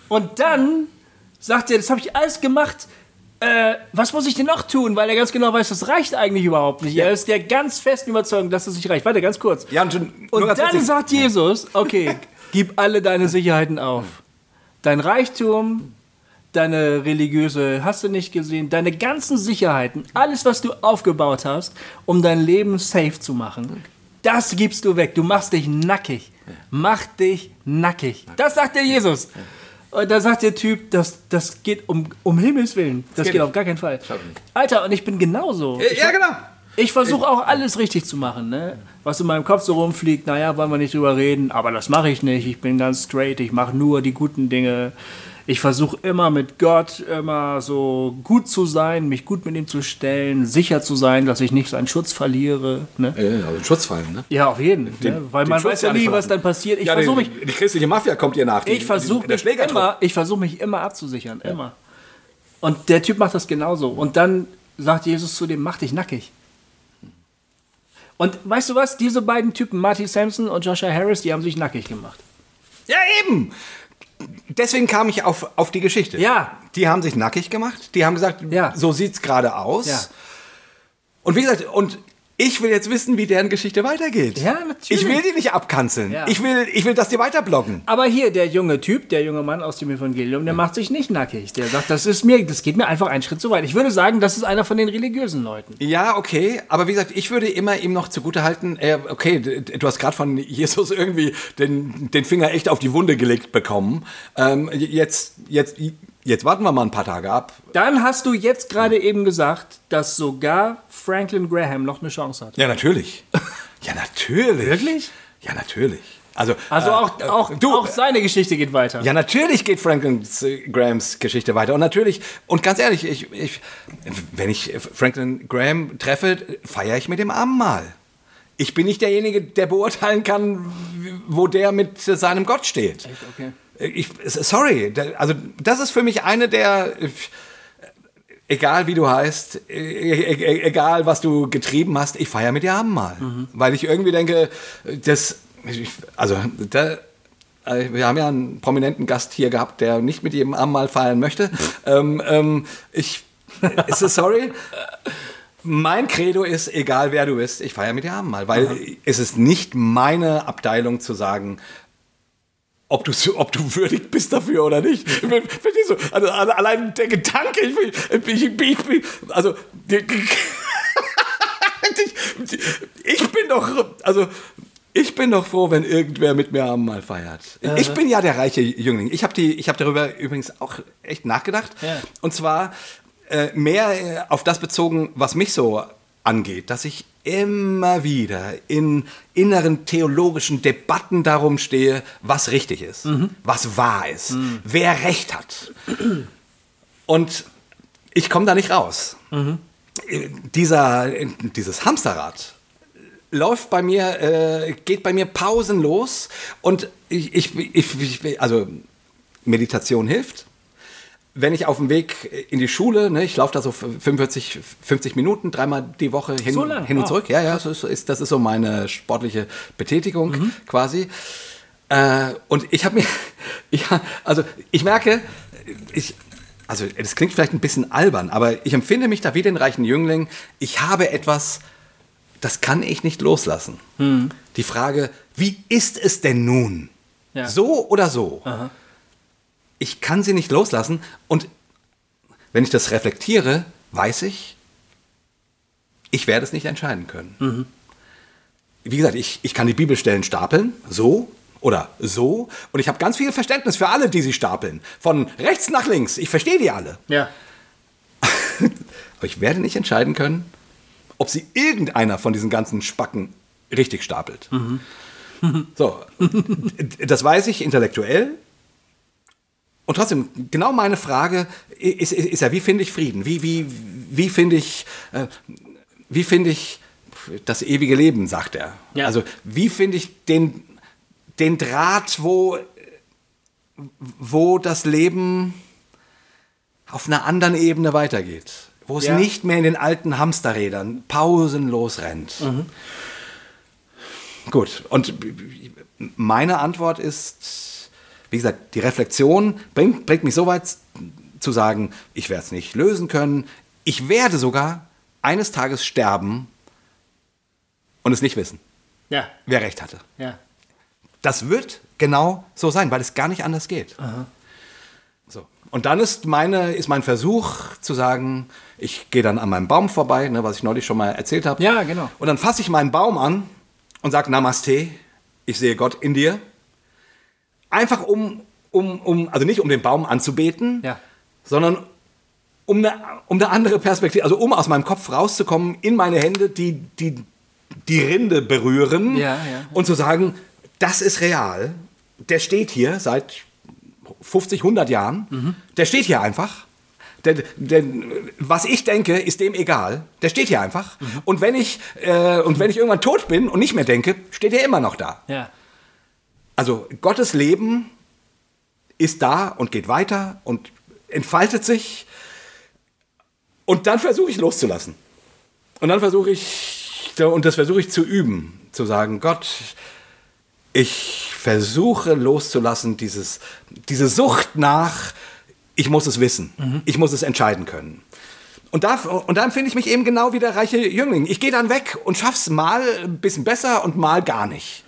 Und dann sagt er, das habe ich alles gemacht. Äh, was muss ich denn noch tun? Weil er ganz genau weiß, das reicht eigentlich überhaupt nicht. Er ist der ganz festen Überzeugung, dass es nicht reicht. Warte, ganz kurz. Ja, und, nur Und dann witzig. sagt Jesus, okay, [LAUGHS] gib alle deine Sicherheiten auf. Dein Reichtum, deine religiöse, hast du nicht gesehen, deine ganzen Sicherheiten, alles, was du aufgebaut hast, um dein Leben safe zu machen, das gibst du weg. Du machst dich nackig. Mach dich nackig. Das sagt der Jesus. Und da sagt der Typ, das, das geht um, um Himmels Willen. Das geht geht auf gar keinen Fall. Alter, und ich bin genauso. Ja, ja, genau. Ich versuche auch alles richtig zu machen, ne? Was in meinem Kopf so rumfliegt, naja, wollen wir nicht drüber reden, aber das mache ich nicht. Ich bin ganz straight, ich mache nur die guten Dinge. Ich versuche immer mit Gott immer so gut zu sein, mich gut mit ihm zu stellen, sicher zu sein, dass ich nicht seinen Schutz verliere. Ne? Ja, also Schutzfallen, ne? Ja, auf jeden. ne? Weil den man Schutz weiß ja ja nie, was dann passiert. Ich ja, versuche die, mich, die christliche Mafia kommt ihr nach. Die, ich versuche mich, immer, ich versuche mich immer abzusichern, immer. Und der Typ macht das genauso. Und dann sagt Jesus zu dem, mach dich nackig. Und weißt du was? Diese beiden Typen, Marty Sampson und Joshua Harris, die haben sich nackig gemacht. Ja, eben. Deswegen kam ich auf, auf die Geschichte. Ja. Die haben sich nackig gemacht. Die haben gesagt, Ja. so sieht's gerade aus. Ja. Und wie gesagt, und ich will jetzt wissen, wie deren Geschichte weitergeht. Ja, natürlich. Ich will die nicht abkanzeln. Ja. Ich, will, ich will, dass die weiterbloggen. Aber hier, der junge Typ, der junge Mann aus dem Evangelium, der macht sich nicht nackig. Der sagt, das ist mir, das geht mir einfach einen Schritt zu weit. Ich würde sagen, das ist einer von den religiösen Leuten. Ja, okay, aber wie gesagt, ich würde immer ihm noch zugutehalten, äh, okay, du hast gerade von Jesus irgendwie den, den Finger echt auf die Wunde gelegt bekommen. Ähm, jetzt, jetzt, jetzt warten wir mal ein paar Tage ab. Dann hast du jetzt gerade eben gesagt, dass sogar Franklin Graham noch eine Chance hat. Ja, natürlich. [LAUGHS] Ja, natürlich. Wirklich? Ja, natürlich. Also, Also äh, auch, äh, auch, du, auch seine Geschichte geht weiter. Ja, natürlich geht Franklin Grahams Geschichte weiter. Und natürlich, und ganz ehrlich, ich, ich, wenn ich Franklin Graham treffe, feiere ich mit dem Abendmahl. Ich bin nicht derjenige, der beurteilen kann, wo der mit seinem Gott steht. Okay. Ich, sorry, also das ist für mich eine der, egal wie du heißt, e- e- egal was du getrieben hast, ich feiere mit dir Abendmahl. Weil ich irgendwie denke, das, also da, äh, wir haben ja einen prominenten Gast hier gehabt, der nicht mit jedem Abendmahl feiern möchte. [LAUGHS] ähm, ähm, ich, ist es sorry? Mein Credo ist, egal wer du bist, ich feiere mit dir Abendmahl, weil es ist nicht meine Abteilung zu sagen, ob du, so- ob du würdig bist dafür oder nicht. Du? Also, also allein der Gedanke, ich, bin- ich, bin- also [LAUGHS] ich, bin doch, also ich bin doch froh, wenn irgendwer mit mir Abendmahl feiert. Ich bin ja der reiche Jüngling. Ich habe habe darüber übrigens auch echt nachgedacht. Ja. Und zwar äh, mehr äh, auf das bezogen, was mich so angeht, dass ich immer wieder in inneren theologischen Debatten darum stehe, was richtig ist, was wahr ist, wer recht hat. Und ich komme da nicht raus. Äh, Dieser, äh, dieses Hamsterrad läuft bei mir, äh, geht bei mir pausenlos und ich, ich, ich, ich, also Meditation hilft. Wenn ich auf dem Weg in die Schule, ne, ich laufe da so 45, 50 Minuten, dreimal die Woche hin, So hin und Wow. zurück. Ja, ja, so ist, das ist so meine sportliche Betätigung Mhm. quasi. Äh, und ich habe mir, [LAUGHS] ja, also ich merke, ich, also das klingt vielleicht ein bisschen albern, aber ich empfinde mich da wie den reichen Jüngling. Ich habe etwas, das kann ich nicht loslassen. Hm. Die Frage, wie ist es denn nun? Ja. So oder so? Ich kann sie nicht loslassen und wenn ich das reflektiere, weiß ich, ich werde es nicht entscheiden können. Mhm. Wie gesagt, ich, ich kann die Bibelstellen stapeln, so oder so. Und ich habe ganz viel Verständnis für alle, die sie stapeln. Von rechts nach links. Ich verstehe die alle. Ja. [LAUGHS] Aber ich werde nicht entscheiden können, ob sie irgendeiner von diesen ganzen Spacken richtig stapelt. So, [LAUGHS] das weiß ich intellektuell. Und trotzdem, genau meine Frage ist, ist, ist ja, wie finde ich Frieden? Wie, wie, wie finde ich, äh, wie finde ich das ewige Leben, sagt er. Ja. Also, wie finde ich den, den Draht, wo, wo das Leben auf einer anderen Ebene weitergeht. Wo es Ja. nicht mehr in den alten Hamsterrädern pausenlos rennt. Gut, und meine Antwort ist, wie gesagt, die Reflexion bringt, bringt mich so weit zu sagen, ich werde es nicht lösen können. Ich werde sogar eines Tages sterben und es nicht wissen, Ja. wer recht hatte. Ja. Das wird genau so sein, weil es gar nicht anders geht. So. Und dann ist, meine, ist mein Versuch zu sagen, ich gehe dann an meinem Baum vorbei, ne, was ich neulich schon mal erzählt habe. Ja, genau. Und dann fasse ich meinen Baum an und sage Namaste, ich sehe Gott in dir. Einfach um, um, um, also nicht um den Baum anzubeten, Ja. sondern um eine, um eine andere Perspektive, also um aus meinem Kopf rauszukommen, in meine Hände, die die, die Rinde berühren Ja, ja. und zu sagen, das ist real. Der steht hier seit 50, 100 Jahren. Der steht hier einfach. Der, der, was ich denke, ist dem egal. Der steht hier einfach. Und, wenn ich, äh, und wenn ich irgendwann tot bin und nicht mehr denke, steht er immer noch da. Ja. Also Gottes Leben ist da und geht weiter und entfaltet sich. Und dann versuche ich loszulassen. Und dann versuche ich, und das versuche ich zu üben, zu sagen, Gott, ich versuche loszulassen, dieses, diese Sucht nach, ich muss es wissen, ich muss es entscheiden können. Und da, und da empfinde ich mich eben genau wie der reiche Jüngling. Ich gehe dann weg und schaff's mal ein bisschen besser und mal gar nicht.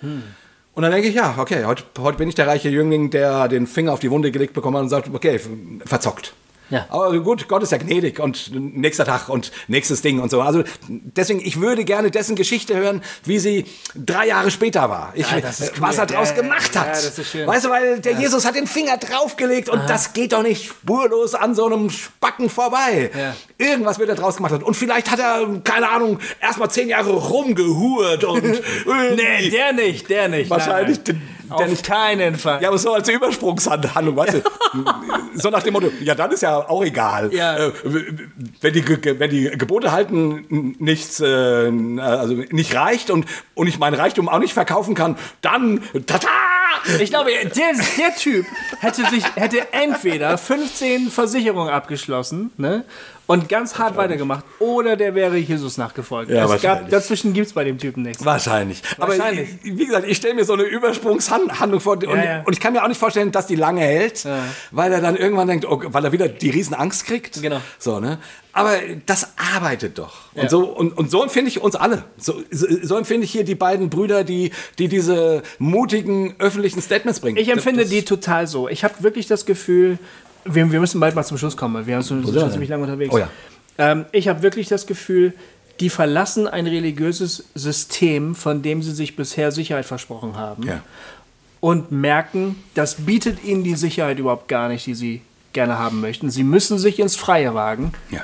Und dann denke ich, ja, okay, heute, heute bin ich der reiche Jüngling, der den Finger auf die Wunde gelegt bekommen hat und sagt, okay, verzockt. Ja. Aber gut, Gott ist ja gnädig und nächster Tag und nächstes Ding und so. Also deswegen, ich würde gerne dessen Geschichte hören, wie sie drei Jahre später war. Ich, Ja, das ist was cool. er draus Ja, ja, gemacht ja, hat. Weißt du, weil der Jesus hat den Finger draufgelegt und das geht doch nicht spurlos an so einem Spacken vorbei. Irgendwas wird er draus gemacht haben. Und vielleicht hat er, keine Ahnung, erstmal zehn Jahre rumgehurt und [LAUGHS] Nee, der nicht, der nicht. Wahrscheinlich Nein, der- nein. der Auf nicht. keinen Fall. Ja, aber so als Übersprungshandlung, weißt du? [LAUGHS] so nach dem Motto, ja, dann ist ja auch egal. Ja. Äh, wenn, die, wenn die Gebote halten nichts, äh, also nicht reicht und, und ich meinen Reichtum auch nicht verkaufen kann, dann tata! [LAUGHS] Ich glaube, der, der Typ hätte sich hätte entweder 15 Versicherungen abgeschlossen ne, und ganz hart weitergemacht oder der wäre Jesus nachgefolgt. Ja, es gab, wahrscheinlich. dazwischen gibt es bei dem Typen nichts. Wahrscheinlich. Wahrscheinlich. Aber wie gesagt, ich stelle mir so eine Übersprungshandlung vor und, ja. und ich kann mir auch nicht vorstellen, dass die lange hält, Ja. weil er dann irgendwann denkt, oh, weil er wieder die Riesenangst kriegt. Genau. So, ne? Aber das arbeitet doch. Ja. Und, so, und, und so empfinde ich uns alle. So, so, so empfinde ich hier die beiden Brüder, die, die diese mutigen öffentlichen Statements bringen. Ich empfinde Das- die total so. Ich habe wirklich das Gefühl, wir, wir müssen bald mal zum Schluss kommen. Wir sind sind schon ziemlich lange unterwegs. Oh ja. ähm, ich habe wirklich das Gefühl, die verlassen ein religiöses System, von dem sie sich bisher Sicherheit versprochen haben. Ja. und merken, das bietet ihnen die Sicherheit überhaupt gar nicht, die sie gerne haben möchten. Sie müssen sich ins Freie wagen, Ja.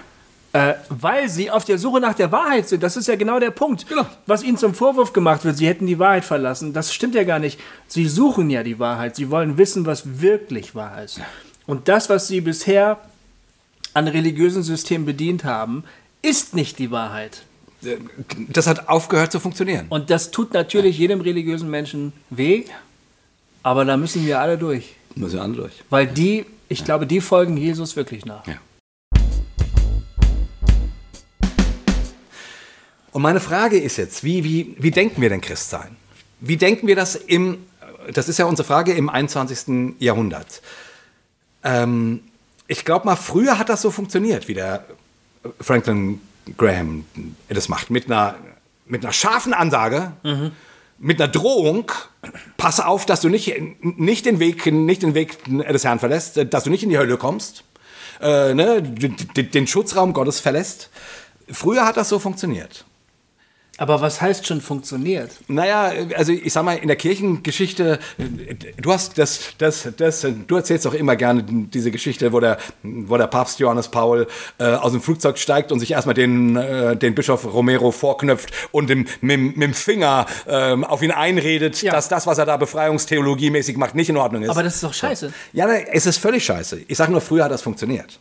Äh, weil sie auf der Suche nach der Wahrheit sind. Das ist ja genau der Punkt, Genau. was ihnen zum Vorwurf gemacht wird. Sie hätten die Wahrheit verlassen. Das stimmt ja gar nicht. Sie suchen ja die Wahrheit. Sie wollen wissen, was wirklich wahr ist. Und das, was sie bisher an religiösen Systemen bedient haben, ist nicht die Wahrheit. Das hat aufgehört zu funktionieren. Und das tut natürlich jedem religiösen Menschen weh, aber da müssen wir alle durch. Müssen wir alle durch. Weil die Ich glaube, die folgen Jesus wirklich nach. Ja. Und meine Frage ist jetzt, wie, wie, wie denken wir denn Christsein? Wie denken wir das im, das ist ja unsere Frage im 21. Jahrhundert. Ähm, ich glaube mal, früher hat das so funktioniert, wie der Franklin Graham das macht, mit einer, mit einer scharfen Ansage, mhm. mit einer Drohung, pass auf, dass du nicht, nicht, den Weg, nicht den Weg des Herrn verlässt, dass du nicht in die Hölle kommst, äh, ne, den, den Schutzraum Gottes verlässt. Früher hat das so funktioniert. Aber was heißt schon funktioniert? Naja, also ich sag mal, in der Kirchengeschichte, du hast das, das, das, du erzählst doch immer gerne diese Geschichte, wo der, wo der Papst Johannes Paul äh, aus dem Flugzeug steigt und sich erstmal den, äh, den Bischof Romero vorknöpft und dem, mit, mit dem Finger äh, auf ihn einredet, ja. dass das, was er da befreiungstheologiemäßig macht, nicht in Ordnung ist. Aber das ist doch scheiße. Ja, es ist völlig scheiße. Ich sag nur, früher hat das funktioniert.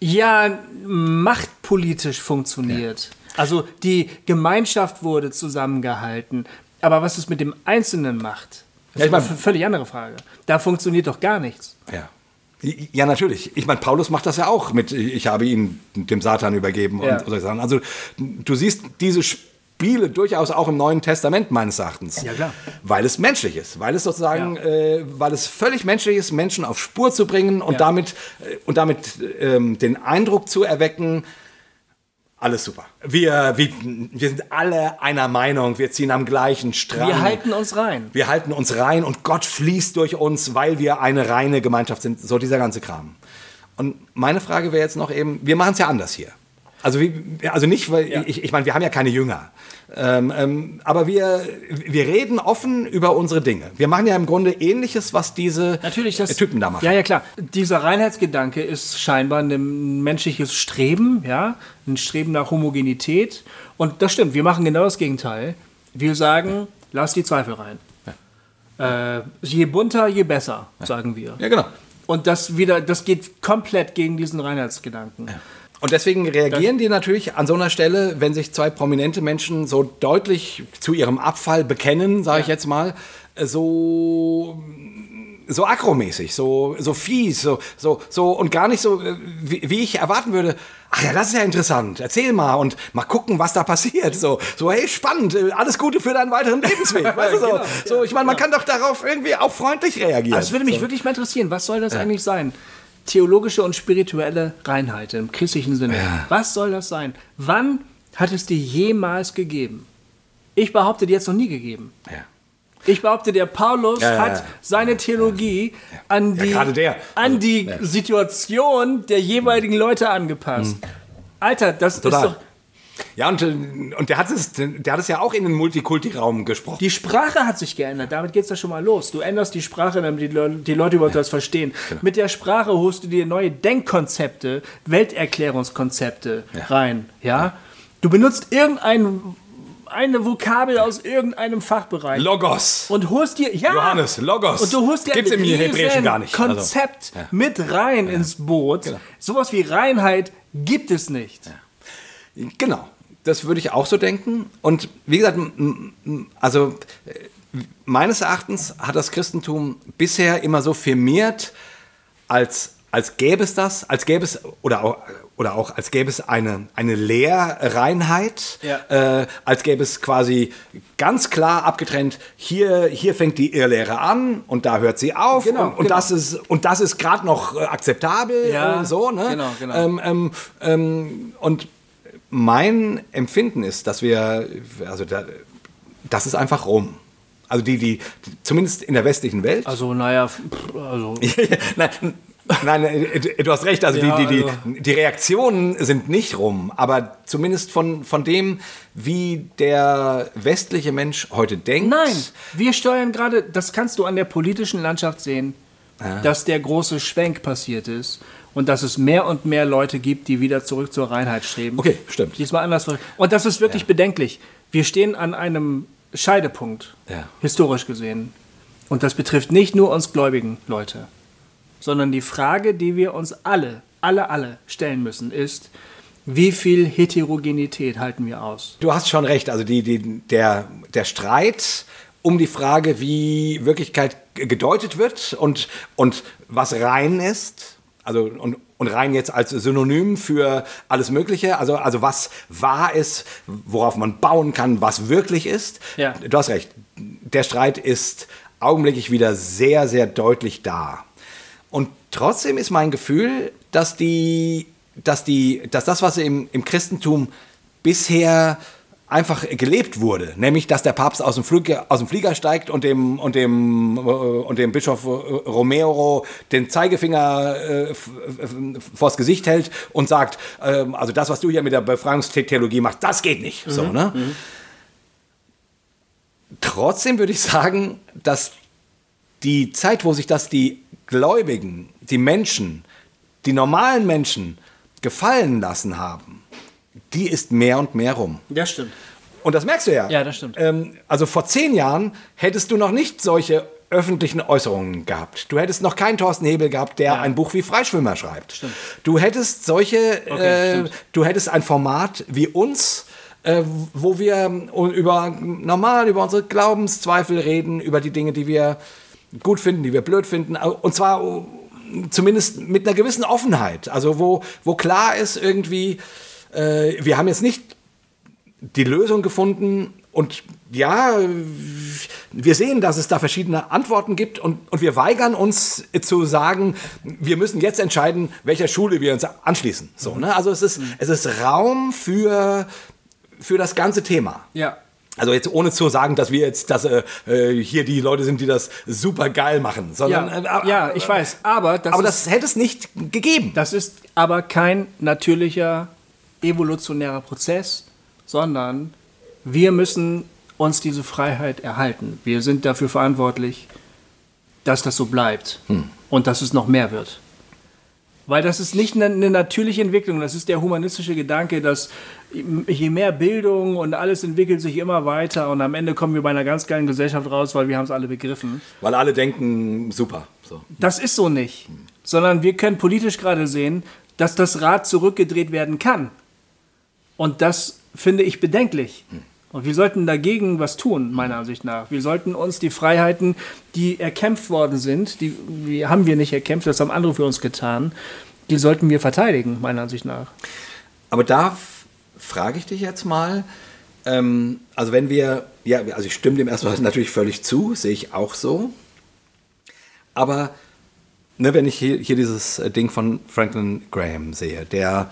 Ja, machtpolitisch funktioniert. Ja. Also die Gemeinschaft wurde zusammengehalten. Aber was es mit dem Einzelnen macht, das ja, ich mein, ist eine völlig andere Frage. Da funktioniert doch gar nichts. Ja. Ja, natürlich. Ich meine, Paulus macht das ja auch mit, ich habe ihn dem Satan übergeben ja. und Sachen. Also du siehst diese Spiele durchaus auch im Neuen Testament meines Erachtens. Ja, klar. Weil es menschlich ist, weil es sozusagen, ja. äh, weil es völlig menschlich ist, Menschen auf Spur zu bringen und ja. damit, äh, und damit ähm, den Eindruck zu erwecken, alles super. Wir, wir, wir sind alle einer Meinung, wir ziehen am gleichen Strang. Wir halten uns rein. Wir halten uns rein und Gott fließt durch uns, weil wir eine reine Gemeinschaft sind. So dieser ganze Kram. Und meine Frage wäre jetzt noch eben, wir machen es ja anders hier. Also, wie, also nicht, weil ja. ich, ich meine, wir haben ja keine Jünger. Ähm, ähm, aber wir, wir reden offen über unsere Dinge. Wir machen ja im Grunde Ähnliches, was diese das, Typen da machen. Ja, ja, klar. Dieser Reinheitsgedanke ist scheinbar ein menschliches Streben, ja, ein Streben nach Homogenität. Und das stimmt, wir machen genau das Gegenteil. Wir sagen, lass die Zweifel rein. Ja. Äh, je bunter, je besser, ja. sagen wir. Ja, genau. Und das wieder, das geht komplett gegen diesen Reinheitsgedanken. Ja. Und deswegen reagieren die natürlich an so einer Stelle, wenn sich zwei prominente Menschen so deutlich zu ihrem Abfall bekennen, sage ich jetzt mal, so so akromäßig, so, so fies, so, so, so und gar nicht so, wie, wie, ich erwarten würde. Ach ja, das ist ja interessant. Erzähl mal und mal gucken, was da passiert. So, so hey, spannend, alles Gute für deinen weiteren Lebensweg. [LAUGHS] weißt du, so, genau, so, ich meine, man kann doch darauf irgendwie auch freundlich reagieren. Also, es würde mich so. wirklich mal interessieren, was soll das ja. eigentlich sein? Theologische und spirituelle Reinheit im christlichen Sinne. Ja. Was soll das sein? Wann hat es die jemals gegeben? Ich behaupte, die hat es noch nie gegeben. Ja. Ich behaupte, der Paulus ja, hat seine Theologie an die, an die Situation der jeweiligen Leute angepasst. Mhm. Alter, das Total. ist doch ja, und, und der, hat es, der hat es ja auch in den Multikulti-Raum gesprochen. Die Sprache hat sich geändert, damit geht es ja schon mal los. Du änderst die Sprache, damit die, Le die Leute überhaupt ja. das verstehen. Genau. Mit der Sprache holst du dir neue Denkkonzepte, Welterklärungskonzepte ja. rein. Ja? ja? Du benutzt irgendein eine Vokabel aus irgendeinem Fachbereich. Logos. Und holst dir, ja. Johannes, Logos. Und du holst dir Gibt's im Hebräischen gar nicht. Also, Konzept also, ja. mit rein ja. ins Boot. Genau. Sowas wie Reinheit gibt es nicht. Ja. Genau, das würde ich auch so denken. Und wie gesagt, also äh, meines Erachtens hat das Christentum bisher immer so firmiert, als, als gäbe es das, als gäbe es, oder auch, oder auch als gäbe es eine, eine Lehrreinheit, ja. äh, als gäbe es quasi ganz klar abgetrennt, hier, hier fängt die Irrlehre an und da hört sie auf genau, und, und genau. das ist, und das ist gerade noch äh, akzeptabel ja, und so. Ne? Genau, genau. Ähm, ähm, ähm, und mein Empfinden ist, dass wir, also da, das ist einfach rum. Also die, die, die, zumindest in der westlichen Welt. Also naja, also. [LAUGHS] nein, nein, äh, du hast recht, also, ja, die, die, also. Die, die Reaktionen sind nicht rum, aber zumindest von, von dem, wie der westliche Mensch heute denkt. Nein, wir steuern gerade, das kannst du an der politischen Landschaft sehen, ja. dass der große Schwenk passiert ist und dass es mehr und mehr Leute gibt, die wieder zurück zur Reinheit streben. Okay, stimmt. Diesmal anders. Und das ist wirklich ja. bedenklich. Wir stehen an einem Scheidepunkt, ja. historisch gesehen. Und das betrifft nicht nur uns gläubigen Leute, sondern die Frage, die wir uns alle, alle, alle stellen müssen, ist, wie viel Heterogenität halten wir aus? Du hast schon recht. Also die, die, der, der Streit um die Frage, wie Wirklichkeit gedeutet wird und, und was rein ist, Also und, und rein jetzt als Synonym für alles Mögliche. Also, also was wahr ist, worauf man bauen kann, was wirklich ist. Ja. Du hast recht. Der Streit ist augenblicklich wieder sehr, sehr deutlich da. Und trotzdem ist mein Gefühl, dass die, dass die, dass das, was im, im Christentum bisher einfach gelebt wurde, nämlich dass der Papst aus dem, Flug, aus dem Flieger steigt und dem, und dem, äh, und dem Bischof äh, Romero den Zeigefinger äh, vors Gesicht hält und sagt, äh, also das, was du hier mit der Befreiungstheologie machst, das geht nicht. Mhm. So, ne? Mhm. Trotzdem würde ich sagen, dass die Zeit, wo sich das die Gläubigen, die Menschen, die normalen Menschen gefallen lassen haben, die ist mehr und mehr rum. Ja, stimmt. Und das merkst du ja. Ja, das stimmt. Ähm, also vor zehn Jahren hättest du noch nicht solche öffentlichen Äußerungen gehabt. Du hättest noch keinen Thorsten Hebel gehabt, der ja. ein Buch wie Freischwimmer schreibt. Stimmt. Du hättest solche, okay, äh, du hättest ein Format wie uns, äh, wo wir über normal über unsere Glaubenszweifel reden, über die Dinge, die wir gut finden, die wir blöd finden, und zwar zumindest mit einer gewissen Offenheit. Also wo, wo klar ist irgendwie, äh, wir haben jetzt nicht die Lösung gefunden und ja, wir sehen, dass es da verschiedene Antworten gibt und, und wir weigern uns zu sagen, wir müssen jetzt entscheiden, welcher Schule wir uns anschließen. So, ne? Also es ist, mhm. es ist Raum für, für das ganze Thema. Ja. Also jetzt ohne zu sagen, dass wir jetzt dass, äh, äh hier die Leute sind, die das super geil machen, sondern ja, äh, ja ich weiß, aber das aber ist, das hätte es nicht gegeben. Das ist aber kein natürlicher evolutionärer Prozess, sondern wir müssen uns diese Freiheit erhalten. Wir sind dafür verantwortlich, dass das so bleibt hm. und dass es noch mehr wird. Weil das ist nicht eine, natürliche Entwicklung, das ist der humanistische Gedanke, dass je mehr Bildung und alles entwickelt sich immer weiter und am Ende kommen wir bei einer ganz geilen Gesellschaft raus, weil wir haben es alle begriffen. Weil alle denken, super. So. Das ist so nicht, sondern wir können politisch gerade sehen, dass das Rad zurückgedreht werden kann. Und das finde ich bedenklich. Und wir sollten dagegen was tun, meiner Ansicht nach. Wir sollten uns die Freiheiten, die erkämpft worden sind, die, die haben wir nicht erkämpft, das haben andere für uns getan, die sollten wir verteidigen, meiner Ansicht nach. Aber da frage ich dich jetzt mal, ähm, also wenn wir, ja, also ich stimme dem erstmal [LAUGHS] natürlich völlig zu, sehe ich auch so. Aber ne, wenn ich hier, hier dieses Ding von Franklin Graham sehe, der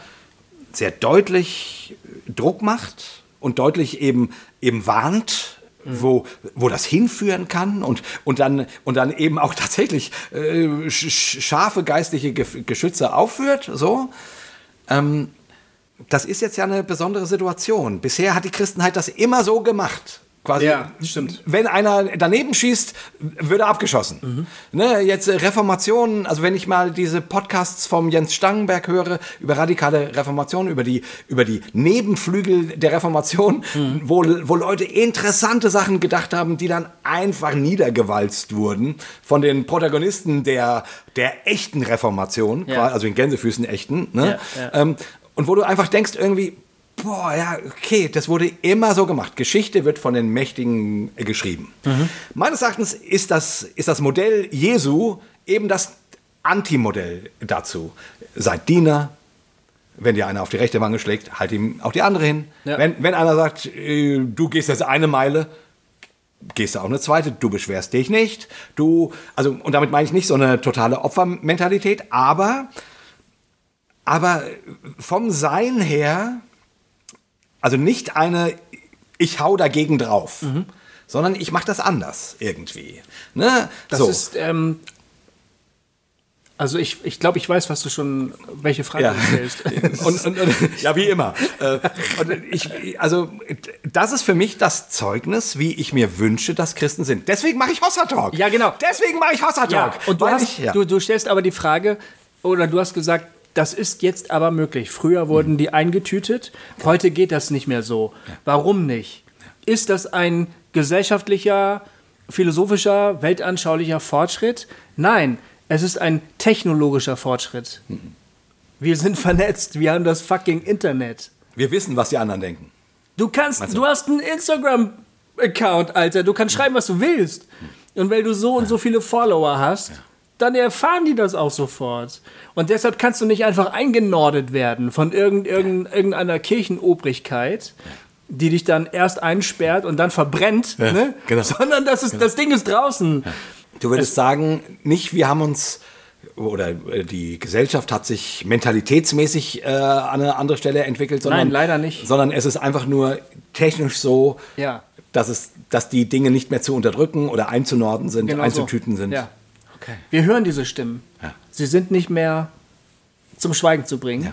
sehr deutlich Druck macht und deutlich eben, eben warnt, wo, wo das hinführen kann und, und, dann, und dann eben auch [LAUGHS] tatsächlich äh, scharfe geistliche Geschütze aufführt. So. Ähm, das ist jetzt ja eine besondere Situation. Bisher hat die Christenheit das immer so gemacht. Quasi, ja, stimmt. Wenn einer daneben schießt, wird er abgeschossen. Mhm. Ne, jetzt äh, Reformation, also wenn ich mal diese Podcasts vom Jens Stangenberg höre über radikale Reformation, über die, über die Nebenflügel der Reformation, mhm. wo, wo Leute interessante Sachen gedacht haben, die dann einfach niedergewalzt wurden von den Protagonisten der, der echten Reformation, ja. also in Gänsefüßen echten. Ne? Ja, ja. Ähm, und wo du einfach denkst irgendwie, boah, ja, okay, das wurde immer so gemacht. Geschichte wird von den Mächtigen geschrieben. Mhm. Meines Erachtens ist das, ist das Modell Jesu eben das Antimodell dazu. Seid Diener. Wenn dir einer auf die rechte Wange schlägt, halt ihm auch die andere hin. Ja. Wenn, wenn einer sagt, äh, du gehst jetzt eine Meile, gehst du auch eine zweite, du beschwerst dich nicht. Du, also, und damit meine ich nicht so eine totale Opfermentalität, aber, aber vom Sein her also nicht eine, ich hau dagegen drauf, mhm. sondern ich mache das anders irgendwie. Ne? Das so. ist, ähm, also ich, ich glaube, ich weiß, was du schon, welche Frage ja. du stellst. [LAUGHS] und, und, und, [LAUGHS] ja, wie immer. Äh, [LAUGHS] ich, also das ist für mich das Zeugnis, wie ich mir wünsche, dass Christen sind. Deswegen mache ich Hossa Talk. Ja, genau. Deswegen mache ich Hossa Talk. Ja. Und du, hast, ich, ja. du, du stellst aber die Frage, oder du hast gesagt, das ist jetzt aber möglich. Früher wurden die eingetütet, heute geht das nicht mehr so. Warum nicht? Ist das ein gesellschaftlicher, philosophischer, weltanschaulicher Fortschritt? Nein, es ist ein technologischer Fortschritt. Wir sind vernetzt, wir haben das fucking Internet. Wir wissen, was die anderen denken. Du kannst, du? du hast einen Instagram-Account, Alter. Du kannst schreiben, was du willst. Und weil du so und so viele Follower hast, dann erfahren die das auch sofort. Und deshalb kannst du nicht einfach eingenordet werden von irgend, irgend, irgendeiner Kirchenobrigkeit, die dich dann erst einsperrt und dann verbrennt, ne? genau. sondern das, ist, das Ding ist draußen. Du würdest sagen, nicht wir haben uns oder äh, die Gesellschaft hat sich mentalitätsmäßig äh, an eine andere Stelle entwickelt, sondern Nein, leider nicht. Sondern es ist einfach nur technisch so, Ja. dass es, dass die Dinge nicht mehr zu unterdrücken oder einzunorden sind, Genau einzutüten so. sind. Ja. Okay. Wir hören diese Stimmen. Ja. Sie sind nicht mehr zum Schweigen zu bringen.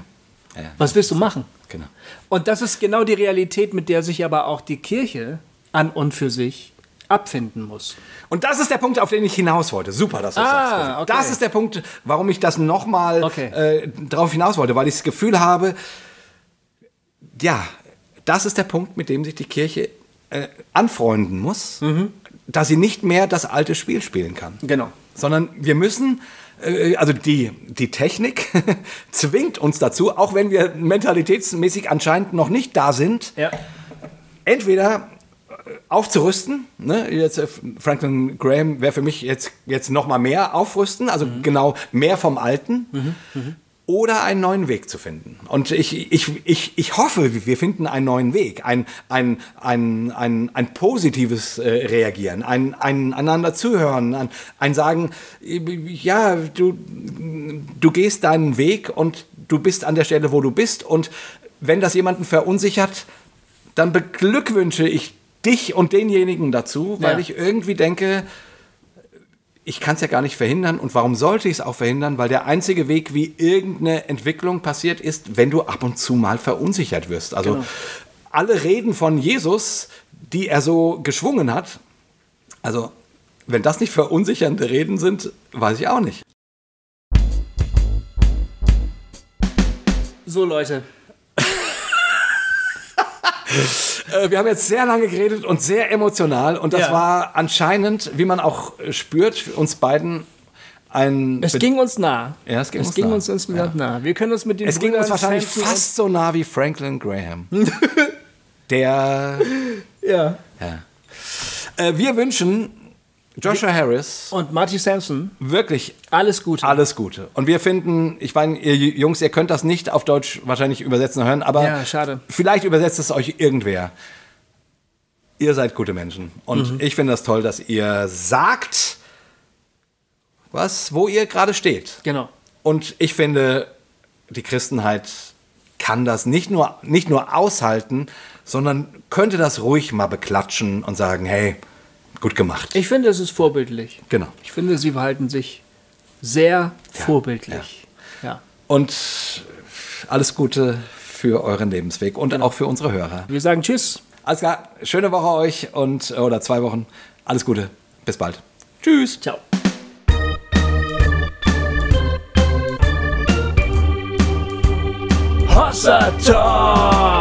Ja. Ja, Was willst du machen? Genau. Und das ist genau die Realität, mit der sich aber auch die Kirche an und für sich abfinden muss. Und das ist der Punkt, auf den ich hinaus wollte. Super, dass du das Ah, sagst. okay. Das ist der Punkt, warum ich das nochmal Okay. äh, darauf hinaus wollte, weil ich das Gefühl habe, ja, das ist der Punkt, mit dem sich die Kirche äh, anfreunden muss, Mhm. dass sie nicht mehr das alte Spiel spielen kann. Genau. Sondern wir müssen, äh, also die, die Technik [LAUGHS] zwingt uns dazu, auch wenn wir mentalitätsmäßig anscheinend noch nicht da sind, Ja. entweder äh, aufzurüsten, ne? jetzt äh, Franklin Graham wäre für mich jetzt, jetzt noch mal mehr aufrüsten, also genau mehr vom Alten, oder einen neuen Weg zu finden. Und ich, ich, ich, ich hoffe, wir finden einen neuen Weg, ein, ein, ein, ein, ein positives äh, Reagieren, ein, ein einander zuhören, ein, ein Sagen, ja, du, du gehst deinen Weg und du bist an der Stelle, wo du bist und wenn das jemanden verunsichert, dann beglückwünsche ich dich und denjenigen dazu, weil Ja. ich irgendwie denke, ich kann es ja gar nicht verhindern. Und warum sollte ich es auch verhindern? Weil der einzige Weg, wie irgendeine Entwicklung passiert, ist, wenn du ab und zu mal verunsichert wirst. Also Genau. alle Reden von Jesus, die er so geschwungen hat, also wenn das nicht verunsichernde Reden sind, weiß ich auch nicht. So, Leute. [LAUGHS] Äh, wir haben jetzt sehr lange geredet und sehr emotional und das Ja. war anscheinend, wie man auch äh, spürt, uns beiden ein Es Be- ging uns nah. Ja, es ging uns ging nah. uns insgesamt nah. Wir können uns mit den Es ging uns Brüdern wahrscheinlich fast so nah wie Franklin Graham. [LAUGHS] Der. Ja. Ja. Äh, wir wünschen Joshua Harris Und Marty Sampson, wirklich alles Gute. alles Gute. Und wir finden, ich meine, ihr Jungs, ihr könnt das nicht auf Deutsch wahrscheinlich übersetzen hören, aber Ja, schade. vielleicht übersetzt es euch irgendwer. Ihr seid gute Menschen. Und Mhm. ich finde das toll, dass ihr sagt, was, wo ihr gerade steht. Genau. Und ich finde, die Christenheit kann das nicht nur, nicht nur aushalten, sondern könnte das ruhig mal beklatschen und sagen, hey, gut gemacht. Ich finde, es ist vorbildlich. Genau. Ich finde, sie verhalten sich sehr vorbildlich. Ja. Und alles Gute für euren Lebensweg und auch für unsere Hörer. Wir sagen Tschüss. Alles klar, schöne Woche euch und oder zwei Wochen. Alles Gute. Bis bald. Tschüss. Ciao. Hossa Talk.